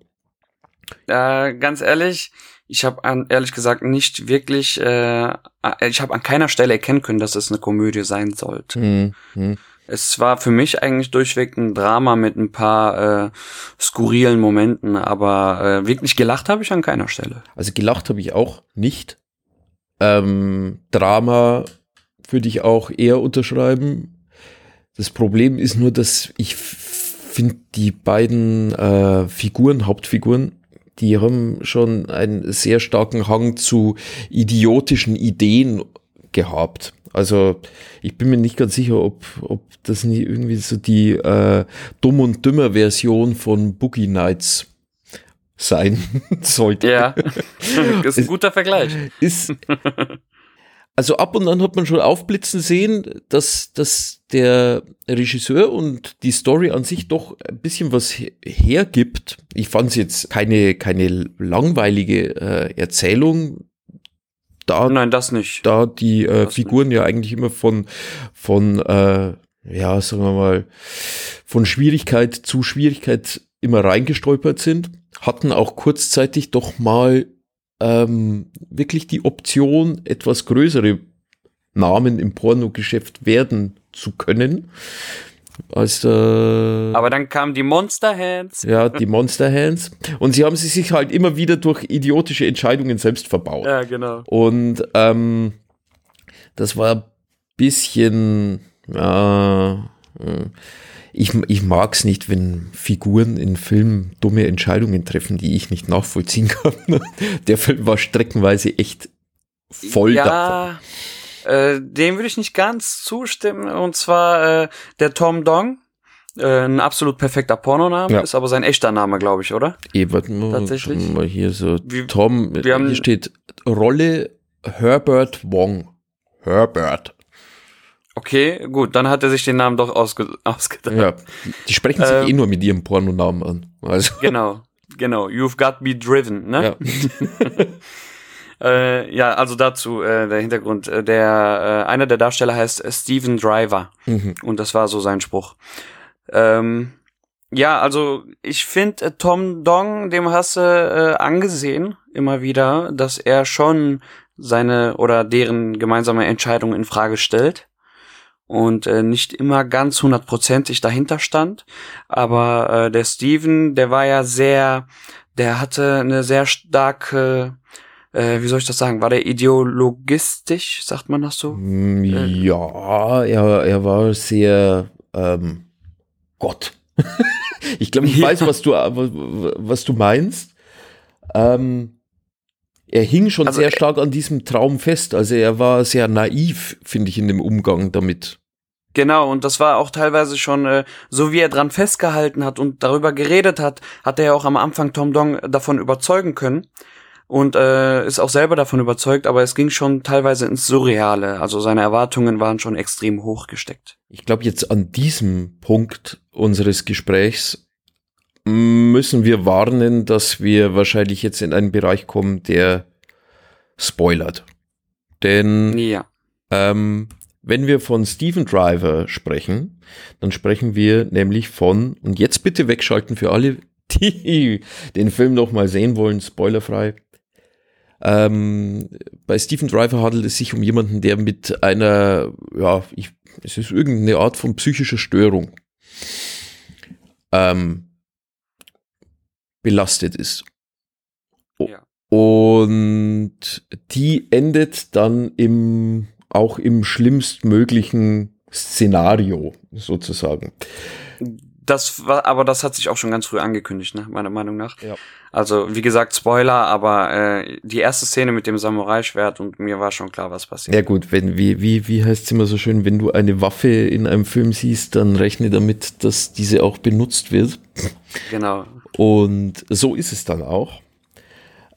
Äh, ganz ehrlich, ich habe an ehrlich gesagt nicht wirklich, äh, ich habe an keiner Stelle erkennen können, dass es eine Komödie sein sollte. Hm, hm. Es war für mich eigentlich durchweg ein Drama mit ein paar äh, skurrilen Momenten, aber äh, wirklich gelacht habe ich an keiner Stelle. Also gelacht habe ich auch nicht. Ähm, Drama würde ich auch eher unterschreiben. Das Problem ist nur, dass ich finde, die beiden äh, Figuren, Hauptfiguren, die haben schon einen sehr starken Hang zu idiotischen Ideen gehabt. Also ich bin mir nicht ganz sicher, ob, ob das nicht irgendwie so die äh, dumm und dümmer Version von Boogie Nights sein sollte. Ja, das ist ein guter Vergleich. Ist, also ab und an hat man schon aufblitzen sehen, dass, dass der Regisseur und die Story an sich doch ein bisschen was hergibt. Ich fand es jetzt keine, keine langweilige äh, Erzählung. Da, Nein, das nicht. Da die äh, Figuren ja eigentlich immer von, von äh, ja, sagen wir mal, von Schwierigkeit zu Schwierigkeit immer reingestolpert sind, hatten auch kurzzeitig doch mal ähm, wirklich die Option, etwas größere Namen im Pornogeschäft werden zu können. Als äh, Aber dann kamen die Monster Hands. ja, die Monster Hands. Und sie haben sie sich halt immer wieder durch idiotische Entscheidungen selbst verbaut. Ja, genau. Und ähm, das war ein bisschen, äh, ich, ich mag es nicht, wenn Figuren in Filmen dumme Entscheidungen treffen, die ich nicht nachvollziehen kann. Der Film war streckenweise echt voll davon. Ja, äh, dem würde ich nicht ganz zustimmen. Und zwar äh, der Tom Dong. Äh, ein absolut perfekter Pornoname, Ja. ist aber sein echter Name, glaube ich, oder? Eh, warte mal, Tatsächlich? Mal hier so, Wir- Tom, wir haben- hier steht Rolle Herbert Wong. Herbert. Okay, gut, dann hat er sich den Namen doch ausge ausgedacht. Ja, die, sprechen sich Ähm, eh nur mit ihrem Pornonamen an. Also, Genau, genau. You've got me driven, ne? ja. Äh, ja, also dazu äh, der Hintergrund. Äh, der äh, einer der Darsteller heißt äh, Steven Driver Mhm. und das war so sein Spruch. Ähm, ja, also ich finde äh, Tom Dong, dem hast du äh, angesehen immer wieder, dass er schon seine oder deren gemeinsame Entscheidung in Frage stellt und äh, nicht immer ganz hundertprozentig dahinter stand. Aber äh, der Steven, der war ja sehr, der hatte eine sehr starke äh, wie soll ich das sagen, war der ideologistisch, sagt man das so? Mm, Äh. Ja, er, er war sehr ähm, Gott. ich glaube, ich Ja. weiß, was du, was du meinst. Ähm, er hing schon Also sehr stark an diesem Traum fest. Also er war sehr naiv, finde ich, in dem Umgang damit. Genau, und das war auch teilweise schon, äh, so wie er dran festgehalten hat und darüber geredet hat, hat er ja auch am Anfang Tom Dong davon überzeugen können und äh, ist auch selber davon überzeugt, aber es ging schon teilweise ins Surreale. Also seine Erwartungen waren schon extrem hoch gesteckt. Ich glaube, jetzt an diesem Punkt unseres Gesprächs müssen wir warnen, dass wir wahrscheinlich jetzt in einen Bereich kommen, der spoilert. Denn Ja. Ähm, wenn wir von Steven Driver sprechen, dann sprechen wir nämlich von, und jetzt bitte wegschalten für alle, die den Film noch mal sehen wollen, spoilerfrei. Ähm, bei Steven Driver handelt es sich um jemanden, der mit einer, ja, ich, es ist irgendeine Art von psychischer Störung ähm, belastet ist. Ja. Und die endet dann im, auch im schlimmstmöglichen Szenario, sozusagen. das war, aber das hat sich auch schon ganz früh angekündigt, ne, meiner Meinung nach. Ja. Also, wie gesagt, Spoiler, aber äh, die erste Szene mit dem Samurai-Schwert und mir war schon klar, was passiert. Ja gut, wenn, wie, wie, wie heißt es immer so schön, wenn du eine Waffe in einem Film siehst, dann rechne damit, dass diese auch benutzt wird. Genau. Und so ist es dann auch.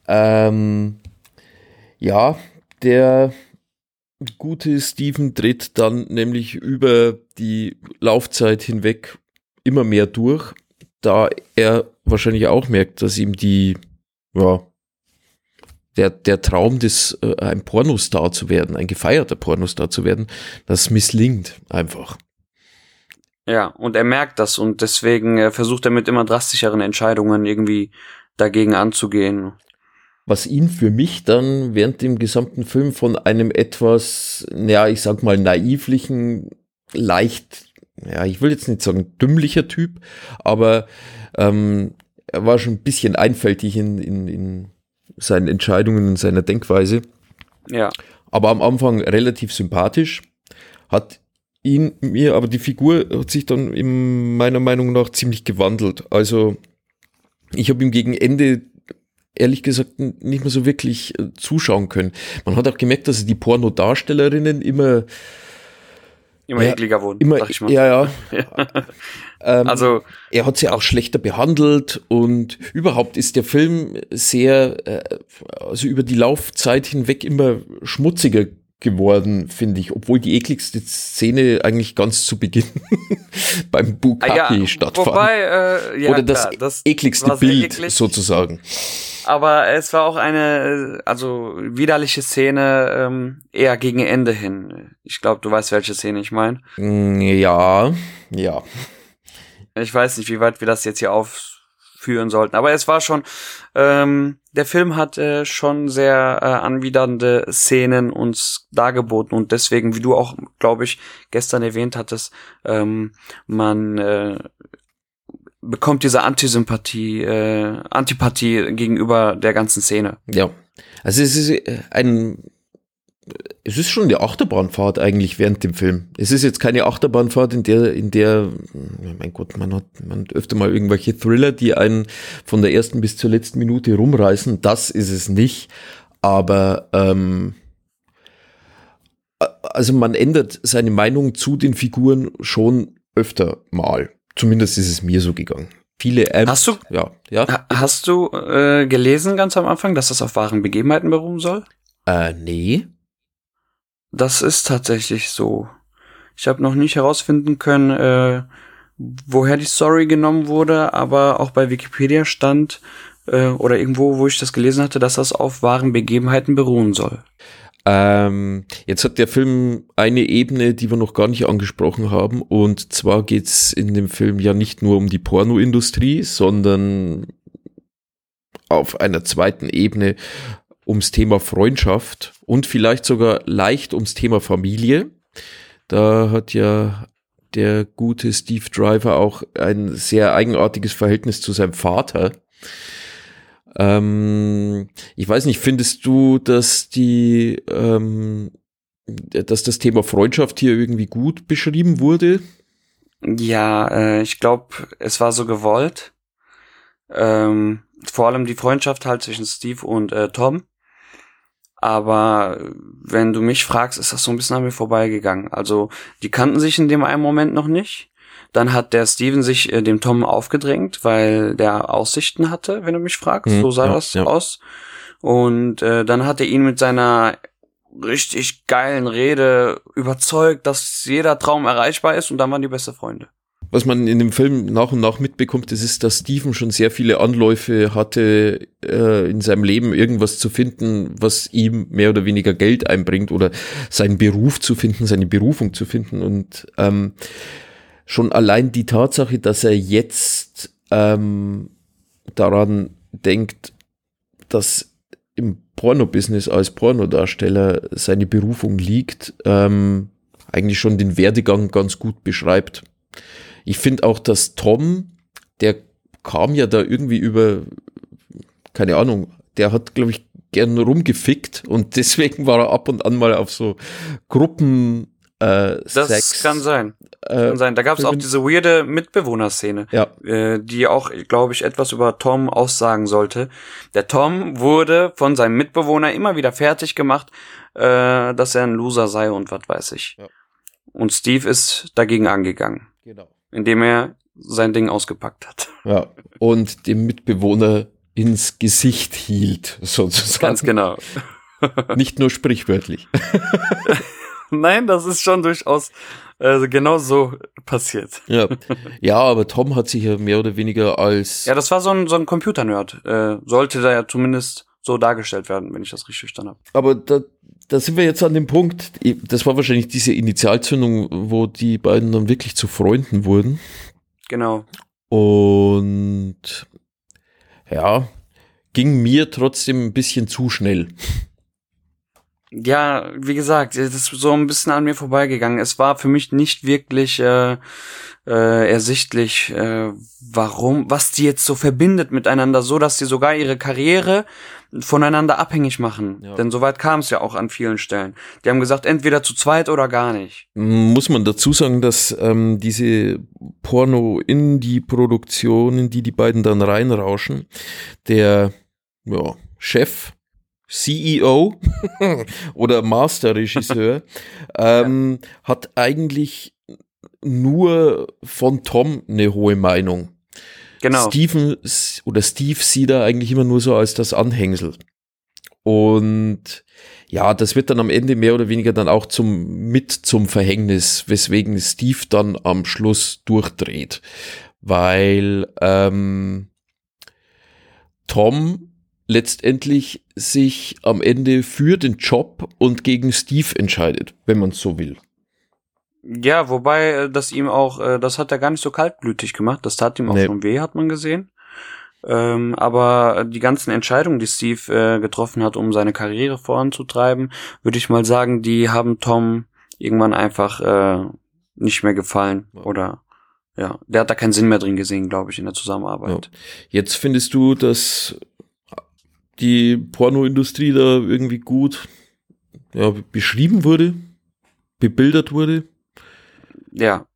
Ähm, ja, der gute Steven tritt dann nämlich über die Laufzeit hinweg immer mehr durch, da er wahrscheinlich auch merkt, dass ihm die, ja, der, der Traum des, äh, ein Pornostar zu werden, ein gefeierter Pornostar zu werden, das misslingt einfach. Ja, und er merkt das und deswegen äh, versucht er mit immer drastischeren Entscheidungen irgendwie dagegen anzugehen. was ihn für mich dann während dem gesamten Film von einem etwas, ja, ich sag mal, naivlichen, leicht, ja, ich will jetzt nicht sagen dümmlicher Typ, aber ähm, er war schon ein bisschen einfältig in, in, in seinen Entscheidungen, in seiner Denkweise, Ja. aber am Anfang relativ sympathisch, hat ihn mir, aber die Figur hat sich dann in meiner Meinung nach ziemlich gewandelt. Also ich habe ihm gegen Ende ehrlich gesagt nicht mehr so wirklich äh, zuschauen können. Man hat auch gemerkt, dass die Pornodarstellerinnen immer Immer Ja, ekliger wurden, immer sag ich mal. ja ja ähm, Also, er hat sie auch schlechter behandelt und überhaupt ist der Film sehr, äh, also über die Laufzeit hinweg immer schmutziger geworden, finde ich, obwohl die ekligste Szene eigentlich ganz zu Beginn beim ah, Bukaki ja, stattfand. wobei, äh, ja, Oder das, klar, das ekligste Bild eklig. sozusagen. Aber es war auch eine, also widerliche Szene ähm, eher gegen Ende hin. Ich glaube, du weißt, welche Szene ich meine. Mm, Ja, ja. Ich weiß nicht, wie weit wir das jetzt hier aufführen sollten. Aber es war schon, ähm, der Film hat äh, schon sehr äh, anwidernde Szenen uns dargeboten und deswegen, wie du auch, glaube ich, gestern erwähnt hattest, ähm, man äh, bekommt diese Antisympathie, äh, Antipathie gegenüber der ganzen Szene. Ja. Also es ist ein es ist schon eine Achterbahnfahrt eigentlich während dem Film. Es ist jetzt keine Achterbahnfahrt, in der, in der, mein Gott, man hat, man hat öfter mal irgendwelche Thriller, die einen von der ersten bis zur letzten Minute rumreißen. Das ist es nicht. Aber ähm, also man ändert seine Meinung zu den Figuren schon öfter mal. Zumindest ist es mir so gegangen. Viele Amps, Hast du- ja, ja. Ha- Hast du äh, gelesen ganz am Anfang, dass das auf wahren Begebenheiten beruhen soll? Äh, nee. Das ist tatsächlich so. Ich habe noch nicht herausfinden können, äh, woher die Story genommen wurde, aber auch bei Wikipedia stand äh, oder irgendwo, wo ich das gelesen hatte, dass das auf wahren Begebenheiten beruhen soll. Ähm, jetzt hat der Film eine Ebene, die wir noch gar nicht angesprochen haben. Und zwar geht's in dem Film ja nicht nur um die Pornoindustrie, sondern auf einer zweiten Ebene ums Thema Freundschaft und vielleicht sogar leicht ums Thema Familie. Da hat ja der gute Steve Driver auch ein sehr eigenartiges Verhältnis zu seinem Vater. Ähm, ich weiß nicht, findest du, dass die, ähm, dass das Thema Freundschaft hier irgendwie gut beschrieben wurde? Ja, äh, ich glaube, es war so gewollt. Ähm, vor allem die Freundschaft halt zwischen Steve und äh, Tom. Aber wenn du mich fragst, ist das so ein bisschen an mir vorbeigegangen. Also, die kannten sich in dem einen Moment noch nicht. Dann hat der Steven sich äh, dem Tom aufgedrängt, weil der Aussichten hatte, wenn du mich fragst. Mhm, so sah ja, das ja. aus. Und äh, dann hat er ihn mit seiner richtig geilen Rede überzeugt, dass jeder Traum erreichbar ist und dann waren die beste Freunde. Was man in dem Film nach und nach mitbekommt, das ist, dass Steven schon sehr viele Anläufe hatte, äh, in seinem Leben irgendwas zu finden, was ihm mehr oder weniger Geld einbringt oder seinen Beruf zu finden, seine Berufung zu finden. Und ähm, schon allein die Tatsache, dass er jetzt ähm, daran denkt, dass im Pornobusiness als Pornodarsteller seine Berufung liegt, ähm, eigentlich schon den Werdegang ganz gut beschreibt. Ich finde auch, dass Tom, der kam ja da irgendwie über, keine Ahnung, der hat, glaube ich, gern rumgefickt und deswegen war er ab und an mal auf so äh, Das Sex. kann sein. äh, Kann sein. Da gab es auch diese weirde Mitbewohnerszene, Ja. äh, die auch, glaube ich, etwas über Tom aussagen sollte. Der Tom wurde von seinem Mitbewohner immer wieder fertig gemacht, äh, dass er ein Loser sei und was weiß ich. Ja. Und Steve ist dagegen angegangen, Genau. Indem er sein Ding ausgepackt hat. Ja. Und dem Mitbewohner ins Gesicht hielt, sozusagen. Ganz genau. Nicht nur sprichwörtlich. Nein, das ist schon durchaus äh, genau so passiert. Ja. ja, aber Tom hat sich ja mehr oder weniger als Ja, das war so ein, so ein Computernerd. Äh, sollte da ja zumindest so dargestellt werden, wenn ich das richtig verstanden habe. Aber da, da sind wir jetzt an dem Punkt, das war wahrscheinlich diese Initialzündung, wo die beiden dann wirklich zu Freunden wurden. Genau. Und ja, ging mir trotzdem ein bisschen zu schnell. Ja, wie gesagt, das ist so ein bisschen an mir vorbeigegangen. Es war für mich nicht wirklich äh, äh, ersichtlich, äh, warum, was die jetzt so verbindet miteinander, so dass sie sogar ihre Karriere voneinander abhängig machen. Ja. Denn soweit kam es ja auch an vielen Stellen. Die haben gesagt, entweder zu zweit oder gar nicht. Muss man dazu sagen, dass ähm, diese Porno-Indie-Produktionen, die die beiden dann reinrauschen, der ja, Chef, CEO oder Master-Regisseur ähm, hat eigentlich nur von Tom eine hohe Meinung. Genau. Steven oder Steve sieht er eigentlich immer nur so als das Anhängsel. Und ja, das wird dann am Ende mehr oder weniger dann auch zum mit zum Verhängnis, weswegen Steve dann am Schluss durchdreht, weil ähm, Tom letztendlich sich am Ende für den Job und gegen Steve entscheidet, wenn man es so will. Ja, wobei äh, das ihm auch, äh, das hat er gar nicht so kaltblütig gemacht. Das tat ihm auch Nee. schon weh, hat man gesehen. Ähm, aber die ganzen Entscheidungen, die Steve äh, getroffen hat, um seine Karriere voranzutreiben, würde ich mal sagen, die haben Tom irgendwann einfach äh, nicht mehr gefallen. Oder ja, der hat da keinen Sinn mehr drin gesehen, glaube ich, in der Zusammenarbeit. Jetzt findest du, dass die Pornoindustrie da irgendwie gut ja, beschrieben wurde, bebildert wurde? Ja.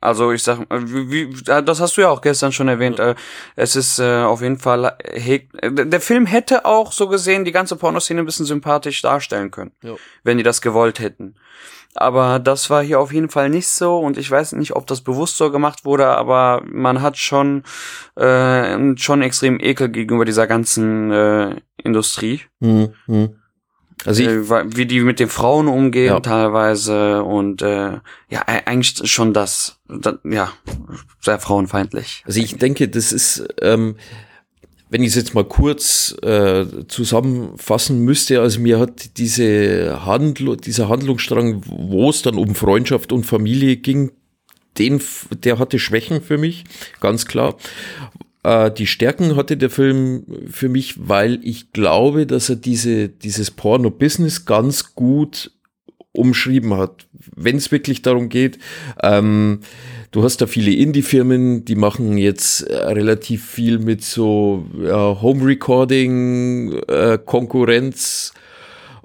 Also ich sag, wie, wie, das hast du ja auch gestern schon erwähnt. Äh, es ist äh, auf jeden Fall hegt, äh, der Film hätte auch so gesehen die ganze Pornoszene ein bisschen sympathisch darstellen können, Ja. wenn die das gewollt hätten. Aber das war hier auf jeden Fall nicht so und ich weiß nicht, ob das bewusst so gemacht wurde, aber man hat schon äh, schon extrem Ekel gegenüber dieser ganzen äh, Industrie. Hm, hm. Also ich, äh, wie die mit den Frauen umgehen Ja. teilweise und äh, ja e- eigentlich schon das, das ja sehr frauenfeindlich. Also ich denke, das ist, ähm, wenn ich es jetzt mal kurz äh, zusammenfassen müsste, also mir hat diese Handl dieser Handlungsstrang, wo es dann um Freundschaft und Familie ging, den, der hatte Schwächen für mich, ganz klar. Äh, die Stärken hatte der Film für mich, weil ich glaube, dass er diese, dieses Porno-Business ganz gut umschrieben hat. Wenn es wirklich darum geht, ähm, du hast da viele Indie-Firmen, die machen jetzt äh, relativ viel mit so ja, Home-Recording, äh, Konkurrenz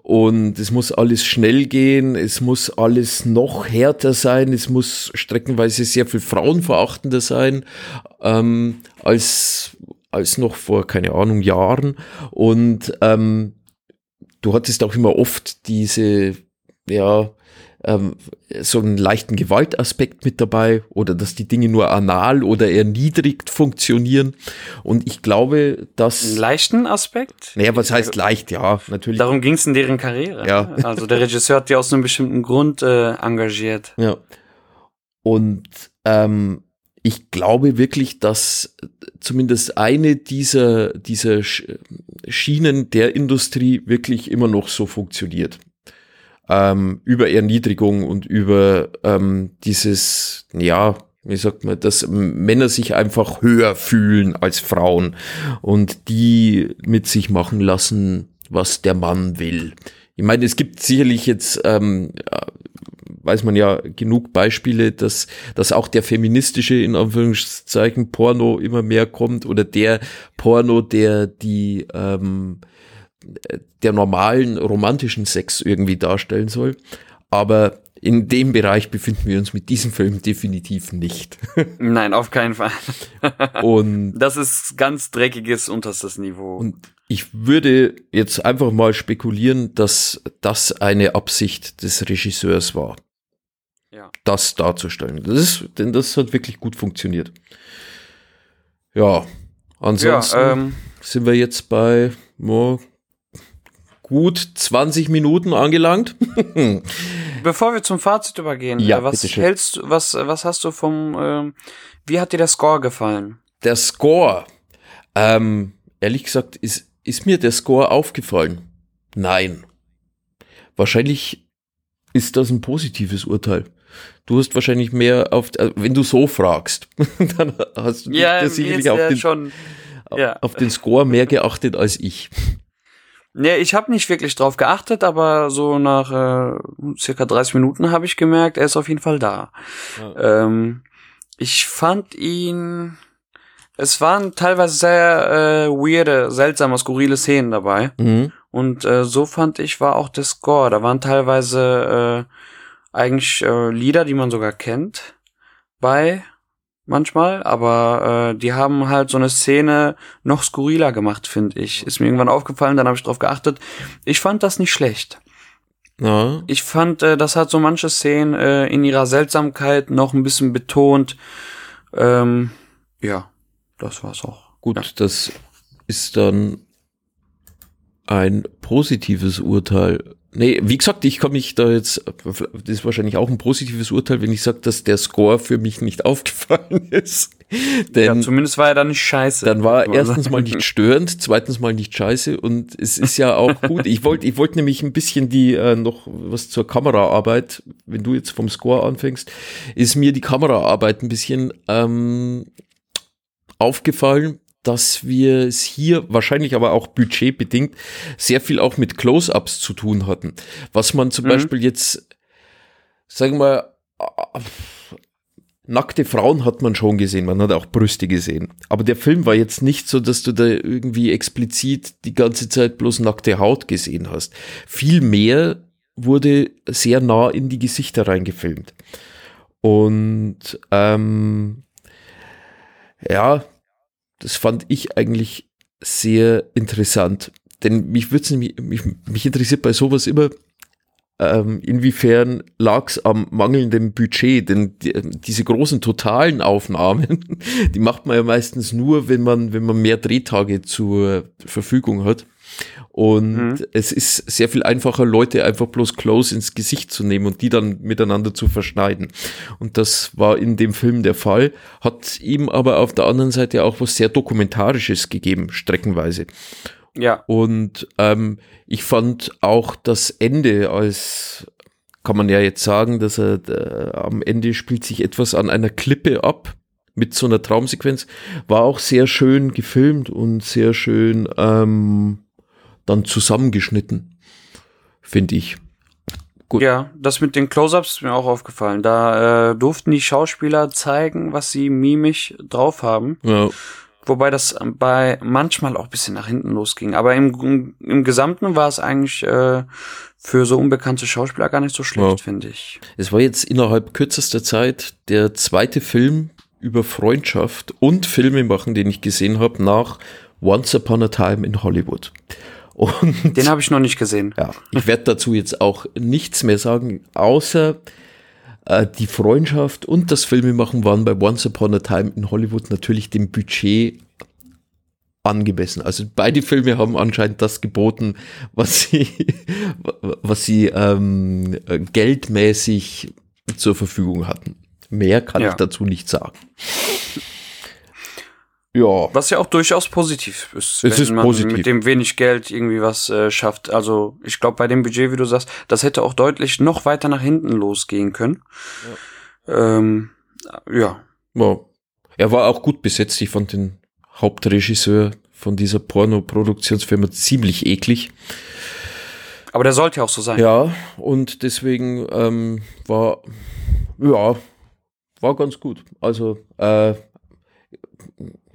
und es muss alles schnell gehen, es muss alles noch härter sein, es muss streckenweise sehr viel frauenverachtender sein ähm, als, als noch vor, keine Ahnung, Jahren. Und ähm, du hattest auch immer oft diese, ja, ähm, so einen leichten Gewaltaspekt mit dabei oder dass die Dinge nur anal oder erniedrigt funktionieren. Und ich glaube, Einen dass. leichten Aspekt? Naja, was heißt leicht? Ja, natürlich. Darum ging es in deren Karriere. Ja. Also der Regisseur hat die aus einem bestimmten Grund äh, engagiert. Ja. Und ähm, ich glaube wirklich, dass zumindest eine dieser, dieser Sch- Schienen der Industrie wirklich immer noch so funktioniert. Ähm, über Erniedrigung und über ähm, dieses, ja, wie sagt man, dass Männer sich einfach höher fühlen als Frauen und die mit sich machen lassen, was der Mann will. Ich meine, es gibt sicherlich jetzt ähm, weiß man ja genug Beispiele, dass, dass auch der feministische, in Anführungszeichen, Porno immer mehr kommt oder der Porno, der die, ähm, der normalen romantischen Sex irgendwie darstellen soll. Aber in dem Bereich befinden wir uns mit diesem Film definitiv nicht. Nein, auf keinen Fall. Und Das ist ganz dreckiges unterstes Niveau. Und ich würde jetzt einfach mal spekulieren, dass das eine Absicht des Regisseurs war. Ja. Das darzustellen. Das ist, denn das hat wirklich gut funktioniert. Ja, ansonsten Ja, ähm, sind wir jetzt bei oh, gut 20 Minuten angelangt. Bevor wir zum Fazit übergehen, Ja, äh, was hältst, was, was hast du vom, ähm, wie hat dir der Score gefallen? Der Score, ähm, ehrlich gesagt, ist, ist mir der Score aufgefallen? Nein. Wahrscheinlich ist das ein positives Urteil. Du hast wahrscheinlich mehr auf, äh, wenn du so fragst, dann hast du Ja, sicherlich auf den, schon, ja. auf den Score mehr geachtet als ich. Nee, ich habe nicht wirklich drauf geachtet, aber so nach äh, circa 30 Minuten habe ich gemerkt, er ist auf jeden Fall da. Ähm, ich fand ihn, es waren teilweise sehr äh, weirde, seltsame, skurrile Szenen dabei. Mhm. Und äh, so fand ich, war auch der Score. Da waren teilweise äh, eigentlich äh, Lieder, die man sogar kennt, bei manchmal, aber äh, die haben halt so eine Szene noch skurriler gemacht, finde ich. Ist mir irgendwann aufgefallen, dann habe ich drauf geachtet. Ich fand das nicht schlecht. Ja, Ich fand, äh, das hat so manche Szenen äh, in ihrer Seltsamkeit noch ein bisschen betont. Ähm, ja, das war's auch. gut, das ist dann ein positives Urteil. Nee, wie gesagt, ich kann mich da jetzt, das ist wahrscheinlich auch ein positives Urteil, wenn ich sage, dass der Score für mich nicht aufgefallen ist. Denn ja, zumindest war er dann nicht scheiße. dann war er erstens mal nicht störend, zweitens mal nicht scheiße und es ist ja auch gut. Ich wollte ich wollte nämlich ein bisschen die äh, noch was zur Kameraarbeit, wenn du jetzt vom Score anfängst, ist mir die Kameraarbeit ein bisschen ähm, aufgefallen, dass wir es hier wahrscheinlich aber auch budgetbedingt sehr viel auch mit Close-ups zu tun hatten. Was man zum Mhm. Beispiel jetzt, sagen wir, äh, nackte Frauen hat man schon gesehen, man hat auch Brüste gesehen. Aber der Film war jetzt nicht so, dass du da irgendwie explizit die ganze Zeit bloß nackte Haut gesehen hast. Vielmehr wurde sehr nah in die Gesichter reingefilmt. Und ähm, ja, das fand ich eigentlich sehr interessant. Denn mich, mich, mich interessiert bei sowas immer, ähm, inwiefern lag es am mangelnden Budget? Denn die, diese großen totalen Aufnahmen, die macht man ja meistens nur, wenn man, wenn man mehr Drehtage zur Verfügung hat. Und Mhm. es ist sehr viel einfacher, Leute einfach bloß close ins Gesicht zu nehmen und die dann miteinander zu verschneiden. Und das war in dem Film der Fall, hat ihm aber auf der anderen Seite auch was sehr Dokumentarisches gegeben, streckenweise. Ja, Und ähm, ich fand auch das Ende als, kann man ja jetzt sagen, dass er äh, am Ende spielt sich etwas an einer Klippe ab mit so einer Traumsequenz, war auch sehr schön gefilmt und sehr schön ähm, dann zusammengeschnitten, finde ich. Gut. ja, das mit den Close-ups ist mir auch aufgefallen. Da äh, durften die Schauspieler zeigen, was sie mimisch drauf haben. Ja, Wobei das bei manchmal auch ein bisschen nach hinten losging. Aber im, im, im Gesamten war es eigentlich äh, für so unbekannte Schauspieler gar nicht so schlecht, Ja. finde ich. es war jetzt innerhalb kürzester Zeit der zweite Film über Freundschaft und Filme machen, den ich gesehen habe, nach Once Upon a Time in Hollywood. Und Den habe ich noch nicht gesehen. Ja, ich werde dazu jetzt auch nichts mehr sagen, außer äh, die Freundschaft und das Filmemachen waren bei Once Upon a Time in Hollywood natürlich dem Budget angemessen. Also beide Filme haben anscheinend das geboten, was sie, was sie ähm, äh, geldmäßig zur Verfügung hatten. Mehr kann Ja. ich dazu nicht sagen. Ja, Was ja auch durchaus positiv ist, Es ist man positiv. mit dem wenig Geld irgendwie was äh, schafft. Also ich glaube, bei dem Budget, wie du sagst, das hätte auch deutlich noch weiter nach hinten losgehen können. Ja. Ähm, ja. Ja. Er war auch gut besetzt. Ich fand den Hauptregisseur von dieser Porno-Produktionsfirma ziemlich eklig. Aber der sollte ja auch so sein. Ja, und deswegen ähm, war, ja, war ganz gut. Also, äh,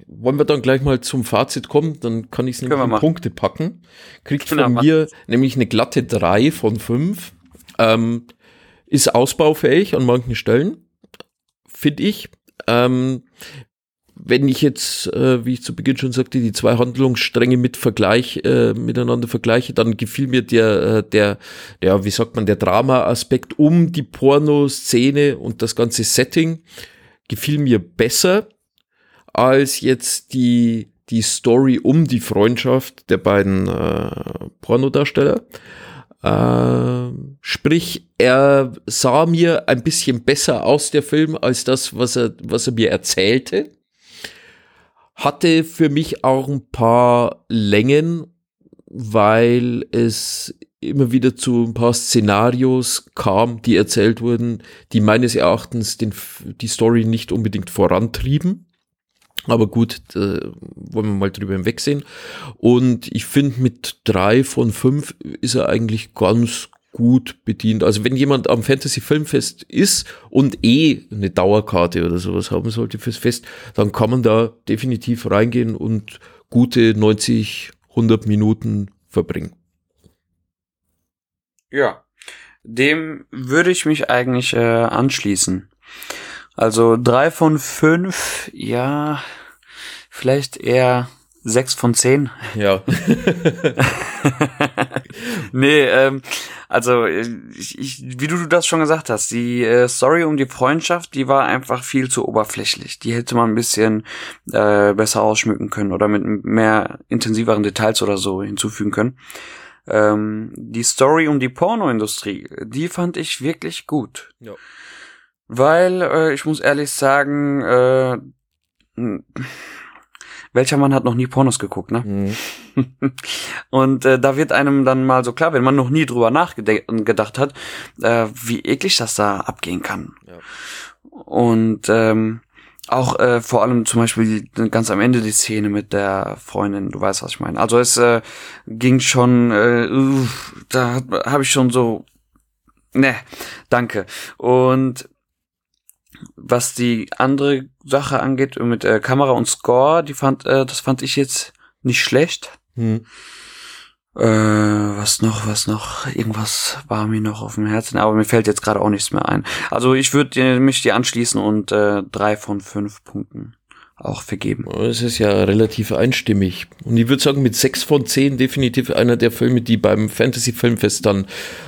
wollen wir dann gleich mal zum Fazit kommen, dann kann ich es nämlich in machen. Punkte packen. Kriegt Genau, von mir nämlich eine glatte 3 von 5. Ähm, ist ausbaufähig an manchen Stellen, finde ich. Ähm, wenn ich jetzt, äh, wie ich zu Beginn schon sagte, die zwei Handlungsstränge mit Vergleich, äh, miteinander vergleiche, dann gefiel mir der, äh, der, ja, wie sagt man, der Drama-Aspekt um die Pornoszene und das ganze Setting gefiel mir besser als jetzt die, die Story um die Freundschaft der beiden äh, Pornodarsteller. Äh, sprich, er sah mir ein bisschen besser aus, der Film, als das, was er, was er mir erzählte. Hatte für mich auch ein paar Längen, weil es immer wieder zu ein paar Szenarios kam, die erzählt wurden, die meines Erachtens den, die Story nicht unbedingt vorantrieben. Aber gut, wollen wir mal drüber hinwegsehen. Und ich finde, mit drei von fünf ist er eigentlich ganz gut bedient. Also wenn jemand am Fantasy Filmfest ist und eh eine Dauerkarte oder sowas haben sollte fürs Fest, dann kann man da definitiv reingehen und gute 90, 100 Minuten verbringen. Ja, dem würde ich mich eigentlich äh, anschließen. Also drei von fünf, ja, vielleicht eher sechs von zehn. Ja. nee, ähm, also ich, ich, wie du das schon gesagt hast, die äh, Story um die Freundschaft, die war einfach viel zu oberflächlich. Die hätte man ein bisschen äh, besser ausschmücken können oder mit mehr intensiveren Details oder so hinzufügen können. Ähm, die Story um die Pornoindustrie, die fand ich wirklich gut. Ja. Weil, äh, ich muss ehrlich sagen, äh, welcher Mann hat noch nie Pornos geguckt, ne? Mhm. Und äh, da wird einem dann mal so klar, wenn man noch nie drüber nachgedacht hat, äh, wie eklig das da abgehen kann. Ja. Und ähm, auch äh, vor allem zum Beispiel die, ganz am Ende die Szene mit der Freundin, du weißt, was ich meine. Also es äh, ging schon, äh, da habe ich schon so, ne, danke. Und was die andere Sache angeht mit äh, Kamera und Score, die fand, äh, das fand ich jetzt nicht schlecht. Hm. Äh, was noch, was noch? Irgendwas war mir noch auf dem Herzen, aber mir fällt jetzt gerade auch nichts mehr ein. Also ich würde mich dir anschließen und äh, drei von fünf Punkten auch vergeben. Es ist ja relativ einstimmig. Und ich würde sagen, mit sechs von zehn definitiv einer der Filme, die beim Fantasy Filmfest dann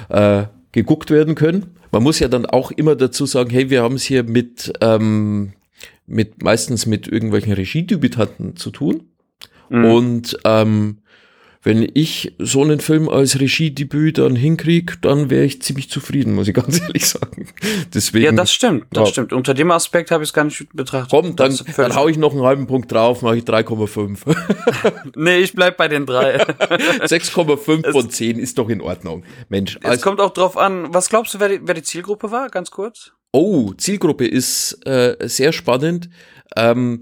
äh, geguckt werden können. Man muss ja dann auch immer dazu sagen, hey, wir haben es hier mit, ähm, mit meistens mit irgendwelchen Regiedebütanten zu tun. Mhm. Und ähm, wenn ich so einen Film als Regiedebüt dann hinkrieg, dann wäre ich ziemlich zufrieden, muss ich ganz ehrlich sagen. Deswegen, Ja, das stimmt, das Ja. stimmt. Unter dem Aspekt habe ich es gar nicht betrachtet. Komm, dann, dann hau ich noch einen halben Punkt drauf, mache ich 3,5. Nee, ich bleib bei den drei. 6,5 von 10 ist doch in Ordnung. Mensch, Es also, kommt auch drauf an, was glaubst du, wer die, wer die Zielgruppe war? Ganz kurz. oh, Zielgruppe ist äh, sehr spannend. Ähm,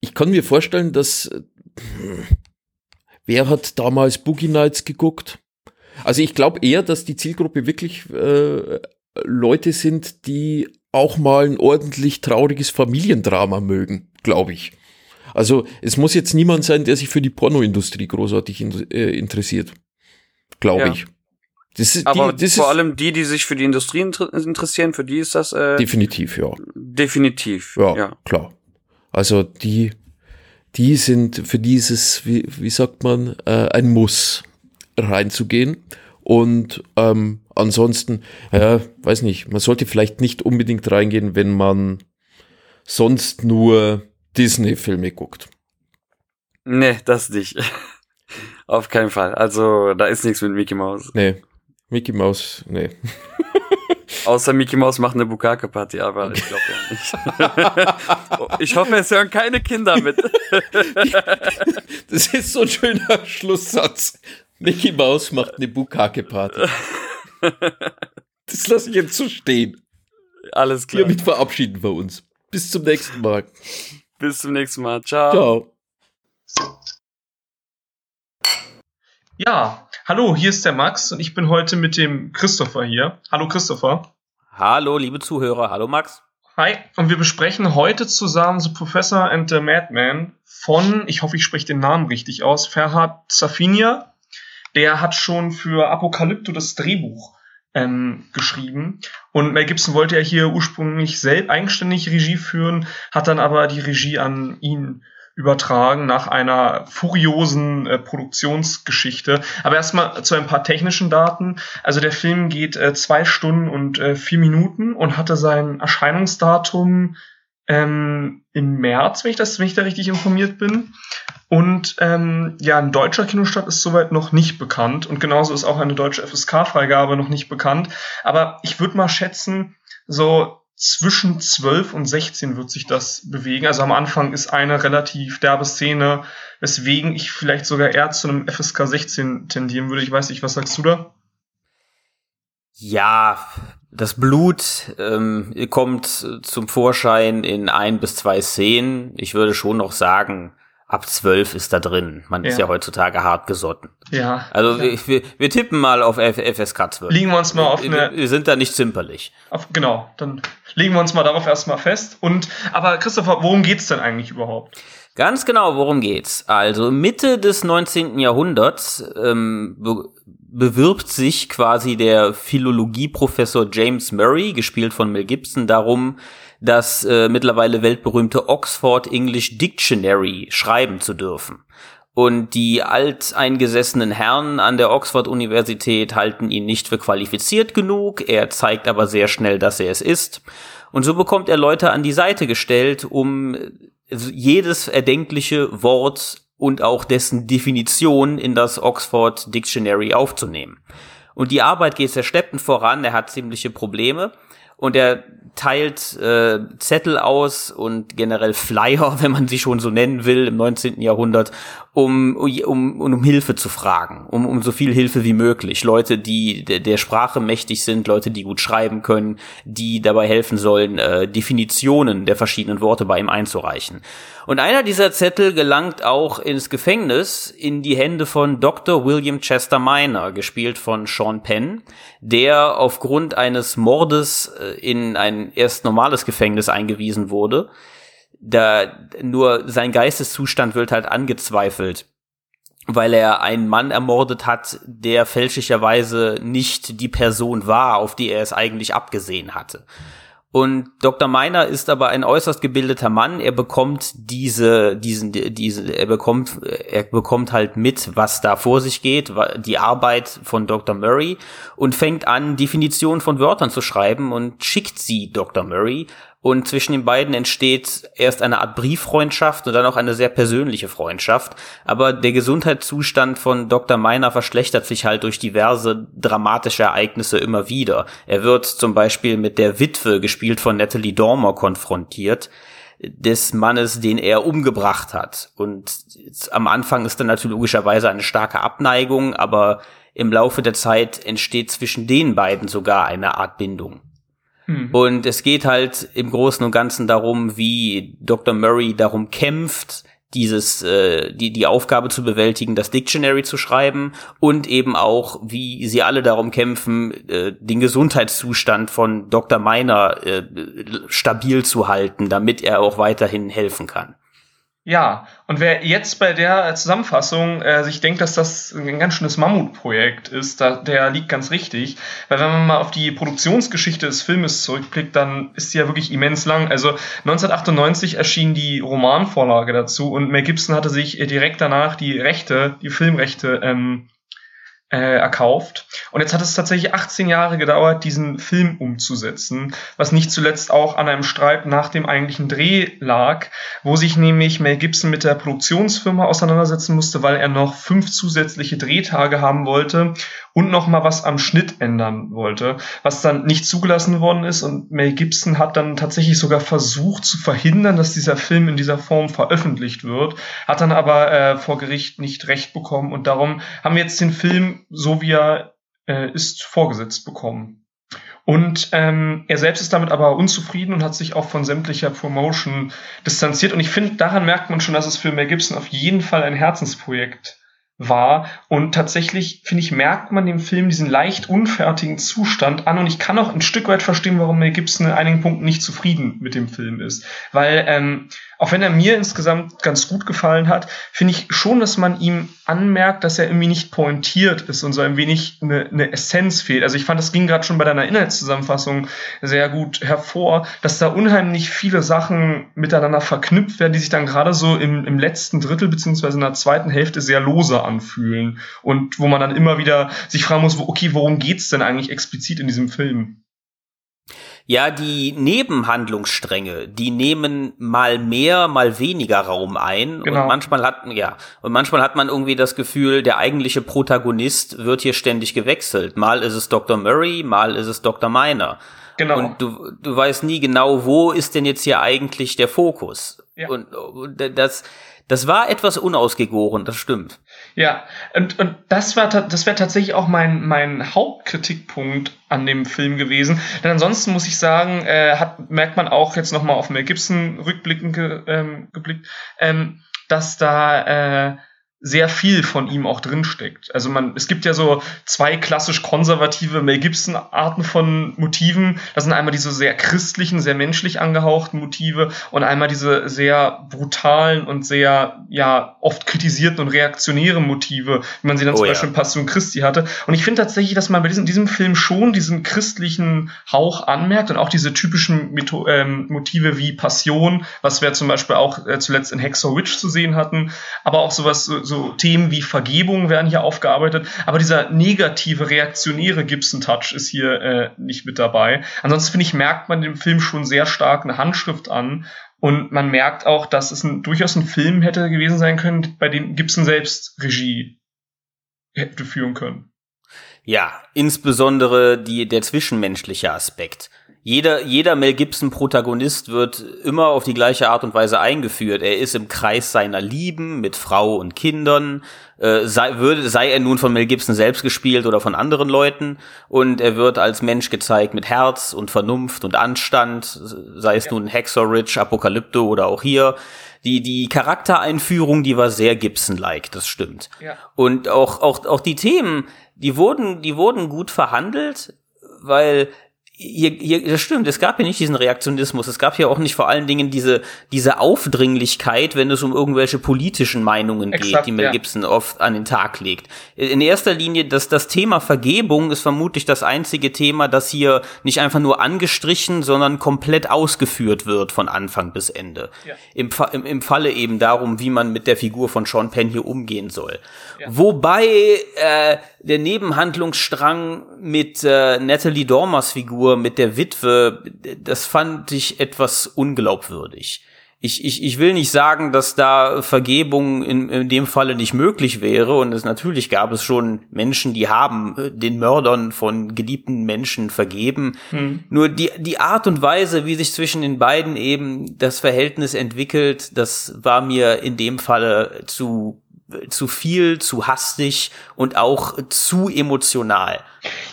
ich kann mir vorstellen, dass äh, wer hat damals Boogie Nights geguckt? Also ich glaube eher, dass die Zielgruppe wirklich äh, Leute sind, die auch mal ein ordentlich trauriges Familiendrama mögen, glaube ich. Also es muss jetzt niemand sein, der sich für die Pornoindustrie großartig in, äh, interessiert, glaube Ja. ich. Das ist, Aber die, das vor ist allem die, die sich für die Industrie inter interessieren, für die ist das äh, definitiv, ja. definitiv. Ja, ja. klar. Also die, die sind für dieses, wie, wie sagt man, äh, ein Muss reinzugehen. Und ähm, ansonsten, ja, weiß nicht, man sollte vielleicht nicht unbedingt reingehen, wenn man sonst nur Disney-Filme guckt. Nee, das nicht. Auf keinen Fall. Also, da ist nichts mit Mickey Mouse. Nee, Mickey Mouse, nee. Außer Mickey Mouse macht eine Bukake-Party, aber ich glaube ja nicht. ich hoffe, es hören keine Kinder mit. Das ist so ein schöner Schlusssatz. Mickey Mouse macht eine Bukake-Party. Das lasse ich jetzt so stehen. Alles klar. Hiermit verabschieden wir uns. Bis zum nächsten Mal. Bis zum nächsten Mal. Ciao. Ciao. Ja, hallo, hier ist der Max und ich bin heute mit dem Christopher hier. Hallo Christopher. Hallo, liebe Zuhörer. Hallo, Max. Hi, und wir besprechen heute zusammen The Professor and the Madman von, ich hoffe, ich spreche den Namen richtig aus, Ferhat Safinia. Der hat schon für Apokalypto das Drehbuch ähm, geschrieben. Und Mel Gibson wollte ja hier ursprünglich selbst eigenständig Regie führen, hat dann aber die Regie an ihn übertragen nach einer furiosen äh, Produktionsgeschichte. Aber erstmal zu ein paar technischen Daten. Also der Film geht äh, zwei Stunden und äh, vier Minuten und hatte sein Erscheinungsdatum ähm, im März, wenn ich das, wenn ich da richtig informiert bin. Und ähm, ja, ein deutscher Kinostart ist soweit noch nicht bekannt und genauso ist auch eine deutsche FSK-Freigabe noch nicht bekannt. Aber ich würde mal schätzen, so zwischen 12 und 16 wird sich das bewegen. Also am Anfang ist eine relativ derbe Szene, weswegen ich vielleicht sogar eher zu einem FSK 16 tendieren würde. Ich weiß nicht, was sagst du da? Ja, das Blut ähm, kommt zum Vorschein in ein bis zwei Szenen. Ich würde schon noch sagen, ab zwölf ist da drin. Man ja. ist ja heutzutage hart gesotten. Ja. Also ja. Wir, wir tippen mal auf FSK 12. Liegen wir uns mal auf eine. Wir sind da nicht zimperlich. Auf, genau, dann legen wir uns mal darauf erstmal fest. Und aber Christopher, worum geht's denn eigentlich überhaupt? Ganz genau, worum geht's? Also Mitte des 19. Jahrhunderts ähm, be bewirbt sich quasi der Philologieprofessor James Murray, gespielt von Mel Gibson, darum, das äh, mittlerweile weltberühmte Oxford English Dictionary schreiben zu dürfen. Und die alteingesessenen Herren an der Oxford-Universität halten ihn nicht für qualifiziert genug, er zeigt aber sehr schnell, dass er es ist. Und so bekommt er Leute an die Seite gestellt, um jedes erdenkliche Wort und auch dessen Definition in das Oxford Dictionary aufzunehmen. Und die Arbeit geht sehr steppend voran, er hat ziemliche Probleme und er teilt äh, Zettel aus und generell Flyer, wenn man sie schon so nennen will, im 19. Jahrhundert, um, um, um Hilfe zu fragen, um, um so viel Hilfe wie möglich. Leute, die der, der Sprache mächtig sind, Leute, die gut schreiben können, die dabei helfen sollen, äh, Definitionen der verschiedenen Worte bei ihm einzureichen. Und einer dieser Zettel gelangt auch ins Gefängnis in die Hände von Dr. William Chester Minor, gespielt von Sean Penn, der aufgrund eines Mordes in ein erst normales Gefängnis eingewiesen wurde. Da nur sein Geisteszustand wird halt angezweifelt weil er einen Mann ermordet hat, der fälschlicherweise nicht die Person war, auf die er es eigentlich abgesehen hatte. Und Dr. Meiner ist aber ein äußerst gebildeter Mann. Er bekommt diese, diesen, diese, er bekommt, er bekommt halt mit, was da vor sich geht, die Arbeit von Dr. Murray und fängt an, Definitionen von Wörtern zu schreiben und schickt sie Dr. Murray. Und zwischen den beiden entsteht erst eine Art Brieffreundschaft und dann auch eine sehr persönliche Freundschaft. Aber der Gesundheitszustand von Dr. Meiner verschlechtert sich halt durch diverse dramatische Ereignisse immer wieder. Er wird zum Beispiel mit der Witwe, gespielt von Natalie Dormer, konfrontiert des Mannes, den er umgebracht hat. Und am Anfang ist dann natürlich logischerweise eine starke Abneigung, aber im Laufe der Zeit entsteht zwischen den beiden sogar eine Art Bindung. Mhm. Und es geht halt im Großen und Ganzen darum, wie Dr. Murray darum kämpft, dieses äh, die die Aufgabe zu bewältigen, das Dictionary zu schreiben und eben auch, wie sie alle darum kämpfen, äh, den Gesundheitszustand von Dr. Meiner äh, stabil zu halten, damit er auch weiterhin helfen kann. Ja, und wer jetzt bei der Zusammenfassung äh, sich denkt, dass das ein ganz schönes Mammutprojekt ist, da, der liegt ganz richtig. Weil wenn man mal auf die Produktionsgeschichte des Filmes zurückblickt, dann ist sie ja wirklich immens lang. Also 1998 erschien die Romanvorlage dazu und Mel Gibson hatte sich direkt danach die Rechte, die Filmrechte ähm, äh, erkauft. Und jetzt hat es tatsächlich 18 Jahre gedauert, diesen Film umzusetzen, was nicht zuletzt auch an einem Streit nach dem eigentlichen Dreh lag, wo sich nämlich Mel Gibson mit der Produktionsfirma auseinandersetzen musste, weil er noch fünf zusätzliche Drehtage haben wollte und noch mal was am Schnitt ändern wollte, was dann nicht zugelassen worden ist und Mel Gibson hat dann tatsächlich sogar versucht zu verhindern, dass dieser Film in dieser Form veröffentlicht wird, hat dann aber äh, vor Gericht nicht recht bekommen und darum haben wir jetzt den Film so wie er äh, ist vorgesetzt bekommen. Und ähm, er selbst ist damit aber unzufrieden und hat sich auch von sämtlicher Promotion distanziert. Und ich finde, daran merkt man schon, dass es für Mel Gibson auf jeden Fall ein Herzensprojekt war. Und tatsächlich, finde ich, merkt man dem Film diesen leicht unfertigen Zustand an. Und ich kann auch ein Stück weit verstehen, warum Mel Gibson in einigen Punkten nicht zufrieden mit dem Film ist. Weil ähm, auch wenn er mir insgesamt ganz gut gefallen hat, finde ich schon, dass man ihm anmerkt, dass er irgendwie nicht pointiert ist und so ein wenig eine, eine Essenz fehlt. Also ich fand, das ging gerade schon bei deiner Inhaltszusammenfassung sehr gut hervor, dass da unheimlich viele Sachen miteinander verknüpft werden, die sich dann gerade so im, im letzten Drittel beziehungsweise in der zweiten Hälfte sehr lose anfühlen und wo man dann immer wieder sich fragen muss, okay, worum geht's denn eigentlich explizit in diesem Film? Ja, die Nebenhandlungsstränge, die nehmen mal mehr, mal weniger Raum ein. Genau. Und manchmal hat, ja, und manchmal hat man irgendwie das Gefühl, der eigentliche Protagonist wird hier ständig gewechselt. Mal ist es Dr. Murray, mal ist es Dr. Miner. Genau. Und du, du weißt nie genau, wo ist denn jetzt hier eigentlich der Fokus? Ja. Und, und das, das war etwas unausgegoren, das stimmt. Ja, und, und das war das wäre tatsächlich auch mein, mein Hauptkritikpunkt an dem Film gewesen. Denn ansonsten muss ich sagen, äh, hat, merkt man auch jetzt nochmal auf Mel Gibson rückblickend ge, ähm, geblickt, ähm, dass da äh, sehr viel von ihm auch drin steckt. Also man, es gibt ja so zwei klassisch konservative Mel Gibson Arten von Motiven. Das sind einmal diese sehr christlichen, sehr menschlich angehauchten Motive und einmal diese sehr brutalen und sehr, ja, oft kritisierten und reaktionären Motive, wie man sie dann Oh zum ja. Beispiel in Passion Christi hatte. Und ich finde tatsächlich, dass man bei diesem, diesem Film schon diesen christlichen Hauch anmerkt und auch diese typischen Metho ähm, Motive wie Passion, was wir zum Beispiel auch äh, zuletzt in Hexor Witch zu sehen hatten, aber auch sowas, so, so Themen wie Vergebung werden hier aufgearbeitet, aber dieser negative, reaktionäre Gibson-Touch ist hier äh, nicht mit dabei. Ansonsten finde ich, merkt man dem Film schon sehr stark eine Handschrift an und man merkt auch, dass es ein, durchaus ein Film hätte gewesen sein können, bei dem Gibson selbst Regie hätte führen können. Ja, insbesondere die, der zwischenmenschliche Aspekt. Jeder, jeder Mel Gibson Protagonist wird immer auf die gleiche Art und Weise eingeführt. Er ist im Kreis seiner Lieben mit Frau und Kindern, äh, sei, würde, sei er nun von Mel Gibson selbst gespielt oder von anderen Leuten. Und er wird als Mensch gezeigt mit Herz und Vernunft und Anstand, sei es nun Hexor Ridge, Apokalypto oder auch hier. Die, die Charaktereinführung, die war sehr Gibson-like, das stimmt. Ja. Und auch, auch, auch die Themen, die wurden, die wurden gut verhandelt, weil hier, hier, das stimmt, es gab ja nicht diesen Reaktionismus, es gab ja auch nicht vor allen Dingen diese, diese Aufdringlichkeit, wenn es um irgendwelche politischen Meinungen Exakt, geht, die Mel ja. Gibson oft an den Tag legt. In erster Linie, das, das Thema Vergebung ist vermutlich das einzige Thema, das hier nicht einfach nur angestrichen, sondern komplett ausgeführt wird von Anfang bis Ende. Ja. Im, im, Im Falle eben darum, wie man mit der Figur von Sean Penn hier umgehen soll. Wobei äh, der Nebenhandlungsstrang mit äh, Natalie Dormers Figur, mit der Witwe, das fand ich etwas unglaubwürdig. Ich, ich, ich will nicht sagen, dass da Vergebung in, in dem Falle nicht möglich wäre. Und es natürlich gab es schon Menschen, die haben äh, den Mördern von geliebten Menschen vergeben. Hm. Nur die, die Art und Weise, wie sich zwischen den beiden eben das Verhältnis entwickelt, das war mir in dem Falle zu zu viel, zu hastig und auch zu emotional.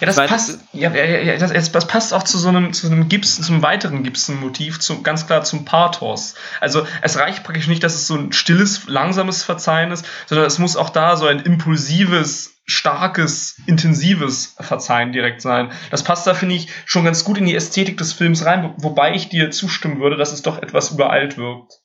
Ja, das Weil- passt. Ja, ja, ja, das, das passt auch zu so einem, zu einem Gibson, zum weiteren Gibson-Motiv, zum, ganz klar zum Pathos. Also es reicht praktisch nicht, dass es so ein stilles, langsames Verzeihen ist, sondern es muss auch da so ein impulsives, starkes, intensives Verzeihen direkt sein. Das passt da, finde ich, schon ganz gut in die Ästhetik des Films rein, wo- wobei ich dir zustimmen würde, dass es doch etwas übereilt wirkt.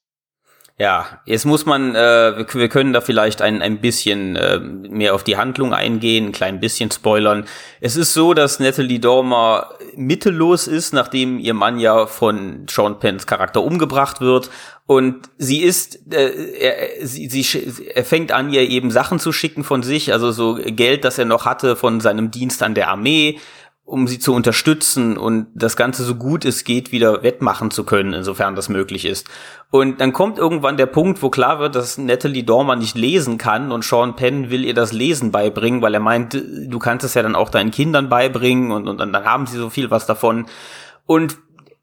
Ja, jetzt muss man, äh, wir, können da vielleicht ein, ein bisschen äh, mehr auf die Handlung eingehen, ein klein bisschen spoilern. Es ist so, dass Natalie Dormer mittellos ist, nachdem ihr Mann ja von Sean Penns Charakter umgebracht wird. Und sie ist, äh, er, sie, sie, er fängt an, ihr eben Sachen zu schicken von sich, also so Geld, das er noch hatte von seinem Dienst an der Armee, um sie zu unterstützen und das Ganze so gut es geht wieder wettmachen zu können, insofern das möglich ist. Und dann kommt irgendwann der Punkt, wo klar wird, dass Natalie Dormer nicht lesen kann und Sean Penn will ihr das Lesen beibringen, weil er meint, du kannst es ja dann auch deinen Kindern beibringen und, und, dann haben sie so viel was davon. Und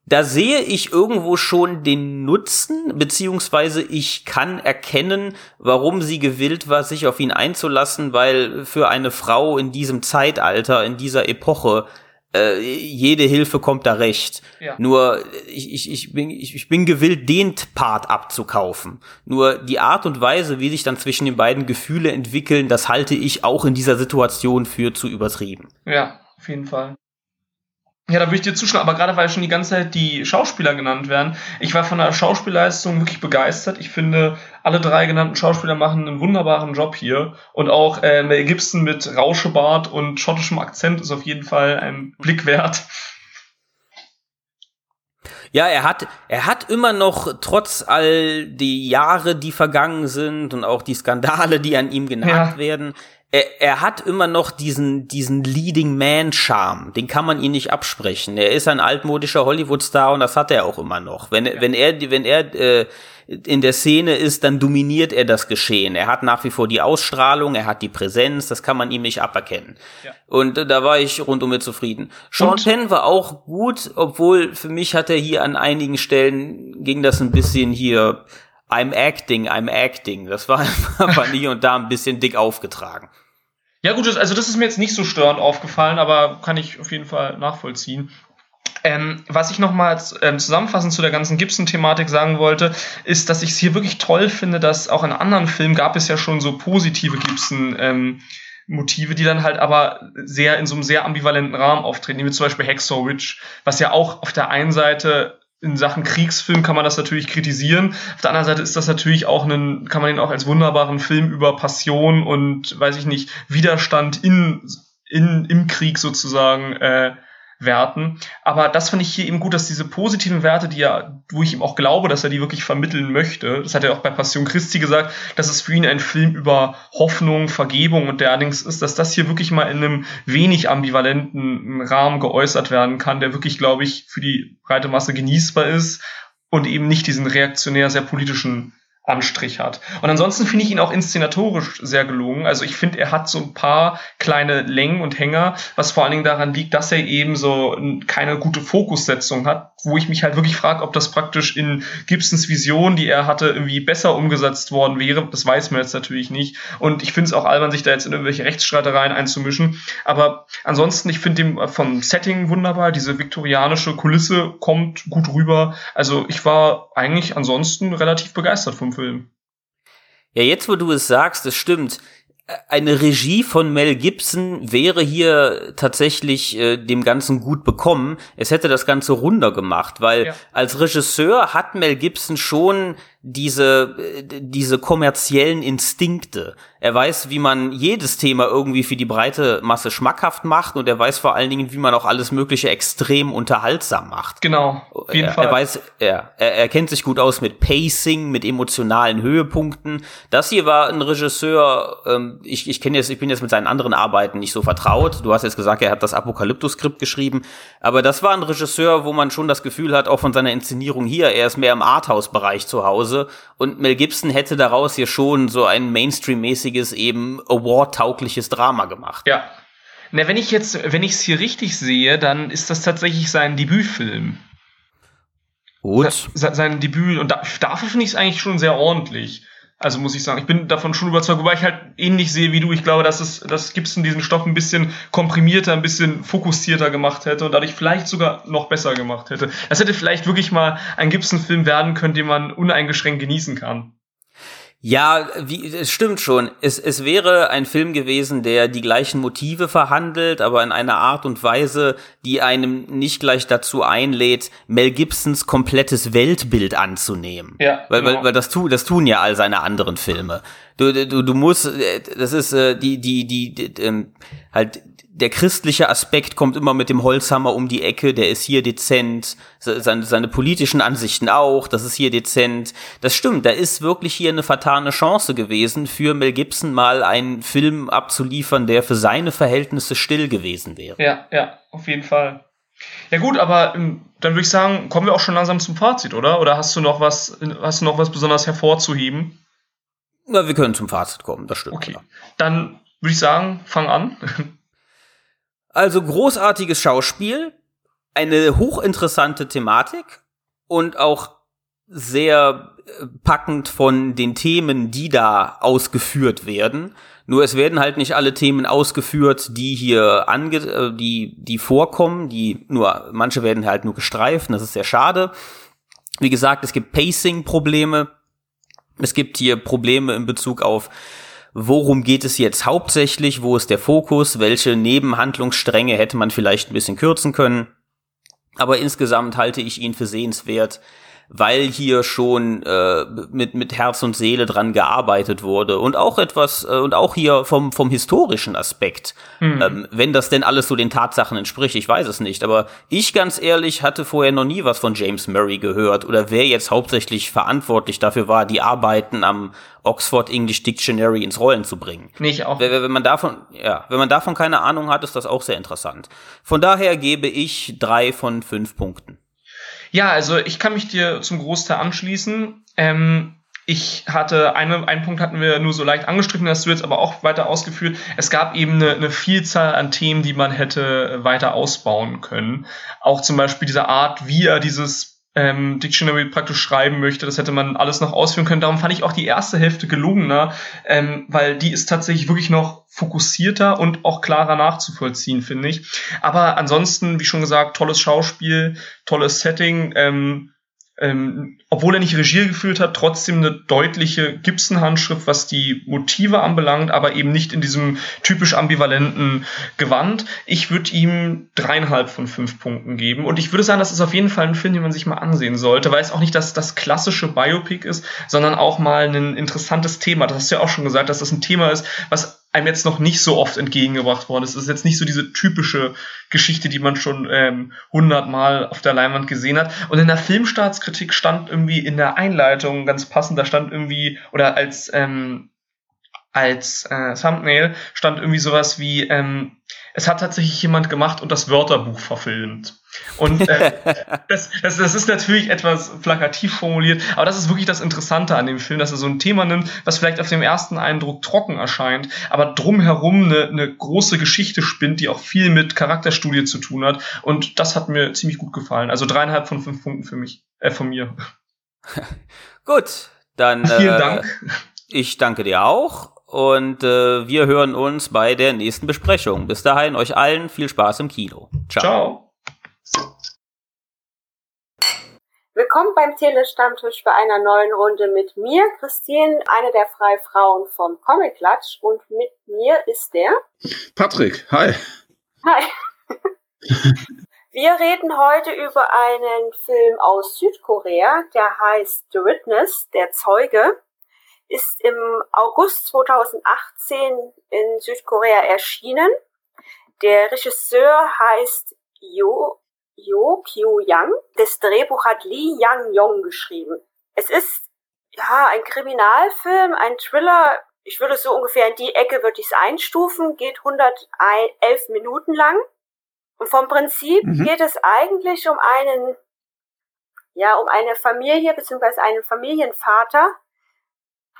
da sehe ich irgendwo schon den Nutzen, beziehungsweise ich kann erkennen, warum sie gewillt war, sich auf ihn einzulassen, weil für eine Frau in diesem Zeitalter, in dieser Epoche, äh, jede Hilfe kommt da recht. Ja. Nur ich, ich, ich, bin, ich, ich bin gewillt, den Part abzukaufen. Nur die Art und Weise, wie sich dann zwischen den beiden Gefühle entwickeln, das halte ich auch in dieser Situation für zu übertrieben. Ja, auf jeden Fall. Ja, da würde ich dir zustimmen, aber gerade weil schon die ganze Zeit die Schauspieler genannt werden, ich war von der Schauspielleistung wirklich begeistert. Ich finde, alle drei genannten Schauspieler machen einen wunderbaren Job hier. Und auch äh, Mel Gibson mit Rauschebart und schottischem Akzent ist auf jeden Fall ein Blick wert. Ja, er hat, er hat immer noch, trotz all die Jahre, die vergangen sind und auch die Skandale, die an ihm genagt Ja. werden, er, er hat immer noch diesen, diesen Leading Man Charme. Den kann man ihm nicht absprechen. Er ist ein altmodischer Hollywood-Star und das hat er auch immer noch. Wenn, wenn er, wenn er, äh, in der Szene ist, dann dominiert er das Geschehen. Er hat nach wie vor die Ausstrahlung, er hat die Präsenz, das kann man ihm nicht aberkennen. Und äh, da war ich rundum mit zufrieden. Sean Und- Penn war auch gut, obwohl für mich hat er hier an einigen Stellen ging das ein bisschen hier I'm acting, I'm acting. Das war einfach hier und da ein bisschen dick aufgetragen. Ja gut, also das ist mir jetzt nicht so störend aufgefallen, aber kann ich auf jeden Fall nachvollziehen. Ähm, was ich nochmal ähm, zusammenfassend zu der ganzen Gibson-Thematik sagen wollte, ist, dass ich es hier wirklich toll finde, dass auch in anderen Filmen gab es ja schon so positive Gibson- ähm, Motive, die dann halt aber sehr in so einem sehr ambivalenten Rahmen auftreten, wie zum Beispiel Hacksaw Ridge, was ja auch auf der einen Seite in Sachen Kriegsfilm kann man das natürlich kritisieren. Auf der anderen Seite ist das natürlich auch einen, kann man ihn auch als wunderbaren Film über Passion und, weiß ich nicht, Widerstand in, in, im Krieg sozusagen äh, werten. Aber das finde ich hier eben gut, dass diese positiven Werte, die ja, wo ich ihm auch glaube, dass er die wirklich vermitteln möchte, das hat er auch bei Passion Christi gesagt, dass es für ihn ein Film über Hoffnung, Vergebung und derallerdings ist, dass das hier wirklich mal in einem wenig ambivalenten Rahmen geäußert werden kann, der wirklich, glaube ich, für die breite Masse genießbar ist und eben nicht diesen reaktionär sehr politischen Anstrich hat. Und ansonsten finde ich ihn auch inszenatorisch sehr gelungen. Also ich finde, er hat so ein paar kleine Längen und Hänger, was vor allen Dingen daran liegt, dass er eben so keine gute Fokussetzung hat, wo ich mich halt wirklich frage, ob das praktisch in Gibsons Vision, die er hatte, irgendwie besser umgesetzt worden wäre. Das weiß man jetzt natürlich nicht. Und ich finde es auch albern, sich da jetzt in irgendwelche Rechtsstreitereien einzumischen. Aber ansonsten, ich finde den vom Setting wunderbar. Diese viktorianische Kulisse kommt gut rüber. Also ich war eigentlich ansonsten relativ begeistert vom Film. Ja, jetzt wo du es sagst, das stimmt. Eine Regie von Mel Gibson wäre hier tatsächlich äh, dem Ganzen gut bekommen. Es hätte das Ganze runder gemacht, weil Ja. als Regisseur hat Mel Gibson schon diese, äh, diese kommerziellen Instinkte. Er weiß, wie man jedes Thema irgendwie für die breite Masse schmackhaft macht und er weiß vor allen Dingen, wie man auch alles Mögliche extrem unterhaltsam macht. Genau, auf jeden er, Fall. Er weiß, er, er, er kennt sich gut aus mit Pacing, mit emotionalen Höhepunkten. Das hier war ein Regisseur, ähm, ich, ich kenne jetzt, ich bin jetzt mit seinen anderen Arbeiten nicht so vertraut. Du hast jetzt gesagt, er hat das Apokalyptus-Skript geschrieben, aber das war ein Regisseur, wo man schon das Gefühl hat, auch von seiner Inszenierung hier, er ist mehr im Arthouse-Bereich zu Hause und Mel Gibson hätte daraus hier schon so ein Mainstream-mäßiges, eben Award-taugliches Drama gemacht. Ja. Na, wenn ich jetzt, wenn ich es hier richtig sehe, dann ist das tatsächlich sein Debütfilm. Gut. Se sein Debüt, und da, dafür finde ich es eigentlich schon sehr ordentlich. Also muss ich sagen, ich bin davon schon überzeugt, wobei ich halt ähnlich sehe wie du. Ich glaube, dass es, dass Gibson diesen Stoff ein bisschen komprimierter, ein bisschen fokussierter gemacht hätte und dadurch vielleicht sogar noch besser gemacht hätte. Das hätte vielleicht wirklich mal ein Gibson-Film werden können, den man uneingeschränkt genießen kann. Ja, wie, es stimmt schon. Es, es wäre ein Film gewesen, der die gleichen Motive verhandelt, aber in einer Art und Weise, die einem nicht gleich dazu einlädt, Mel Gibsons komplettes Weltbild anzunehmen. Ja, Weil, genau. weil, weil das, tu, das tun ja all seine anderen Filme. Du, du, du musst, äh, das ist äh, die, die, die, die ähm, halt der christliche Aspekt kommt immer mit dem Holzhammer um die Ecke, der ist hier dezent, se- seine, seine politischen Ansichten auch, das ist hier dezent. Das stimmt, da ist wirklich hier eine vertane Chance gewesen, für Mel Gibson mal einen Film abzuliefern, der für seine Verhältnisse still gewesen wäre. Ja, ja, auf jeden Fall. Ja gut, aber ähm, dann würde ich sagen, kommen wir auch schon langsam zum Fazit, oder? Oder hast du noch was, hast du noch was besonders hervorzuheben? Na, wir können zum Fazit kommen, das stimmt. Okay. Dann würde ich sagen, fang an. Also großartiges Schauspiel, eine hochinteressante Thematik und auch sehr äh, packend von den Themen, die da ausgeführt werden. Nur es werden halt nicht alle Themen ausgeführt, die hier ange äh, die die vorkommen, die nur manche werden halt nur gestreift, das ist sehr schade. Wie gesagt, es gibt Pacing Probleme. Es gibt hier Probleme in Bezug auf worum geht es jetzt hauptsächlich, wo ist der Fokus, welche Nebenhandlungsstränge hätte man vielleicht ein bisschen kürzen können. aber insgesamt halte ich ihn für sehenswert, weil hier schon äh, mit mit Herz und Seele dran gearbeitet wurde und auch etwas äh, und auch hier vom vom historischen Aspekt, Mhm. ähm, wenn das denn alles so den Tatsachen entspricht, ich weiß es nicht, aber ich ganz ehrlich hatte vorher noch nie was von James Murray gehört oder wer jetzt hauptsächlich verantwortlich dafür war, die Arbeiten am Oxford English Dictionary ins Rollen zu bringen. Nee, ich auch. Wenn, wenn man davon, ja, wenn man davon keine Ahnung hat, ist das auch sehr interessant. Von daher gebe ich drei von fünf Punkten. Ja, also ich kann mich dir zum Großteil anschließen. Ähm, ich hatte eine, einen Punkt hatten wir nur so leicht angestrichen, hast du jetzt aber auch weiter ausgeführt. Es gab eben eine, eine Vielzahl an Themen, die man hätte weiter ausbauen können. Auch zum Beispiel diese Art, wie er dieses ähm, Dictionary praktisch schreiben möchte, das hätte man alles noch ausführen können. Darum fand ich auch die erste Hälfte gelungener, ähm, weil die ist tatsächlich wirklich noch fokussierter und auch klarer nachzuvollziehen, finde ich. Aber ansonsten, wie schon gesagt, tolles Schauspiel, tolles Setting. Ähm, ähm, obwohl er nicht Regie geführt hat, trotzdem eine deutliche Gibson-Handschrift, was die Motive anbelangt, aber eben nicht in diesem typisch ambivalenten Gewand. Ich würde ihm dreieinhalb von fünf Punkten geben. Und ich würde sagen, das ist auf jeden Fall ein Film, den man sich mal ansehen sollte, weil es auch nicht das, das klassische Biopic ist, sondern auch mal ein interessantes Thema. Das hast du ja auch schon gesagt, dass das ein Thema ist, was einem jetzt noch nicht so oft entgegengebracht worden. Es ist jetzt nicht so diese typische Geschichte, die man schon ähm, hundertmal auf der Leinwand gesehen hat. Und in der Filmstaatskritik stand irgendwie in der Einleitung ganz passend, da stand irgendwie, oder als, ähm, als äh, Thumbnail stand irgendwie sowas wie, ähm, es hat tatsächlich jemand gemacht und das Wörterbuch verfilmt. Und äh, das, das, das ist natürlich etwas plakativ formuliert, aber das ist wirklich das Interessante an dem Film, dass er so ein Thema nimmt, was vielleicht auf dem ersten Eindruck trocken erscheint, aber drumherum eine, eine große Geschichte spinnt, die auch viel mit Charakterstudie zu tun hat. Und das hat mir ziemlich gut gefallen. Also dreieinhalb von fünf Punkten für mich, äh, von mir. Gut, dann Vielen äh, Dank. Ich danke dir auch und äh, wir hören uns bei der nächsten Besprechung. Bis dahin euch allen viel Spaß im Kino. Ciao. Ciao. Willkommen beim Telestammtisch bei einer neuen Runde mit mir, Christine, eine der Freifrauen vom Comic Klatsch und mit mir ist der Patrick, hi. Hi. Wir reden heute über einen Film aus Südkorea, der heißt The Witness, der Zeuge, ist im August 2018 in Südkorea erschienen. Der Regisseur heißt Jo, Jo Kyu-yang. Das Drehbuch hat Lee Yang-yong geschrieben. Es ist ja ein Kriminalfilm, ein Thriller. Ich würde so ungefähr in die Ecke würde ich es einstufen, geht 111 Minuten lang. Und vom Prinzip Mhm. geht es eigentlich um einen, ja, um eine Familie beziehungsweise einen Familienvater,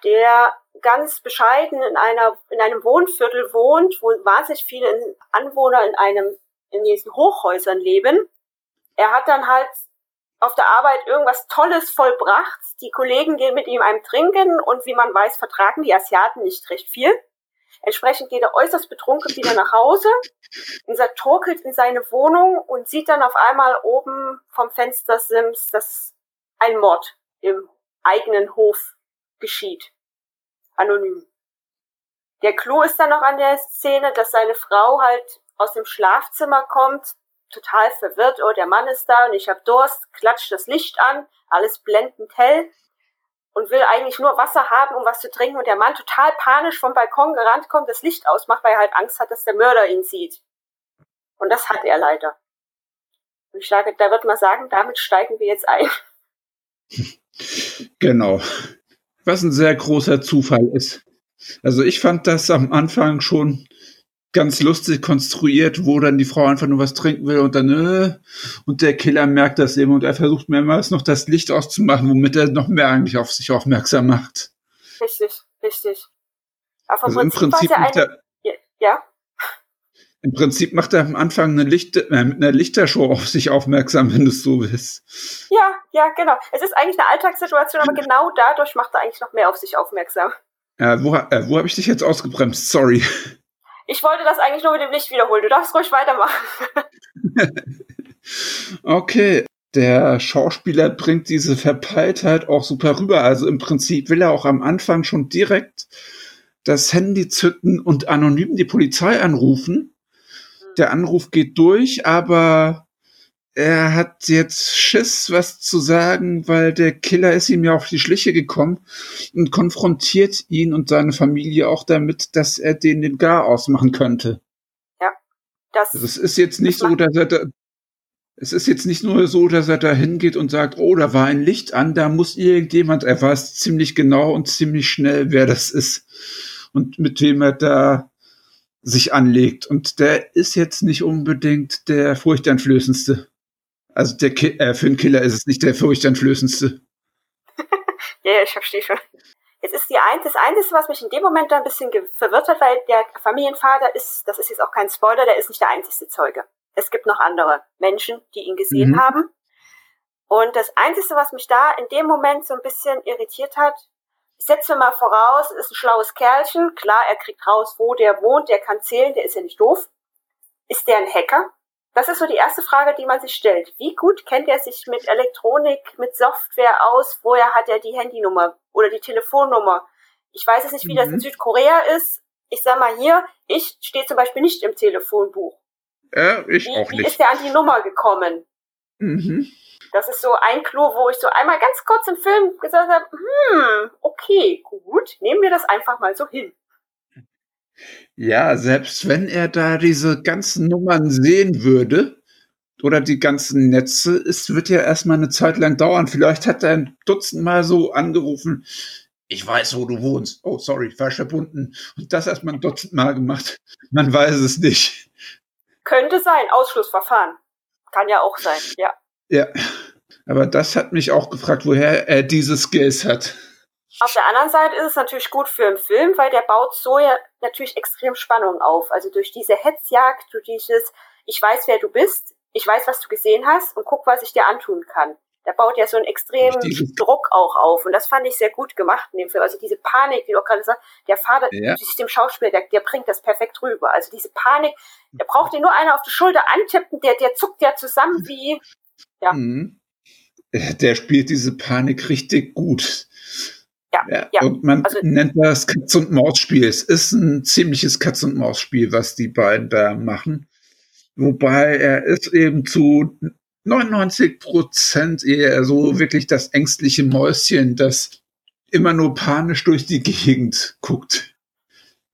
der ganz bescheiden in einer, in einem Wohnviertel wohnt, wo wahnsinnig viele Anwohner in einem, in diesen Hochhäusern leben. Er hat dann halt auf der Arbeit irgendwas Tolles vollbracht. Die Kollegen gehen mit ihm einem trinken und wie man weiß, vertragen die Asiaten nicht recht viel. Entsprechend geht er äußerst betrunken wieder nach Hause, unser torkelt in seine Wohnung und sieht dann auf einmal oben vom Fenster Sims, dass ein Mord im eigenen Hof geschieht. Anonym. Der Clou ist dann noch an der Szene, dass seine Frau halt aus dem Schlafzimmer kommt, total verwirrt, oh, der Mann ist da und ich hab Durst, klatscht das Licht an, alles blendend hell und will eigentlich nur Wasser haben, um was zu trinken und der Mann total panisch vom Balkon gerannt kommt, das Licht ausmacht, weil er halt Angst hat, dass der Mörder ihn sieht. Und das hat er leider. Und ich sage, da wird man sagen, damit steigen wir jetzt ein. Genau. Was ein sehr großer Zufall ist. Also ich fand das am Anfang schon ganz lustig konstruiert, wo dann die Frau einfach nur was trinken will und dann äh, und der Killer merkt das eben und er versucht mehrmals noch das Licht auszumachen, womit er noch mehr eigentlich auf sich aufmerksam macht. Richtig, richtig. Aber Also im Prinzip war macht eine, ja, ja, Im Prinzip macht er am Anfang eine Licht äh, mit einer Lichtershow auf sich aufmerksam, wenn du es so willst. ja, ja, genau. Es ist eigentlich eine Alltagssituation, aber genau dadurch macht er eigentlich noch mehr auf sich aufmerksam. Äh, wo äh, wo habe ich dich jetzt ausgebremst? Sorry. Ich wollte das eigentlich nur mit dem Licht wiederholen. Du darfst ruhig weitermachen. Okay. Der Schauspieler bringt diese Verpeiltheit auch super rüber. Also im Prinzip will er auch am Anfang schon direkt das Handy zücken und anonym die Polizei anrufen. Der Anruf geht durch, aber er hat jetzt Schiss, was zu sagen, weil der Killer ist ihm ja auf die Schliche gekommen und konfrontiert ihn und seine Familie auch damit, dass er den den Gar ausmachen könnte. Ja. Das, also es ist jetzt nicht so, dass er da, es ist jetzt nicht nur so, dass er da hingeht und sagt, oh, da war ein Licht an, da muss irgendjemand, er weiß ziemlich genau und ziemlich schnell, wer das ist und mit wem er da sich anlegt. Und der ist jetzt nicht unbedingt der furchteinflößendste. Also der Ki äh, für einen Killer ist es nicht der furchteinflößendste. ja, ja, ich verstehe schon. Jetzt ist die ein, das Einzige, was mich in dem Moment da ein bisschen verwirrt hat, weil der Familienvater ist, das ist jetzt auch kein Spoiler, der ist nicht der einzigste Zeuge. Es gibt noch andere Menschen, die ihn gesehen mhm. haben. Und das Einzige, was mich da in dem Moment so ein bisschen irritiert hat, ich setze mal voraus, es ist ein schlaues Kerlchen. Klar, er kriegt raus, wo der wohnt, der kann zählen, der ist ja nicht doof. Ist der ein Hacker? Das ist so die erste Frage, die man sich stellt. Wie gut kennt er sich mit Elektronik, mit Software aus? Woher hat er die Handynummer oder die Telefonnummer? Ich weiß jetzt nicht, wie mhm. das in mhm. Südkorea ist. Ich sag mal hier, ich stehe zum Beispiel nicht im Telefonbuch. Ja, ich wie, auch nicht. Wie ist er an die Nummer gekommen? Mhm. Das ist so ein Klo, wo ich so einmal ganz kurz im Film gesagt habe, hm, okay, gut, nehmen wir das einfach mal so hin. Ja, selbst wenn er da diese ganzen Nummern sehen würde oder die ganzen Netze, es wird ja erstmal eine Zeit lang dauern. Vielleicht hat er ein Dutzend Mal so angerufen, ich weiß, wo du wohnst. Oh, sorry, falsch verbunden. Und das erstmal ein Dutzend Mal gemacht. Man weiß es nicht. Könnte sein, Ausschlussverfahren. Kann ja auch sein, ja. Ja, aber das hat mich auch gefragt, woher er diese Skills hat. Auf der anderen Seite ist es natürlich gut für einen Film, weil der baut so ja natürlich extrem Spannung auf. Also durch diese Hetzjagd, durch dieses, ich weiß, wer du bist, ich weiß, was du gesehen hast und guck, was ich dir antun kann. Der baut ja so einen extremen Druck auch auf. Und das fand ich sehr gut gemacht in dem Film. Also diese Panik, die du auch gerade sagst, der Vater, ja. dem Schauspieler, der, der bringt das perfekt rüber. Also diese Panik, der braucht dir nur einer auf die Schulter antippen, der, der zuckt ja zusammen wie, ja. Mhm. Der spielt diese Panik richtig gut. Ja, ja, ja. Und man also, nennt das Katz- und Maus-Spiel. Es ist ein ziemliches Katz- und Maus-Spiel, was die beiden da machen. Wobei er ist eben zu 99 Prozent eher so wirklich das ängstliche Mäuschen, das immer nur panisch durch die Gegend guckt.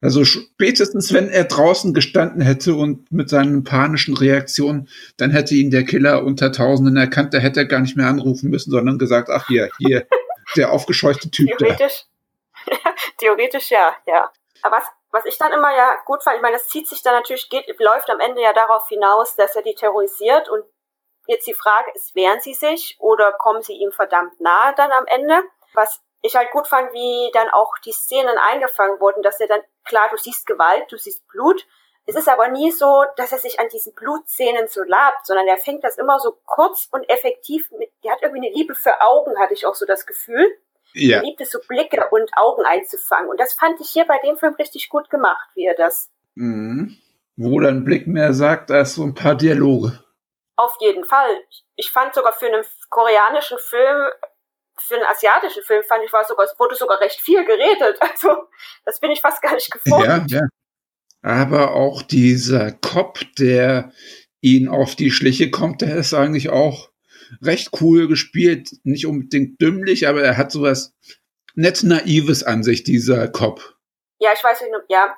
Also spätestens, wenn er draußen gestanden hätte und mit seinen panischen Reaktionen, dann hätte ihn der Killer unter Tausenden erkannt, da hätte er gar nicht mehr anrufen müssen, sondern gesagt, ach hier, hier, der aufgescheuchte Typ. Theoretisch, theoretisch ja, ja. Aber was, was ich dann immer ja gut fand, ich meine, das zieht sich dann natürlich, geht, läuft am Ende ja darauf hinaus, dass er die terrorisiert und jetzt die Frage ist, wehren sie sich oder kommen sie ihm verdammt nahe dann am Ende? Was ich halt gut fand, wie dann auch die Szenen eingefangen wurden, dass er dann, klar, du siehst Gewalt, du siehst Blut, es ist aber nie so, dass er sich an diesen Blutszenen so labt, sondern er fängt das immer so kurz und effektiv mit, der hat irgendwie eine Liebe für Augen, hatte ich auch so das Gefühl. Ja. Er liebt es so Blicke und Augen einzufangen. Und das fand ich hier bei dem Film richtig gut gemacht, wie er das. Mhm. Wo dann Blick mehr sagt als so ein paar Dialoge. Auf jeden Fall. Ich fand sogar für einen koreanischen Film, für einen asiatischen Film fand ich war sogar, es wurde sogar recht viel geredet. Also, das bin ich fast gar nicht gefunden. Ja, ja aber auch dieser Cop, der ihn auf die Schliche kommt, der ist eigentlich auch recht cool gespielt. Nicht unbedingt dümmlich, aber er hat sowas nett Naives an sich, dieser Cop. Ja, ich weiß nicht, ja.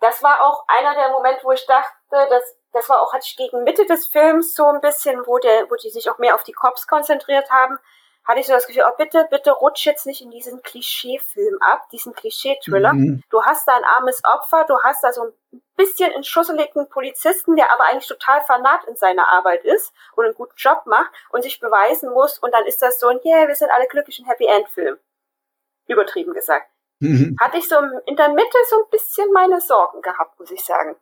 Das war auch einer der Momente, wo ich dachte, dass das war auch, hatte ich gegen Mitte des Films so ein bisschen, wo der, wo die sich auch mehr auf die Cops konzentriert haben hatte ich so das Gefühl, oh bitte, bitte rutsch jetzt nicht in diesen Klischee-Film ab, diesen Klischee-Thriller. Mhm. Du hast da ein armes Opfer, du hast da so ein bisschen einen schusseligen Polizisten, der aber eigentlich total fanat in seiner Arbeit ist und einen guten Job macht und sich beweisen muss und dann ist das so ein, yeah, wir sind alle glücklich, ein Happy-End-Film. Übertrieben gesagt. Mhm. Hatte ich so in der Mitte so ein bisschen meine Sorgen gehabt, muss ich sagen.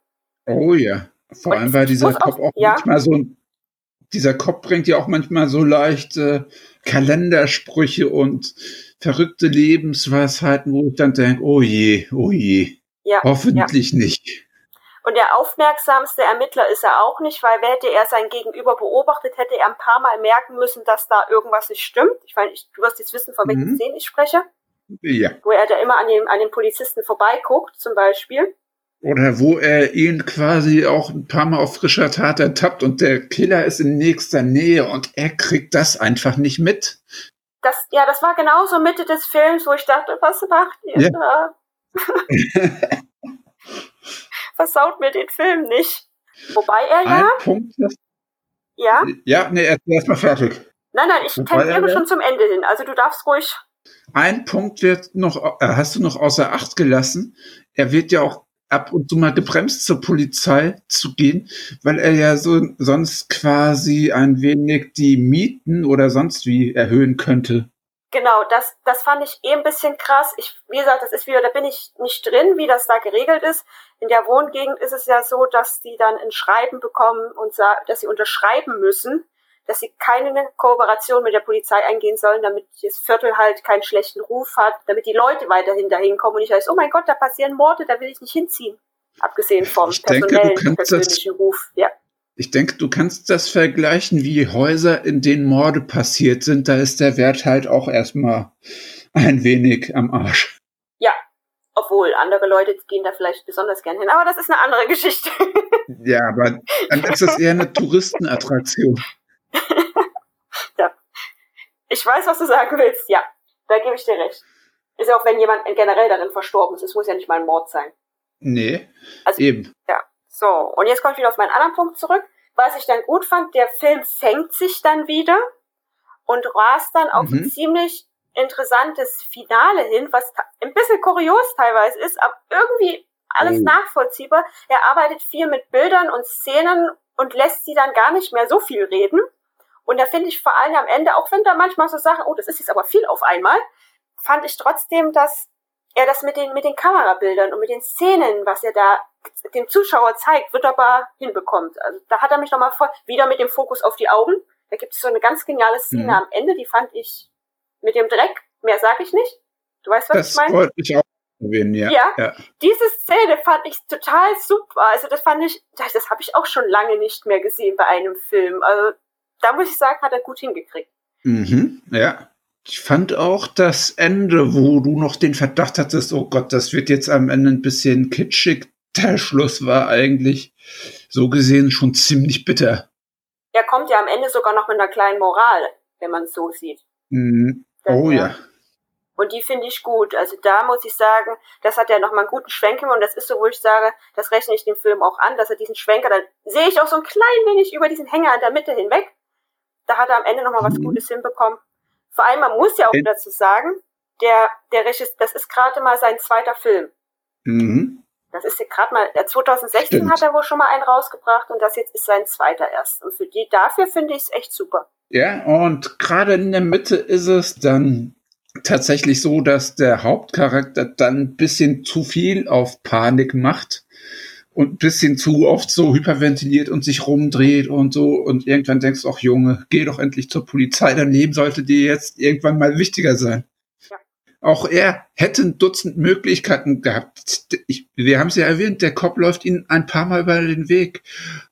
Oh ja. Vor und allem, weil dieser Kopf auch ja? manchmal so ein dieser Kopf bringt ja auch manchmal so leicht äh, Kalendersprüche und verrückte Lebensweisheiten, wo ich dann denke, oh je, oh je. Ja, Hoffentlich ja. nicht. Und der aufmerksamste Ermittler ist er auch nicht, weil hätte er sein Gegenüber beobachtet, hätte er ein paar Mal merken müssen, dass da irgendwas nicht stimmt. Ich meine, du wirst jetzt wissen, von welchen mhm. Szenen ich spreche. Ja. Wo er da immer an den, an den Polizisten vorbeiguckt, zum Beispiel. Oder wo er ihn quasi auch ein paar Mal auf frischer Tat ertappt und der Killer ist in nächster Nähe und er kriegt das einfach nicht mit. Das, ja, das war genauso Mitte des Films, wo ich dachte, was macht ihr Ja. da? Versaut mir den Film nicht. Wobei er Ein ja, Punkt. Das, ja, ja, nee, erst erst mal fertig. nein, nein, ich er tendiere schon zum Ende hin. Also du darfst ruhig. Ein Punkt wird noch, äh, hast du noch außer Acht gelassen. Er wird ja auch ab und zu mal gebremst zur Polizei zu gehen, weil er ja so sonst quasi ein wenig die Mieten oder sonst wie erhöhen könnte. Genau, das, das fand ich eh ein bisschen krass. Ich, wie gesagt, das ist wieder, da bin ich nicht drin, wie das da geregelt ist. In der Wohngegend ist es ja so, dass die dann ein Schreiben bekommen und dass sie unterschreiben müssen, dass sie keine Kooperation mit der Polizei eingehen sollen, damit das Viertel halt keinen schlechten Ruf hat, damit die Leute weiterhin dahin kommen und nicht heißt, oh mein Gott, da passieren Morde, da will ich nicht hinziehen. Abgesehen vom Ich denke, personellen, das- persönlichen Ruf. Ja. Ich denke, du kannst das vergleichen, wie Häuser, in denen Morde passiert sind. Da ist der Wert halt auch erstmal ein wenig am Arsch. Ja. Obwohl, andere Leute gehen da vielleicht besonders gern hin. Aber das ist eine andere Geschichte. Ja, aber dann ist es eher eine Touristenattraktion. ja. Ich weiß, was du sagen willst. Ja, da gebe ich dir recht. Ist ja auch, wenn jemand generell darin verstorben ist. Es muss ja nicht mal ein Mord sein. Nee, Also, eben. Ja. So, und jetzt komme ich wieder auf meinen anderen Punkt zurück. Was ich dann gut fand, der Film fängt sich dann wieder und rast dann auf ein Mhm. ziemlich interessantes Finale hin, was ein bisschen kurios teilweise ist, aber irgendwie alles Oh. nachvollziehbar. Er arbeitet viel mit Bildern und Szenen und lässt sie dann gar nicht mehr so viel reden. Und da finde ich vor allem am Ende, auch wenn da manchmal so Sachen, oh, das ist jetzt aber viel auf einmal, fand ich trotzdem, dass er das mit den, mit den Kamerabildern und mit den Szenen, was er da dem Zuschauer zeigt, wunderbar hinbekommt. Also da hat er mich nochmal voll, wieder mit dem Fokus auf die Augen. Da gibt es so eine ganz geniale Szene Mhm. am Ende, die fand ich mit dem Dreck, mehr sage ich nicht. Du weißt, was Das ich meine? wollte ich auch erwähnen, ja. Ja. ja. Diese Szene fand ich total super. Also das fand ich, das, das habe ich auch schon lange nicht mehr gesehen bei einem Film. Also da muss ich sagen, hat er gut hingekriegt. Mhm, ja. Ich fand auch das Ende, wo du noch den Verdacht hattest, oh Gott, das wird jetzt am Ende ein bisschen kitschig. Der Schluss war eigentlich so gesehen schon ziemlich bitter. Er kommt ja am Ende sogar noch mit einer kleinen Moral, wenn man es so sieht. Mhm. Oh ja. Und die finde ich gut. Also da muss ich sagen, das hat er nochmal einen guten Schwenker und das ist so, wo ich sage, das rechne ich dem Film auch an, dass er diesen Schwenker, dann sehe ich auch so ein klein wenig über diesen Hänger in der Mitte hinweg. Da hat er am Ende nochmal was Mhm. Gutes hinbekommen. Vor allem, man muss ja auch Äh. dazu sagen, der, der Regisseur, das ist gerade mal sein zweiter Film. Mhm. Das ist ja gerade mal, der 2016 Stimmt. hat er wohl schon mal einen rausgebracht und das jetzt ist sein zweiter erst. Und für die, dafür finde ich es echt super. Ja, und gerade in der Mitte ist es dann tatsächlich so, dass der Hauptcharakter dann ein bisschen zu viel auf Panik macht und ein bisschen zu oft so hyperventiliert und sich rumdreht und so und irgendwann denkst du, ach Junge, geh doch endlich zur Polizei, dein Leben sollte dir jetzt irgendwann mal wichtiger sein. Auch er hätte ein Dutzend Möglichkeiten gehabt. Ich, wir haben es ja erwähnt, der Kopf läuft ihm ein paar Mal über den Weg.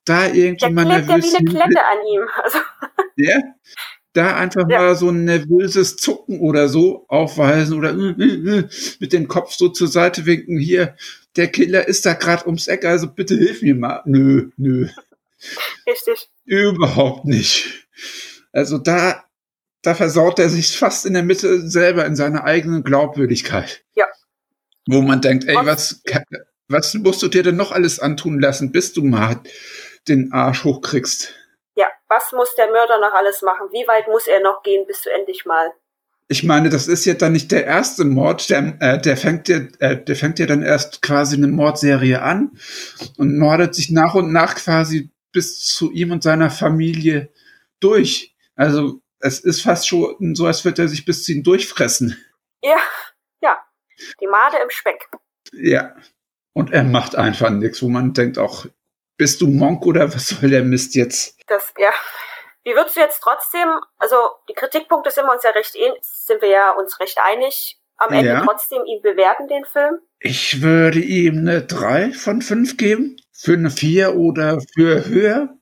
Da irgendwie Der mal klebt ja wie nervös eine Klette an ihm. Also, ja, da einfach mal so ein nervöses Zucken oder so aufweisen oder äh, äh, äh, mit dem Kopf so zur Seite winken. Hier, der Killer ist da gerade ums Eck, also bitte hilf mir mal. Nö, nö, richtig. überhaupt nicht. Also da, da versaut er sich fast in der Mitte selber in seiner eigenen Glaubwürdigkeit. Ja. Wo man denkt, ey, was, was musst du dir denn noch alles antun lassen, bis du mal den Arsch hochkriegst? Ja, was muss der Mörder noch alles machen? Wie weit muss er noch gehen, bis du endlich mal. Ich meine, das ist ja dann nicht der erste Mord, der, äh, der fängt ja, äh, der fängt ja dann erst quasi eine Mordserie an und mordet sich nach und nach quasi bis zu ihm und seiner Familie durch. Also es ist fast schon so, als würde er sich bis zu ihm durchfressen. Ja, ja. Die Made im Speck. Ja. Und er macht einfach nichts, wo man denkt auch, bist du Monk oder was soll der Mist jetzt? Das, ja. Wie würdest du jetzt trotzdem, also die Kritikpunkte sind wir uns ja recht ähnlich, sind wir ja uns recht einig, am Ende Ja. trotzdem ihn bewerten, den Film? Ich würde ihm eine 3 von 5 geben. Für eine 4 oder für höher.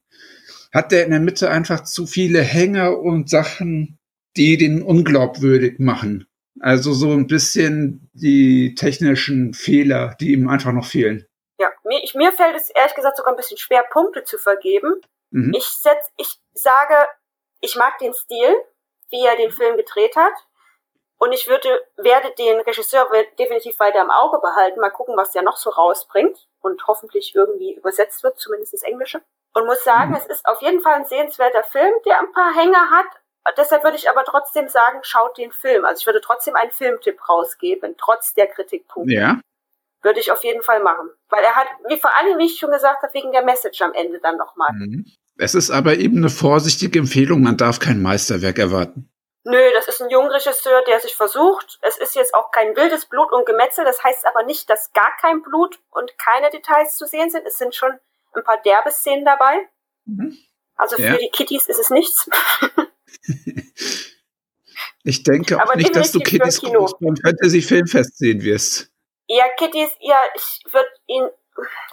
Hat der in der Mitte einfach zu viele Hänger und Sachen, die den unglaubwürdig machen. Also so ein bisschen die technischen Fehler, die ihm einfach noch fehlen. Ja, mir, ich, mir fällt es ehrlich gesagt sogar ein bisschen schwer, Punkte zu vergeben. Mhm. Ich setz, ich sage, ich mag den Stil, wie er den Film gedreht hat. Und ich würde, werde den Regisseur definitiv weiter im Auge behalten. Mal gucken, was der noch so rausbringt und hoffentlich irgendwie übersetzt wird, zumindest ins Englische. Und muss sagen, Mhm. es ist auf jeden Fall ein sehenswerter Film, der ein paar Hänger hat. Deshalb würde ich aber trotzdem sagen, schaut den Film. Also ich würde trotzdem einen Filmtipp rausgeben, trotz der Kritikpunkte. Ja. Würde ich auf jeden Fall machen. Weil er hat, wie vor allem, wie ich schon gesagt habe, wegen der Message am Ende dann nochmal. Mhm. Es ist aber eben eine vorsichtige Empfehlung, man darf kein Meisterwerk erwarten. Nö, das ist ein Jungregisseur, der sich versucht. Es ist jetzt auch kein wildes Blut und Gemetzel. Das heißt aber nicht, dass gar kein Blut und keine Details zu sehen sind. Es sind schon ein paar derbe Szenen dabei. Also Ja. für die Kitties ist es nichts. Ich denke auch Aber nicht, dass du Kino. groß beim Fantasy Filmfest sehen wirst. Ja, Kitties, ja, ich würde ihn,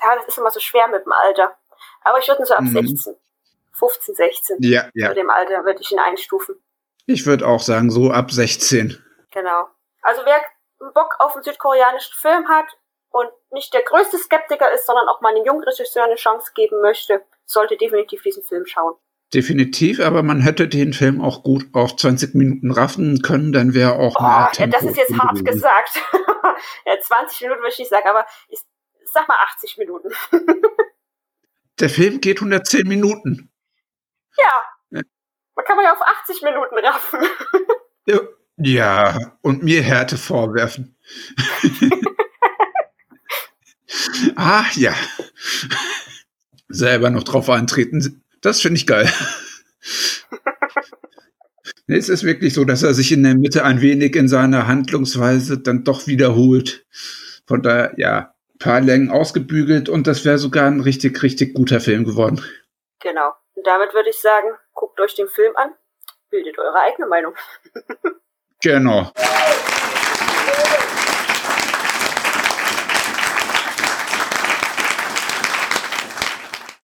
ja, das ist immer so schwer mit dem Alter. Aber ich würde ihn so ab Mhm. 16, 15, 16. Ja, ja. Mit dem Alter würde ich ihn einstufen. Ich würde auch sagen, so ab 16. Genau. Also wer Bock auf einen südkoreanischen Film hat und nicht der größte Skeptiker ist, sondern auch mal einem jungen Regisseur eine Chance geben möchte, sollte definitiv diesen Film schauen. Definitiv, aber man hätte den Film auch gut auf 20 Minuten raffen können, dann wäre auch mehr Oh, ja, Tempo das ist jetzt hart gewesen. gesagt. ja, 20 Minuten würde ich nicht sagen, aber ich sag mal 80 Minuten. Der Film geht 110 Minuten. Ja, man kann man ja auf 80 Minuten raffen. Ja, und mir Härte vorwerfen. ah, ja. Selber noch drauf eintreten. Das finde ich geil. Es ist wirklich so, dass er sich in der Mitte ein wenig in seiner Handlungsweise dann doch wiederholt. Von daher, ja, ein paar Längen ausgebügelt und das wäre sogar ein richtig, richtig guter Film geworden. genau. Und damit würde ich sagen, guckt euch den Film an, bildet eure eigene Meinung. Genau.